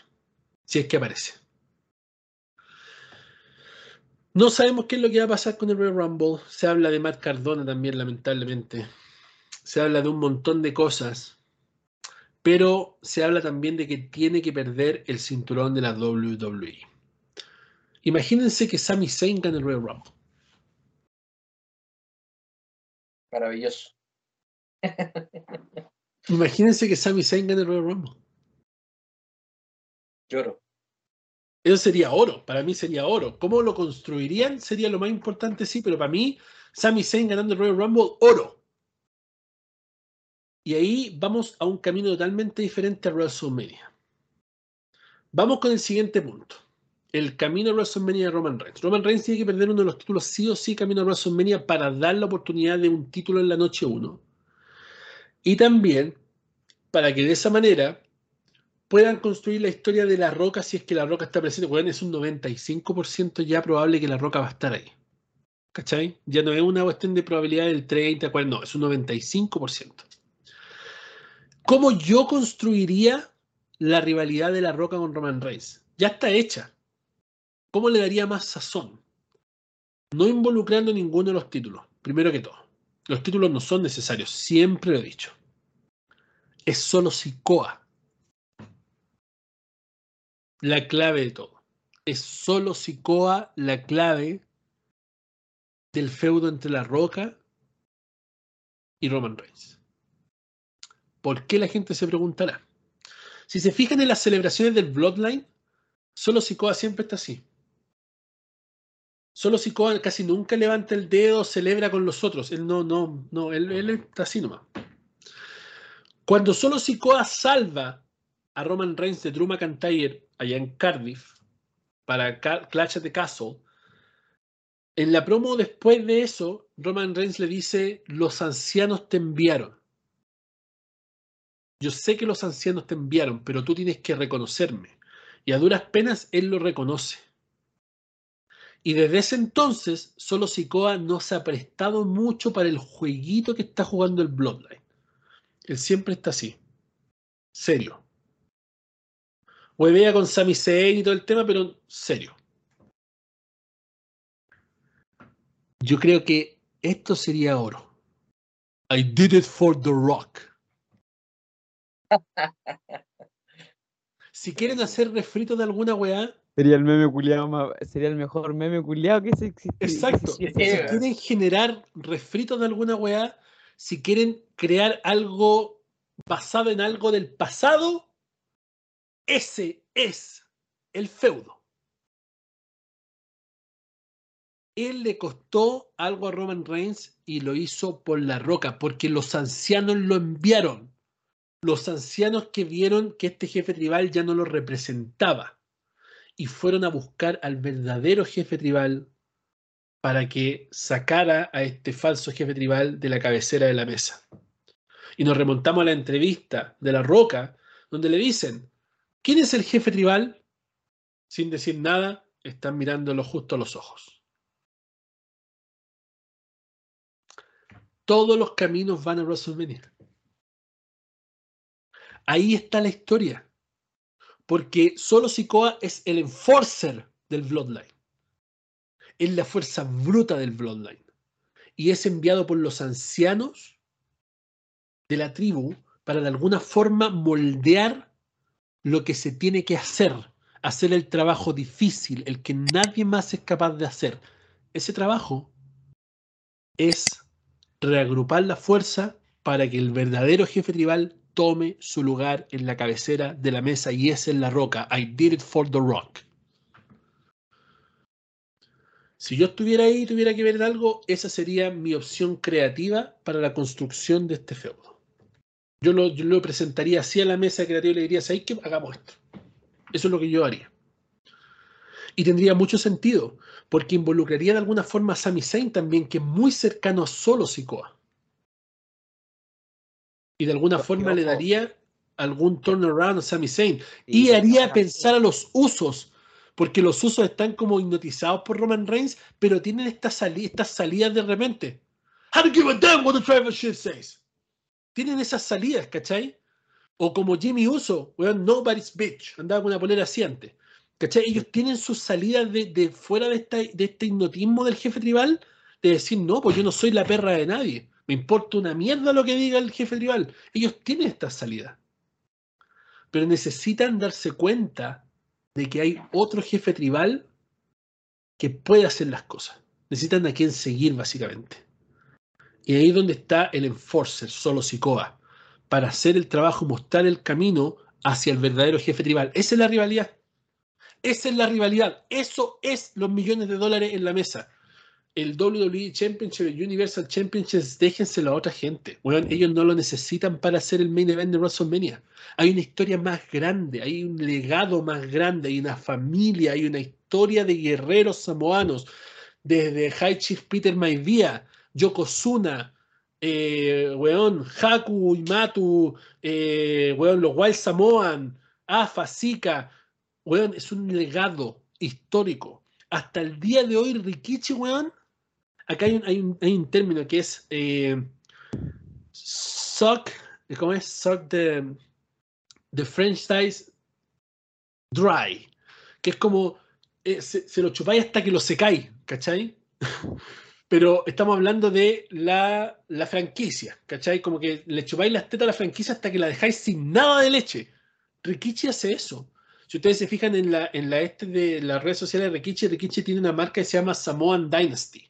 Speaker 1: Si es que aparece. No sabemos qué es lo que va a pasar con el Royal Rumble. Se habla de Matt Cardona también, lamentablemente. Se habla de un montón de cosas. Pero se habla también de que tiene que perder el cinturón de la WWE. Imagínense que Sami Zayn gane el Royal Rumble.
Speaker 3: Maravilloso.
Speaker 1: Imagínense que Sami Zayn gane el Royal Rumble.
Speaker 3: Lloro.
Speaker 1: Eso sería oro, para mí sería oro. ¿Cómo lo construirían? Sería lo más importante, sí, pero para mí, Sami Zayn ganando el Royal Rumble, oro. Y ahí vamos a un camino totalmente diferente a WrestleMania. Vamos con el siguiente punto. El camino a WrestleMania de Roman Reigns. Roman Reigns tiene que perder uno de los títulos sí o sí camino a WrestleMania para dar la oportunidad de un título en la noche 1. Y también para que de esa manera puedan construir la historia de la roca si es que la roca está presente. Bueno, es un 95% ya probable que la roca va a estar ahí. ¿Cachai? Ya no es una cuestión de probabilidad del 30, 40, no, es un 95%. ¿Cómo yo construiría la rivalidad de la roca con Roman Reigns? Ya está hecha. ¿Cómo le daría más sazón? No involucrando ninguno de los títulos, primero que todo. Los títulos no son necesarios, siempre lo he dicho. Es solo Sikoa la clave de todo. Es solo Sikoa la clave del feudo entre La Roca y Roman Reigns. ¿Por qué la gente se preguntará? Si se fijan en las celebraciones del Bloodline, solo Sikoa siempre está así. Solo Sikoa casi nunca levanta el dedo, celebra con los otros. Él no, no, no, él, él está así nomás. Cuando solo Sikoa salva a Roman Reigns de Drew McIntyre allá en Cardiff para Clash at the Castle, En la promo después de eso, Roman Reigns le dice, los ancianos te enviaron. Yo sé que los ancianos te enviaron, pero tú tienes que reconocerme. Y a duras penas él lo reconoce. Y desde ese entonces, solo Sikoa no se ha prestado mucho para el jueguito que está jugando el Bloodline. Él siempre está así. Serio. Huevea con Sami Zayn y todo el tema, pero serio. Yo creo que esto sería oro. I did it for The Rock. Si quieren hacer refrito de alguna weá,
Speaker 2: Sería el meme culiado más, sería el mejor meme culiado que se existe.
Speaker 1: exacto. Si quieren generar refritos de alguna weá, si quieren crear algo basado en algo del pasado, ese es el feudo. Él le costó algo a Roman Reigns y lo hizo por la roca, porque los ancianos lo enviaron. Los ancianos que vieron que este jefe tribal ya no lo representaba y fueron a buscar al verdadero jefe tribal para que sacara a este falso jefe tribal de la cabecera de la mesa. Y nos remontamos a la entrevista de La Roca, donde le dicen, ¿quién es el jefe tribal? Sin decir nada, están mirándolo justo a los ojos. Todos los caminos van a WrestleMania. Ahí está la historia. Porque solo Sikoa es el enforcer del Bloodline. Es la fuerza bruta del Bloodline. Y es enviado por los ancianos de la tribu para de alguna forma moldear lo que se tiene que hacer. Hacer el trabajo difícil, el que nadie más es capaz de hacer. Ese trabajo es reagrupar la fuerza para que el verdadero jefe tribal tome su lugar en la cabecera de la mesa y es en la roca. I did it for the rock. Si yo estuviera ahí y tuviera que ver algo, esa sería mi opción creativa para la construcción de este feudo. Yo lo, presentaría así a la mesa creativa y le diría, ¿sabéis qué? Hagamos esto. Eso es lo que yo haría. Y tendría mucho sentido, porque involucraría de alguna forma a Sami Zayn también, que es muy cercano a solo Sikoa y de alguna forma le daría algún turnaround a Sami Zayn y haría pensar a los usos, porque los usos están como hipnotizados por Roman Reigns, pero tienen estas sali estas salidas de repente. I don't give a damn what the tribal shit says. Tienen esas salidas, ¿cachai? O como Jimmy Uso, weón, nobody's bitch, andaba con una polera así antes. ¿Cachai? Ellos tienen sus salidas de, de fuera de, esta, de este hipnotismo del jefe tribal, de decir, no, pues yo no soy la perra de nadie. Me importa una mierda lo que diga el jefe tribal. Ellos tienen esta salida. Pero necesitan darse cuenta de que hay otro jefe tribal que puede hacer las cosas. Necesitan a quien seguir, básicamente. Y ahí es donde está el enforcer, solo Sikoa, para hacer el trabajo, mostrar el camino hacia el verdadero jefe tribal. Esa es la rivalidad. Esa es la rivalidad. Eso es los millones de dólares en la mesa el WWE Championship, el Universal Championship, déjenselo a otra gente. Bueno, ellos no lo necesitan para hacer el main event de WrestleMania. Hay una historia más grande, hay un legado más grande, hay una familia, hay una historia de guerreros samoanos, desde High Chief Peter Maivia, Yokozuna, eh, weón, Haku, Imatu, eh, weón, los Wild Samoan, Afa, Zika, weón, es un legado histórico. Hasta el día de hoy, Rikichi, weón, acá hay un, hay un, hay un término que es eh, suck, ¿cómo es? Suck the, the French ties dry, que es como eh, se, se, lo chupáis hasta que lo secáis, ¿cachai? Pero estamos hablando de la, la, franquicia, ¿cachai? Como que le chupáis las tetas a la franquicia hasta que la dejáis sin nada de leche. Rikichi hace eso. Si ustedes se fijan en la, en la este de las redes sociales de Rikichi, Rikichi tiene una marca que se llama Samoan Dynasty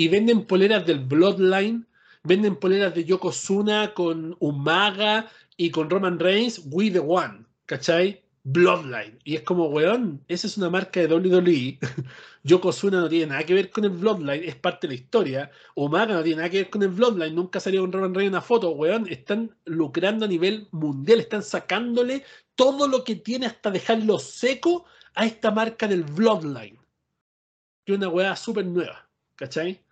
Speaker 1: y venden poleras del Bloodline, venden poleras de Yokozuna con Umaga y con Roman Reigns, We the One, ¿cachai? Bloodline. Y es como, weón, esa es una marca de WWE. Yokozuna no tiene nada que ver con el Bloodline, es parte de la historia. Umaga no tiene nada que ver con el Bloodline, nunca salió con Roman Reigns una foto, weón. Están lucrando a nivel mundial, están sacándole todo lo que tiene hasta dejarlo seco a esta marca del Bloodline que una weá súper nueva, ¿cachai?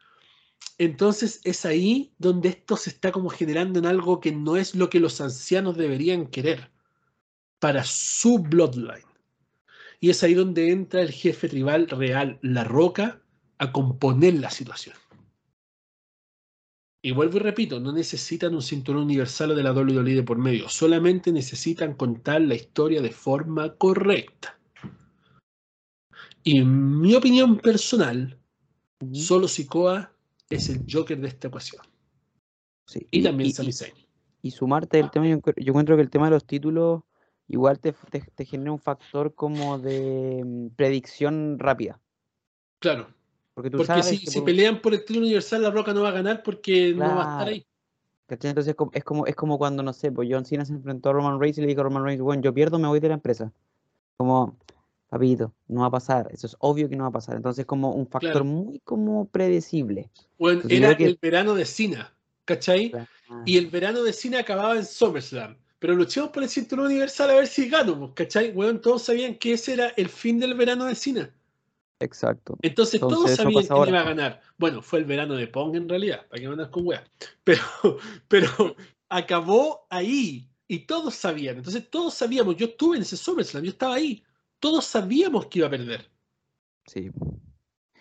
Speaker 1: Entonces es ahí donde esto se está como generando en algo que no es lo que los ancianos deberían querer para su bloodline. Y es ahí donde entra el jefe tribal real, La Roca, a componer la situación. Y vuelvo y repito, no necesitan un cinturón universal o de la WWE de por medio, solamente necesitan contar la historia de forma correcta. Y en mi opinión personal, solo Sikoa es el Joker de esta ecuación.
Speaker 2: Sí,
Speaker 1: Y también Sami Zayn.
Speaker 2: y sumarte el tema, yo, encuentro- yo encuentro que el tema de los títulos igual te, te, te genera un factor como de mm, predicción rápida.
Speaker 1: Claro,
Speaker 2: Porque tú
Speaker 1: porque
Speaker 2: sabes
Speaker 1: si,
Speaker 2: que
Speaker 1: si
Speaker 2: por-
Speaker 1: pelean por el título universal, La Roca no va a ganar porque no va a estar ahí.
Speaker 2: ¿cachai? Entonces es como, es como, es como cuando, no sé, pues John Cena se enfrentó a Roman Reigns y le dijo a Roman Reigns, bueno, yo pierdo, me voy de la empresa. Como, papito, no va a pasar. Eso es obvio que no va a pasar. Entonces es como un factor
Speaker 1: Claro.
Speaker 2: muy como predecible.
Speaker 1: Bueno,
Speaker 2: Entonces,
Speaker 1: era
Speaker 2: que-
Speaker 1: el verano de Cena, ¿cachai? Y el verano de Cena acababa en SummerSlam. Pero luchemos por el cinturón universal a ver si ganamos, ¿cachai? Bueno, todos sabían que ese era el fin del verano de Cena.
Speaker 2: Exacto.
Speaker 1: Entonces, todos
Speaker 2: Entonces, eso
Speaker 1: sabían quién
Speaker 2: ahora.
Speaker 1: iba a ganar. Bueno, fue el verano de Pong en realidad, para que mandas con weas. Pero, pero acabó ahí y todos sabían. Entonces, todos sabíamos. Yo estuve en ese SummerSlam, yo estaba ahí. Todos sabíamos que iba a perder.
Speaker 2: Sí.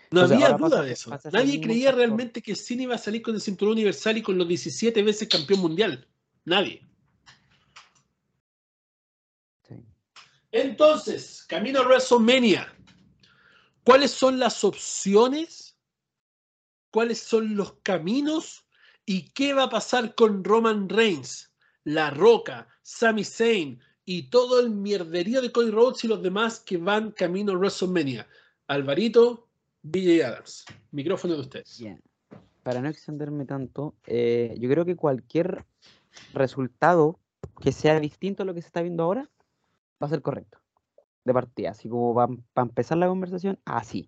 Speaker 1: No
Speaker 2: Entonces,
Speaker 1: había duda
Speaker 2: pasa-
Speaker 1: de eso. Nadie creía
Speaker 2: factor.
Speaker 1: realmente que Cena iba a salir con el cinturón universal y con los 17 veces campeón mundial. Nadie.
Speaker 2: sí.
Speaker 1: Entonces, camino a WrestleMania. ¿Cuáles son las opciones? ¿Cuáles son los caminos? ¿Y qué va a pasar con Roman Reigns, La Roca, Sami Zayn y todo el mierderío de Cody Rhodes y los demás que van camino a WrestleMania? Alvarito, BJ Adams. Micrófono de ustedes.
Speaker 2: Bien. Para no extenderme tanto, eh, yo creo que cualquier resultado que sea distinto a lo que se está viendo ahora va a ser correcto. De partida, así como para empezar la conversación, así.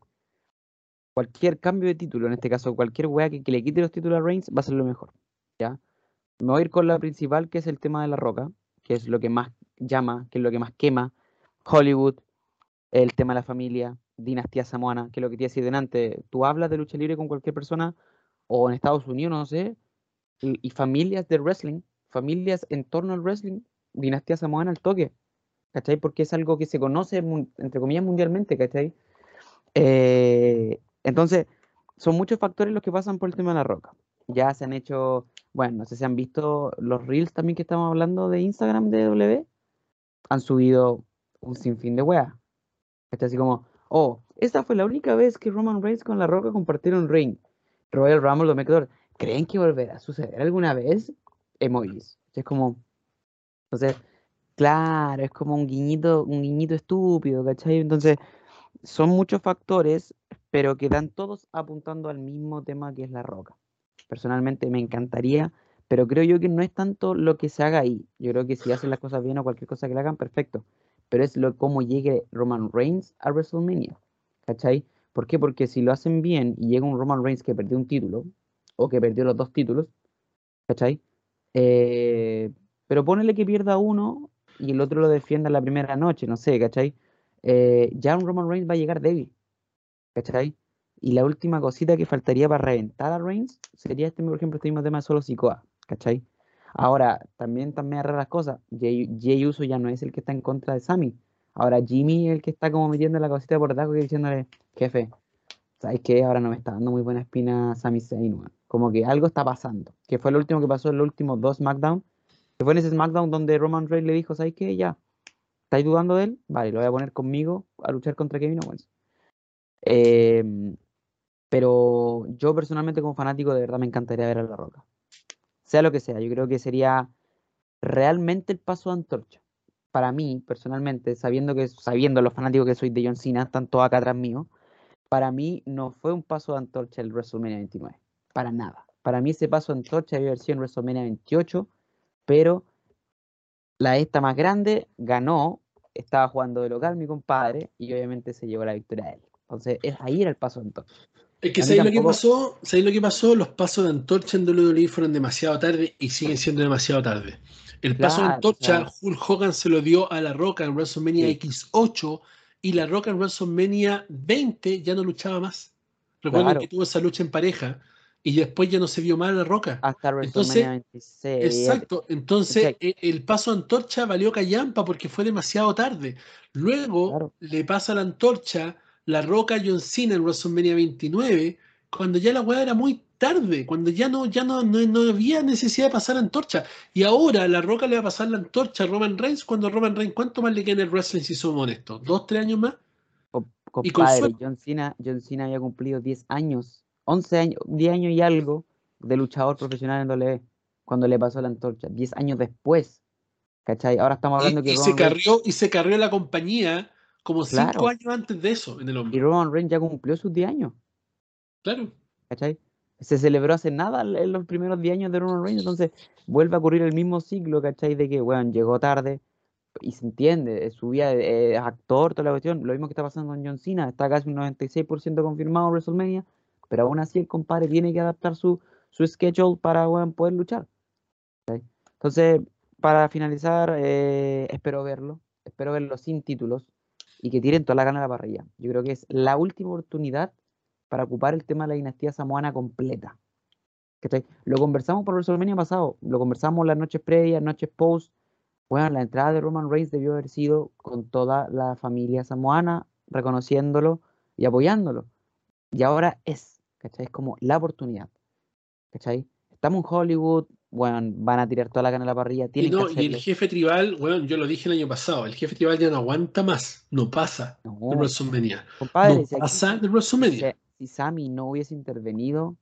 Speaker 2: Cualquier cambio de título, en este caso cualquier que, que le quite los títulos a Reigns, va a ser lo mejor. ¿Ya? Me voy a ir con la principal, que es el tema de la roca, que es lo que más llama, que es lo que más quema. Hollywood, el tema de la familia, dinastía samoana, que es lo que te iba a decir delante. Tú hablas de lucha libre con cualquier persona, o en Estados Unidos, no sé, y, familias de wrestling, familias en torno al wrestling, dinastía samoana al toque, ¿cachai? Porque es algo que se conoce, entre comillas, mundialmente, ¿cachai? Eh, entonces, son muchos factores los que pasan por el tema de la roca. Ya se han hecho, bueno, no sé si han visto los reels también que estamos hablando de Instagram de W, han subido un sinfín de weas. ¿cachai? Así como, oh, esta fue la única vez que Roman Reigns con la roca compartieron ring. Royal Rumble, Dominator, ¿creen que volverá a suceder alguna vez? Emojis. Es como, entonces, claro, es como un guiñito, un guiñito estúpido, ¿cachai? Entonces, son muchos factores, pero que dan todos apuntando al mismo tema que es la roca. Personalmente me encantaría, pero creo yo que no es tanto lo que se haga ahí. Yo creo que si hacen las cosas bien o cualquier cosa que le hagan, perfecto. Pero es lo cómo llegue Roman Reigns a WrestleMania. ¿Cachai? ¿Por qué? Porque si lo hacen bien y llega un Roman Reigns que perdió un título, o que perdió los dos títulos, ¿cachai? Eh, pero ponele que pierda uno y el otro lo defienda la primera noche, no sé, ¿cachai? Eh, ya un Roman Reigns va a llegar débil, ¿cachai? Y la última cosita que faltaría para reventar a Reigns sería este, por ejemplo, este mismo tema de solo Sikoa, ¿cachai? Ahora, también también raras las cosas. Jay, Jay Uso ya no es el que está en contra de Sammy. Ahora Jimmy es el que está como metiendo la cosita por debajo y diciéndole, jefe, ¿sabes qué? Ahora no me está dando muy buena espina Sami Zayn. Como que algo está pasando. Que fue lo último que pasó en los últimos dos SmackDown. Que fue en ese SmackDown donde Roman Reigns le dijo, ¿sabes qué? Ya. ¿Estáis dudando de él? Vale, lo voy a poner conmigo a luchar contra Kevin Owens. Em, pero yo personalmente como fanático de verdad me encantaría ver a La Roca. Sea lo que sea, yo creo que sería realmente el paso de antorcha. Para mí, personalmente, sabiendo que sabiendo los fanáticos que soy de John Cena, están todos acá atrás mío, para mí no fue un paso de antorcha el WrestleMania 29. Para nada. Para mí ese paso de antorcha debió haber sido en WrestleMania 28, pero la esta más grande ganó, estaba jugando de local mi compadre y obviamente se llevó la victoria a él. Entonces, es, ahí era el paso de antorcha.
Speaker 1: Es que
Speaker 2: A
Speaker 1: ¿sabéis lo que pasó? ¿Sabéis lo que pasó? Los pasos de antorcha en WWE fueron demasiado tarde y siguen siendo demasiado tarde. El paso de antorcha, Hulk Hogan se lo dio a La Roca en WrestleMania
Speaker 2: Sí.
Speaker 1: X8 y La Roca en WrestleMania 20 ya no luchaba más. Recuerden
Speaker 2: Claro.
Speaker 1: que tuvo esa lucha en pareja y después ya no se vio mal La Roca.
Speaker 2: Hasta
Speaker 1: Entonces,
Speaker 2: WrestleMania 26.
Speaker 1: Exacto, entonces e- el paso a antorcha valió callampa porque fue demasiado tarde. Luego le pasa la antorcha La Roca John Cena en WrestleMania 29, cuando ya la weá era muy tarde, cuando ya no, ya no, no, no había necesidad de pasar antorcha. Y ahora La Roca le va a pasar la antorcha a Roman Reigns cuando Roman Reigns, ¿cuánto más le queda en el wrestling si somos honestos? ¿Dos, tres años más?
Speaker 2: Co-
Speaker 1: y con
Speaker 2: Compadre, John Cena, John Cena había cumplido 10 años, 11 años, 10 años y algo de luchador profesional en WWE cuando le pasó la antorcha, 10 años después. ¿Cachai? Ahora estamos hablando
Speaker 1: Y,
Speaker 2: que
Speaker 1: y se
Speaker 2: Reigns,
Speaker 1: carrió, y se carrió la compañía como cinco
Speaker 2: Claro.
Speaker 1: años antes de eso en el
Speaker 2: y
Speaker 1: hombre.
Speaker 2: Roman Reigns ya cumplió sus 10 años,
Speaker 1: Claro.
Speaker 2: ¿cachai? Se celebró hace nada en los primeros 10 años de Roman Reigns, entonces vuelve a ocurrir el mismo ciclo, ¿cachai? De que, weón, llegó tarde y se entiende, su vida es actor, toda la cuestión, lo mismo que está pasando con John Cena, está casi un 96% confirmado en WrestleMania, pero aún así el compadre tiene que adaptar su, su schedule para weón, poder luchar. ¿cachai? Entonces, para finalizar, eh, espero verlo, espero verlo sin títulos y que tiren toda la gana a la parrilla. Yo creo que es la última oportunidad para ocupar el tema de la dinastía samoana completa. ¿cachai? Lo conversamos por WrestleMania pasado, lo conversamos las noches previas, noches post. Bueno, la entrada de Roman Reigns debió haber sido con toda la familia samoana, reconociéndolo y apoyándolo. Y ahora es, ¿cachai? Es como la oportunidad, ¿cachai? Estamos en Hollywood, bueno, van a tirar toda la gana a la parrilla,
Speaker 1: Y,
Speaker 2: tienen
Speaker 1: no,
Speaker 2: que
Speaker 1: y el jefe tribal, bueno, yo lo dije el año pasado, el jefe tribal ya no aguanta más, no pasa de
Speaker 2: No,
Speaker 1: WrestleMania.
Speaker 2: compadre,
Speaker 1: No
Speaker 2: si aquí-
Speaker 1: pasa de
Speaker 2: si,
Speaker 1: WrestleMania.
Speaker 2: si Sammy no hubiese intervenido,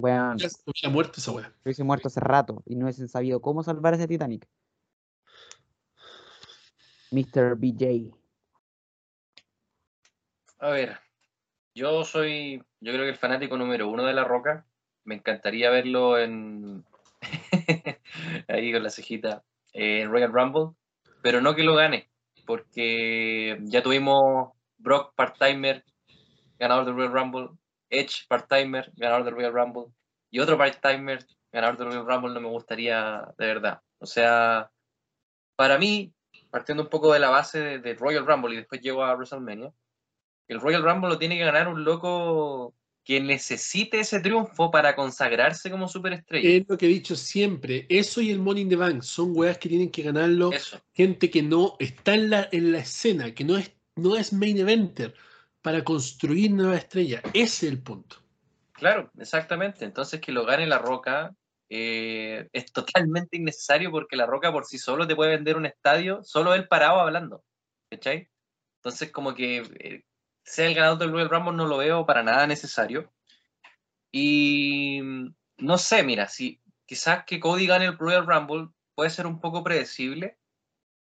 Speaker 2: bueno,
Speaker 1: Ya hubiera muerto esa wea.
Speaker 2: hubiese muerto hace rato y no hubiesen sabido cómo salvar ese Titanic. Mr. BJ.
Speaker 3: A ver, yo soy, yo creo que el fanático número uno de La Roca. Me encantaría verlo en ahí con la cejita eh, en Royal Rumble, pero no que lo gane, porque ya tuvimos Brock part-timer, ganador del Royal Rumble, Edge part-timer, ganador del Royal Rumble, y otro part-timer, ganador del Royal Rumble, no me gustaría de verdad. O sea, para mí, partiendo un poco de la base de, de Royal Rumble y después llego a WrestleMania, el Royal Rumble lo tiene que ganar un loco que necesite ese triunfo para consagrarse como superestrella.
Speaker 1: Es lo que he dicho siempre, eso y el Money in the Bank son weas que tienen que ganarlo
Speaker 3: Eso.
Speaker 1: gente que no está en la, en la escena, que no es, no es main eventer, para construir nueva estrella. Ese es el punto.
Speaker 3: Claro, exactamente. Entonces que lo gane La Roca eh, es totalmente innecesario porque La Roca por sí solo te puede vender un estadio, solo él parado hablando. ¿Cachai? Entonces como que eh, sea el ganador del Royal Rumble no lo veo para nada necesario. Y no sé, mira, si quizás que Cody gane el Royal Rumble puede ser un poco predecible,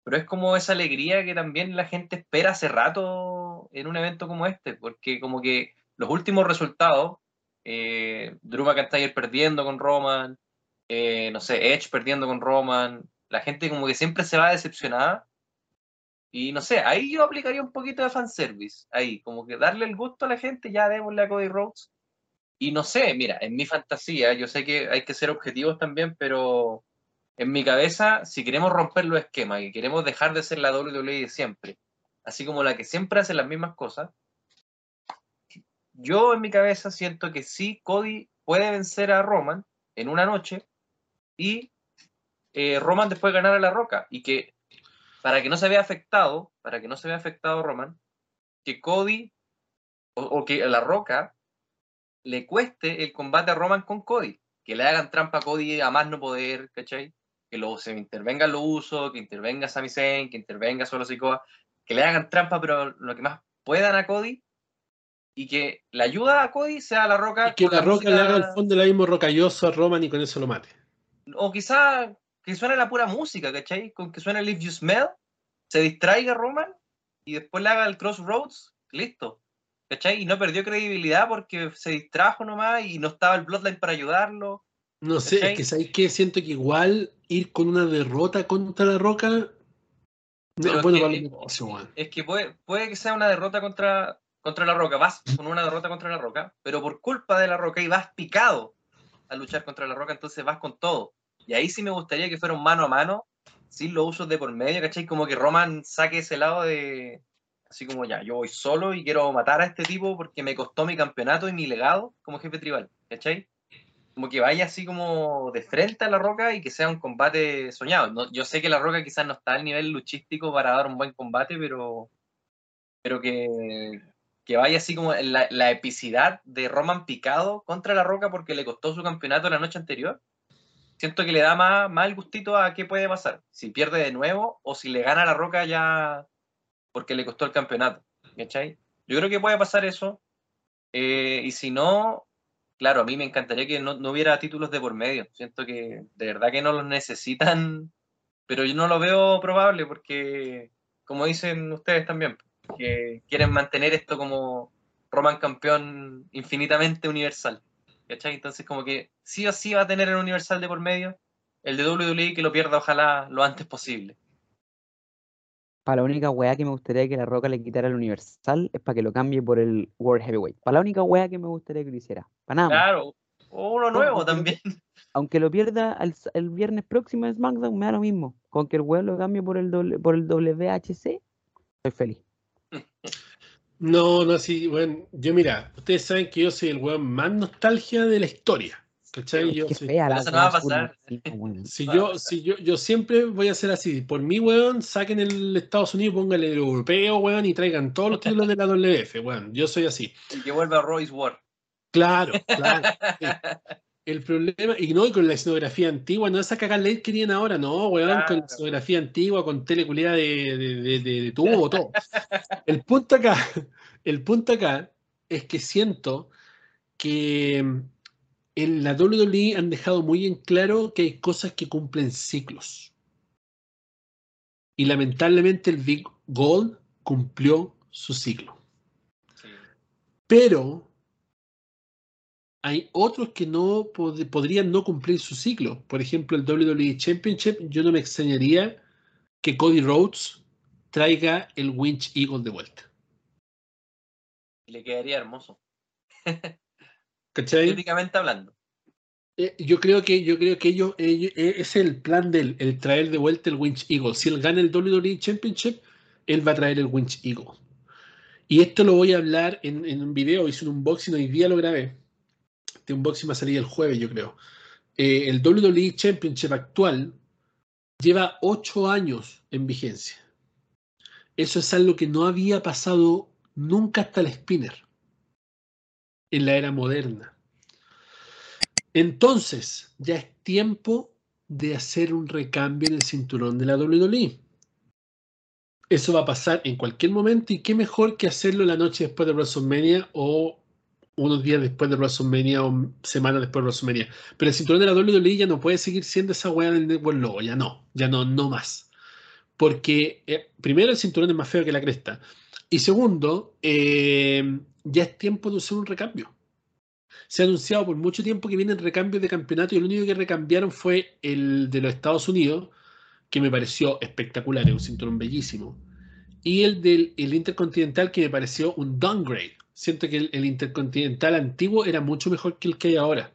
Speaker 3: pero es como esa alegría que también la gente espera hace rato en un evento como este, porque como que los últimos resultados eh, Drew McIntyre perdiendo con Roman, eh, no sé, Edge perdiendo con Roman, la gente como que siempre se va decepcionada. Y no sé, ahí yo aplicaría un poquito de fanservice, ahí, como que darle el gusto a la gente, ya démosle a Cody Rhodes. Y no sé, mira, en mi fantasía, yo sé que hay que ser objetivos también, pero en mi cabeza, si queremos romper los esquemas y queremos dejar de ser la WWE de siempre, así como la que siempre hace las mismas cosas, yo en mi cabeza siento que sí, Cody puede vencer a Roman en una noche y eh, Roman después ganar a La Roca. Y que para que no se vea afectado, para que no se vea afectado Roman, que Cody o, o que La Roca le cueste el combate a Roman con Cody. Que le hagan trampa a Cody a más no poder, ¿cachai? Que lo, se intervenga lo uso, que intervenga Sami Zayn, que intervenga Solo Sikoa, que le hagan trampa, pero lo que más puedan a Cody y que la ayuda a Cody sea la roca.
Speaker 1: Y que la roca le haga el fondo la mismo rocalloso a Roman y con eso lo mate.
Speaker 3: O quizá que suene la pura música, ¿cachai? Con que suene If You Smell, se distraiga Roman y después le haga el Crossroads, listo. ¿Cachai? Y no perdió credibilidad porque se distrajo nomás y no estaba el Bloodline para ayudarlo.
Speaker 1: No sé,
Speaker 3: ¿Cachai?
Speaker 1: es que ¿sabes qué? Siento que igual ir con una derrota contra la roca no es
Speaker 3: que-
Speaker 1: negocio.
Speaker 3: Es que puede, puede que sea una derrota contra, contra la roca, vas con una derrota contra la roca, pero por culpa de la roca y vas picado a luchar contra la roca, entonces vas con todo. Y ahí sí me gustaría que fuera un mano a mano, sin los usos de por medio, ¿cachai? Como que Roman saque ese lado de, Así como ya, yo voy solo y quiero matar a este tipo porque me costó mi campeonato y mi legado como jefe tribal, ¿cachai? Como que vaya así como de frente a la roca y que sea un combate soñado. No- yo sé que la roca quizás no está al nivel luchístico para dar un buen combate, pero, pero que, que vaya así como la, la epicidad de Roman picado contra la roca porque le costó su campeonato la noche anterior. Siento que le da más, más el gustito a qué puede pasar. Si pierde de nuevo o si le gana la roca ya porque le costó el campeonato. ¿Cachai? Yo creo que puede pasar eso. Eh, y si no, claro, a mí me encantaría que no, no hubiera títulos de por medio. Siento que de verdad que no los necesitan, pero yo no lo veo probable porque, como dicen ustedes también, que quieren mantener esto como Roman campeón infinitamente universal. ¿Cachai? Entonces, como que sí o sí va a tener el universal de por medio. El de WWE que lo pierda, ojalá lo antes posible.
Speaker 2: Para la única weá que me gustaría que la Roca le quitara el Universal es para que lo cambie por el World Heavyweight. Para la única weá que me gustaría que lo hiciera. Para nada.
Speaker 3: Claro, o uno nuevo también.
Speaker 2: Aunque lo pierda el, viernes próximo en SmackDown, me da lo mismo. Con que el weón lo cambie por el, doble- por el WHC, estoy feliz.
Speaker 1: No, no, sí, bueno, yo mira, ustedes saben que yo soy el weón más nostalgia de la historia. ¿Cachai? Yo soy-
Speaker 2: fea la
Speaker 3: eso no va a pasar.
Speaker 2: Weón.
Speaker 1: Si
Speaker 3: a
Speaker 1: yo, si yo, yo siempre voy a ser así. Por mí, weón, saquen el Estados Unidos, pónganle el europeo, weón, y traigan todos los títulos de la WF, weón. Yo soy así.
Speaker 3: Y que vuelva Royce Ward.
Speaker 1: Claro, claro. sí. El problema, y no, y con la escenografía antigua, no esa cagada ley que tienen ahora, no, weón, con la escenografía antigua, con teleculia de, de, de, de- de tubo, todo. El punto acá, el punto acá es que siento que en la WWE han dejado muy en claro que hay cosas que cumplen ciclos. Y lamentablemente el Big Gold cumplió su ciclo.
Speaker 3: Sí.
Speaker 1: Pero hay otros que no pod- podrían no cumplir su ciclo. Por ejemplo, el WWE Championship, yo no me extrañaría que Cody Rhodes traiga el Winch Eagle de vuelta.
Speaker 3: Le quedaría hermoso.
Speaker 1: ¿Cachai?
Speaker 3: Estéticamente hablando.
Speaker 1: Eh, yo creo que yo creo que ellos, ellos- eh, es el plan de él, el traer de vuelta el Winch Eagle. Si él gana el WWE Championship, él va a traer el Winch Eagle. Y esto lo voy a hablar en, en un video, hice un unboxing, hoy día lo grabé. Este unboxing va a salir el jueves, yo creo. Eh, el WWE Championship actual lleva ocho años en vigencia. Eso es algo que no había pasado nunca hasta el spinner en la era moderna. Entonces, ya es tiempo de hacer un recambio en el cinturón de la WWE. Eso va a pasar en cualquier momento y qué mejor que hacerlo la noche después de WrestleMania o unos días después de WrestleMania o semanas después de WrestleMania. Pero el cinturón de la WWE ya no puede seguir siendo esa weá del Network Logo, ya no, ya no, no más. Porque eh, primero el cinturón es más feo que la cresta. Y segundo, eh, ya es tiempo de hacer un recambio se ha anunciado por mucho tiempo que vienen recambios de campeonato y el único que recambiaron fue el de los Estados Unidos, que me pareció espectacular, es un cinturón bellísimo. Y el del el Intercontinental, que me pareció un downgrade. Siento que el, Intercontinental antiguo era mucho mejor que el que hay ahora.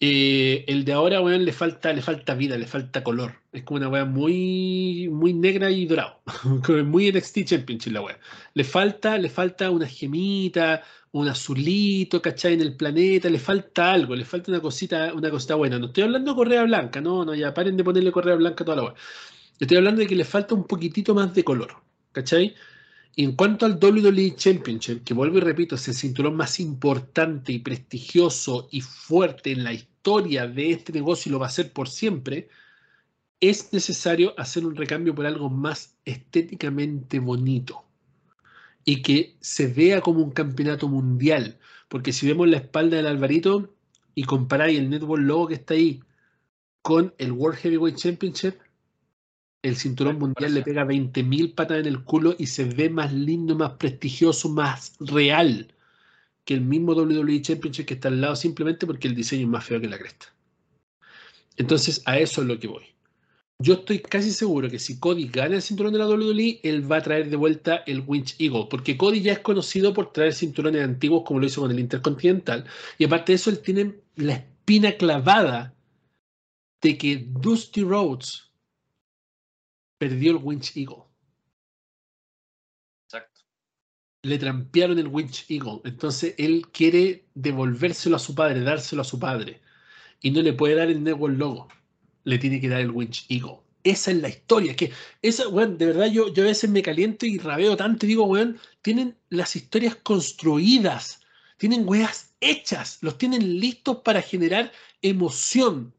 Speaker 1: Eh, el de ahora, weón, le falta, le falta vida, le falta color. Es como una weá muy, muy negra y dorado. Muy NXT Championship la weá. Le falta, le falta una gemita, un azulito, ¿cachai? En el planeta, le falta algo, le falta una cosita, una cosita buena. No estoy hablando de correa blanca, no, no, ya paren de ponerle correa blanca a toda la weá. Estoy hablando de que le falta un poquitito más de color, ¿cachai? Y en cuanto al WWE Championship, que vuelvo y repito, es el cinturón más importante y prestigioso y fuerte en la historia de este negocio y lo va a ser por siempre, es necesario hacer un recambio por algo más estéticamente bonito y que se vea como un campeonato mundial. Porque si vemos la espalda del Alvarito y comparáis el Network Logo que está ahí con el World Heavyweight Championship, el cinturón mundial le pega 20.000 patas en el culo y se ve más lindo, más prestigioso, más real que el mismo WWE Championship que está al lado simplemente porque el diseño es más feo que la cresta. Entonces, a eso es lo que voy. Yo estoy casi seguro que si Cody gana el cinturón de la WWE, él va a traer de vuelta el Winch Eagle, porque Cody ya es conocido por traer cinturones antiguos como lo hizo con el Intercontinental, y aparte de eso, él tiene la espina clavada de que Dusty Rhodes perdió el Winch Eagle.
Speaker 3: Exacto.
Speaker 1: Le trampearon el Winch Eagle. Entonces él quiere devolvérselo a su padre, dárselo a su padre. Y no le puede dar el Network Logo. Le tiene que dar el Winch Eagle. Esa es la historia. Es que, esa, weón, de verdad yo, yo a veces me caliento y rabeo tanto y digo, weón, tienen las historias construidas. Tienen weas hechas. Los tienen listos para generar emoción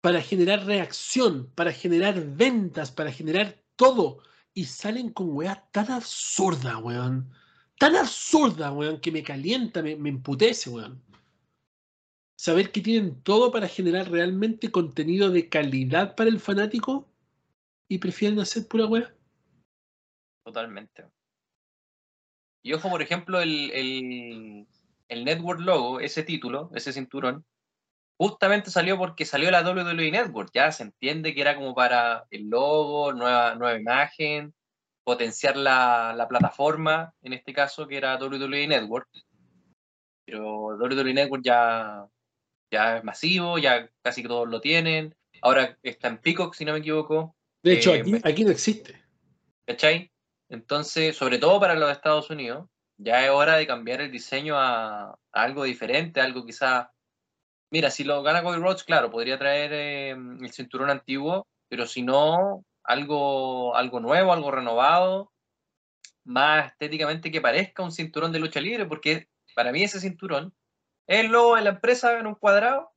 Speaker 1: para generar reacción, para generar ventas, para generar todo. Y salen con weas tan absurda, weón. Tan absurda, weón, que me calienta, me, me emputece, weón. Saber que tienen todo para generar realmente contenido de calidad para el fanático y prefieren hacer pura wea.
Speaker 3: Totalmente. Y ojo, por ejemplo, el, el, el Network Logo, ese título, ese cinturón, justamente salió porque salió la WWE Network. Ya se entiende que era como para el logo, nueva, nueva imagen, potenciar la, la plataforma, en este caso, que era WWE Network. Pero WWE Network ya, ya es masivo, ya casi todos lo tienen. Ahora está en Peacock, si no me equivoco.
Speaker 1: De hecho,
Speaker 3: Eh,
Speaker 1: aquí, aquí no existe.
Speaker 3: ¿Cachai? Entonces, sobre todo para los Estados Unidos, ya es hora de cambiar el diseño a, a algo diferente, algo quizá. Mira, si lo gana Cody Rhodes, claro, podría traer eh, el cinturón antiguo, pero si no, algo, algo nuevo, algo renovado, más estéticamente que parezca un cinturón de lucha libre, porque para mí ese cinturón es el logo de la empresa en un cuadrado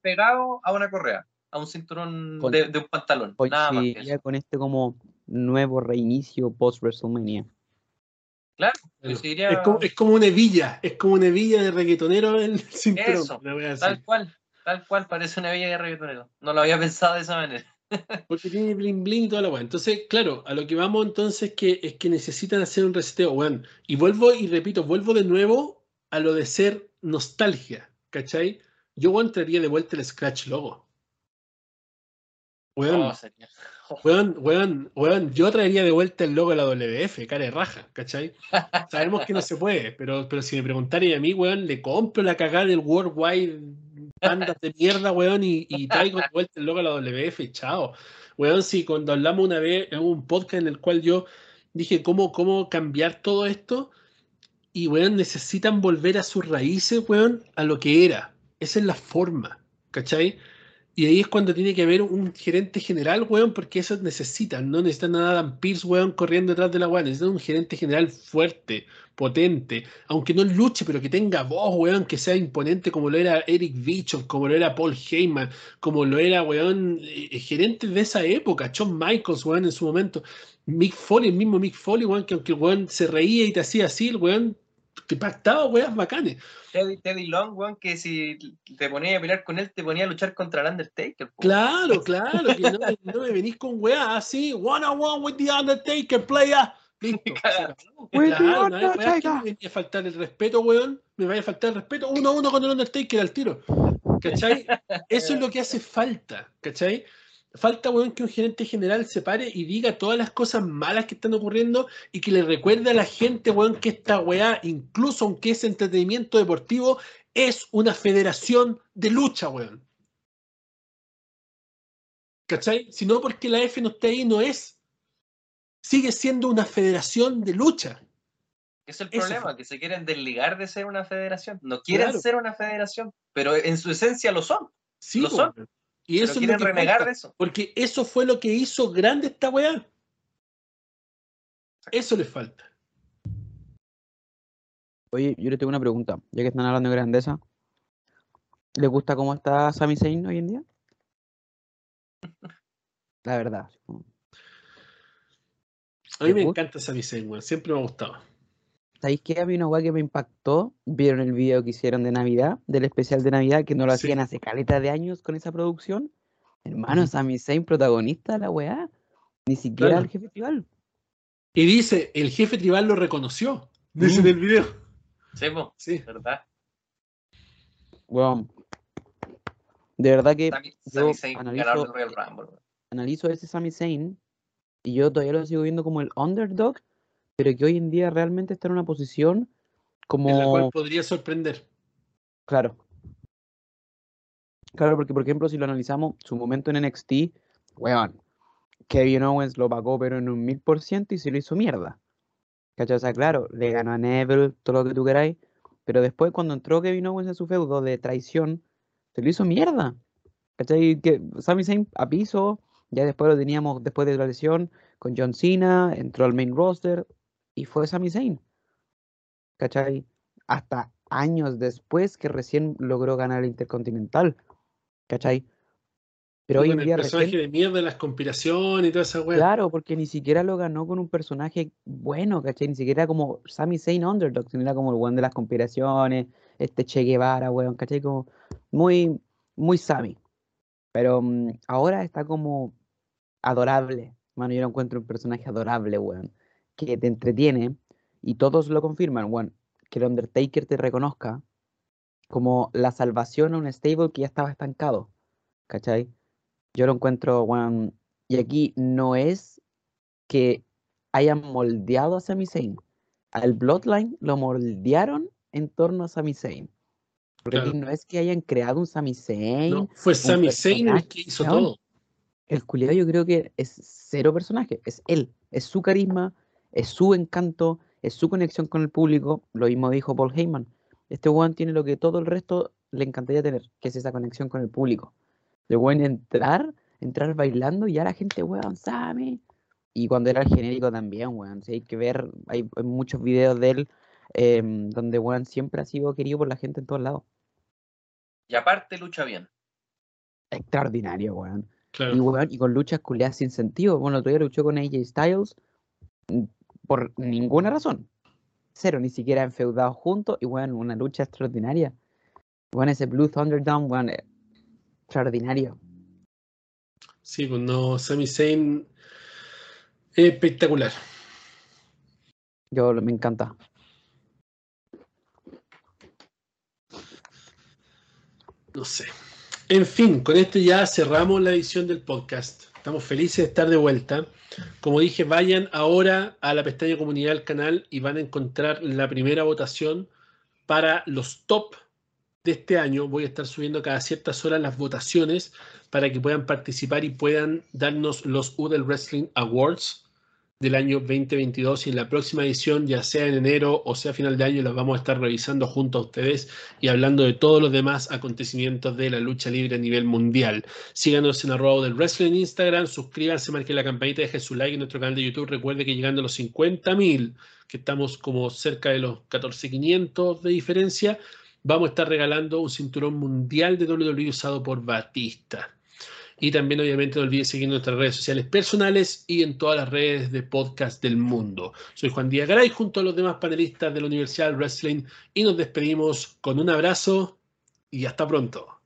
Speaker 3: pegado a una correa, a un cinturón
Speaker 2: Con-
Speaker 3: de, de un pantalón. Nada más que eso.
Speaker 2: Coincidiría con este como nuevo reinicio post WrestleMania.
Speaker 3: Claro,
Speaker 1: Claro.
Speaker 3: coincidiría-
Speaker 1: Es, como, es como una hebilla, es como una hebilla de reggaetonero el cinturón.
Speaker 3: Eso. Tal cual, tal cual, parece una villa de reggaetonero. No lo había pensado de esa manera.
Speaker 1: Porque tiene bling bling y toda la weá. Entonces, claro, a lo que vamos entonces que, es que necesitan hacer un reseteo, weón. Y vuelvo y repito, vuelvo de nuevo a lo de ser nostalgia, ¿cachai? Yo weón, traería de vuelta el Scratch Logo. Weón,
Speaker 3: Oh,
Speaker 1: weón, weón, weón, yo traería de vuelta el logo de la WF, cara de raja, ¿cachai? Sabemos que no se puede, pero, pero si me preguntaran a mí, weón, le compro la cagada del Worldwide bandas de mierda, weón, y, y traigo de vuelta el logo de la WF, chao. Weón, si cuando hablamos una vez en un podcast en el cual yo dije cómo, cómo cambiar todo esto, y weón, necesitan volver a sus raíces, weón, a lo que era. Esa es la forma, ¿cachai? Y ahí es cuando tiene que haber un gerente general, weón, porque eso necesitan, no necesitan a Adam Pierce, weón, corriendo detrás de la weón, necesitan un gerente general fuerte, potente, aunque no luche, pero que tenga voz, weón, que sea imponente como lo era Eric Bischoff, como lo era Paul Heyman, como lo era, weón, eh, gerentes de esa época, Shawn Michaels, weón, en su momento, Mick Foley, el mismo Mick Foley, weón, que aunque el weón se reía y te hacía así, el weón te pactaba weas bacanes.
Speaker 3: Teddy, Teddy Long, weón, que si te ponías a pelear con él, te ponía a luchar contra el Undertaker. po.
Speaker 1: Claro, claro, que no, me- no me venís con weá así, one on one with the Undertaker, player. Listo.
Speaker 3: Claro.
Speaker 1: No hay que me vaya a faltar el respeto, weón. Me vaya a faltar el respeto. Uno a uno con el Undertaker al tiro. ¿Cachai? Eso es lo que hace falta, ¿cachai? Falta, weón, que un gerente general se pare y diga todas las cosas malas que están ocurriendo y que le recuerde a la gente, weón, que esta weá, incluso aunque es entretenimiento deportivo, es una federación de lucha, weón. ¿Cachai? Si no porque la F no esté ahí, no es. Sigue siendo una federación de lucha.
Speaker 3: Es el problema, que se quieren desligar de ser una federación. No quieren
Speaker 1: Claro.
Speaker 3: ser una federación, pero en su esencia lo son.
Speaker 1: Sí,
Speaker 3: Lo son.
Speaker 1: weón. Y
Speaker 3: Pero
Speaker 1: eso es lo que
Speaker 3: renegar
Speaker 1: falta,
Speaker 3: de eso.
Speaker 1: Porque eso fue lo que hizo grande esta weá. Eso le falta.
Speaker 2: Oye, yo le tengo una pregunta, ya que están hablando de grandeza. ¿Les gusta cómo está Sami Zayn hoy en día? La verdad.
Speaker 1: A mí
Speaker 2: ¿Te
Speaker 1: me
Speaker 2: gusta?
Speaker 1: encanta Sami Zayn, weón. Siempre me ha gustado.
Speaker 2: ¿Sabéis qué? Había una weá que me impactó. ¿Vieron el video que hicieron de Navidad? Del especial de Navidad, que no lo
Speaker 1: Sí.
Speaker 2: hacían hace caleta de años con esa producción. Hermano. Sami Zayn, protagonista de la weá. Ni siquiera
Speaker 1: Claro.
Speaker 2: el jefe tribal.
Speaker 1: Y dice, el jefe tribal lo reconoció. Dice en
Speaker 2: Mm.
Speaker 1: el video.
Speaker 3: Sí, po,
Speaker 1: Sí.
Speaker 3: ¿verdad?
Speaker 2: Weón. De verdad que
Speaker 3: Sami,
Speaker 2: yo
Speaker 3: Sami Zayn,
Speaker 2: analizo-
Speaker 3: Royal Rumble.
Speaker 2: analizo ese Sami Zayn y yo todavía lo sigo viendo como el underdog, pero que hoy en día realmente está en una posición como...
Speaker 1: En la cual podría sorprender.
Speaker 2: Claro. Claro, porque por ejemplo, si lo analizamos, su momento en NXT, weón, Kevin Owens lo pagó pero en un mil por ciento y se lo hizo mierda. ¿Cachai? O sea, claro, le ganó a Neville, todo lo que tú queráis, pero después cuando entró Kevin Owens en su feudo de traición, se lo hizo mierda. ¿Cachai? Que Sami Zayn a piso, ya después lo teníamos después de la lesión con John Cena, entró al main roster y fue Sami Zayn. ¿Cachai? Hasta años después que recién logró ganar el Intercontinental. ¿Cachai? Pero hoy en
Speaker 1: el
Speaker 2: día
Speaker 1: personaje
Speaker 2: recién-
Speaker 1: de mierda, las conspiraciones y toda esa weá.
Speaker 2: Claro, porque ni siquiera lo ganó con un personaje bueno, ¿cachai? Ni siquiera como Sami Zayn Underdog, sino era como el weón de las conspiraciones, este Che Guevara, weón, ¿cachai? Como muy, muy Sami. Pero mm, ahora está como adorable. Mano, yo lo encuentro un personaje adorable, weón, que te entretiene y todos lo confirman, weón, que el Undertaker te reconozca como la salvación a un stable que ya estaba estancado, ¿cachai? Yo lo encuentro, weón, y aquí no es que hayan moldeado a Sami Zayn. Al Bloodline lo moldearon en torno a Sami Zayn. Porque aquí
Speaker 1: Claro.
Speaker 2: no es que hayan creado un Sami Zayn.
Speaker 1: No, fue Sami Zayn el que hizo todo.
Speaker 2: El culiado yo creo que es cero personaje. Es él. Es su carisma, es su encanto, es su conexión con el público. Lo mismo dijo Paul Heyman. Este weón tiene lo que todo el resto le encantaría tener, que es esa conexión con el público. De weón entrar, entrar bailando y ya la gente, weón, Sami. Y cuando era el genérico también, weón. sí, hay que ver, hay, hay muchos videos de él em, donde weón siempre ha sido querido por la gente en todos lados.
Speaker 3: Y aparte lucha bien.
Speaker 2: Extraordinario, weón. Y,
Speaker 1: Claro.
Speaker 2: weón, y con luchas culiadas sin sentido. Bueno, todavía luchó con AJ Styles por ninguna razón. Cero, ni siquiera enfeudados juntos. Y bueno, una lucha extraordinaria. Bueno, ese Blue Thunderdome, bueno, eh, extraordinario.
Speaker 1: Sí, pues no, Sami Zayn espectacular.
Speaker 2: Yo me encanta.
Speaker 1: No sé. En fin, con esto ya cerramos la edición del podcast. Estamos felices de estar de vuelta. Como dije, vayan ahora a la pestaña comunidad del canal y van a encontrar la primera votación para los top de este año. Voy a estar subiendo cada ciertas horas las votaciones para que puedan participar y puedan darnos los Udel Wrestling Awards del año 2022 y en la próxima edición, ya sea en enero o sea final de año, las vamos a estar revisando junto a ustedes y hablando de todos los demás acontecimientos de la lucha libre a nivel mundial. Síganos en arroba del wrestling en Instagram, suscríbanse, marquen la campanita, dejen su like en nuestro canal de YouTube. Recuerde que llegando a los 50.000, que estamos como cerca de los 14.500 de diferencia, vamos a estar regalando un cinturón mundial de WWE usado por Batista. Y también, obviamente, no olvides seguir nuestras redes sociales personales y en todas las redes de podcast del mundo. Soy Juan Díaz Garay, junto a los demás panelistas de la Universidad Wrestling, y nos despedimos con un abrazo y hasta pronto.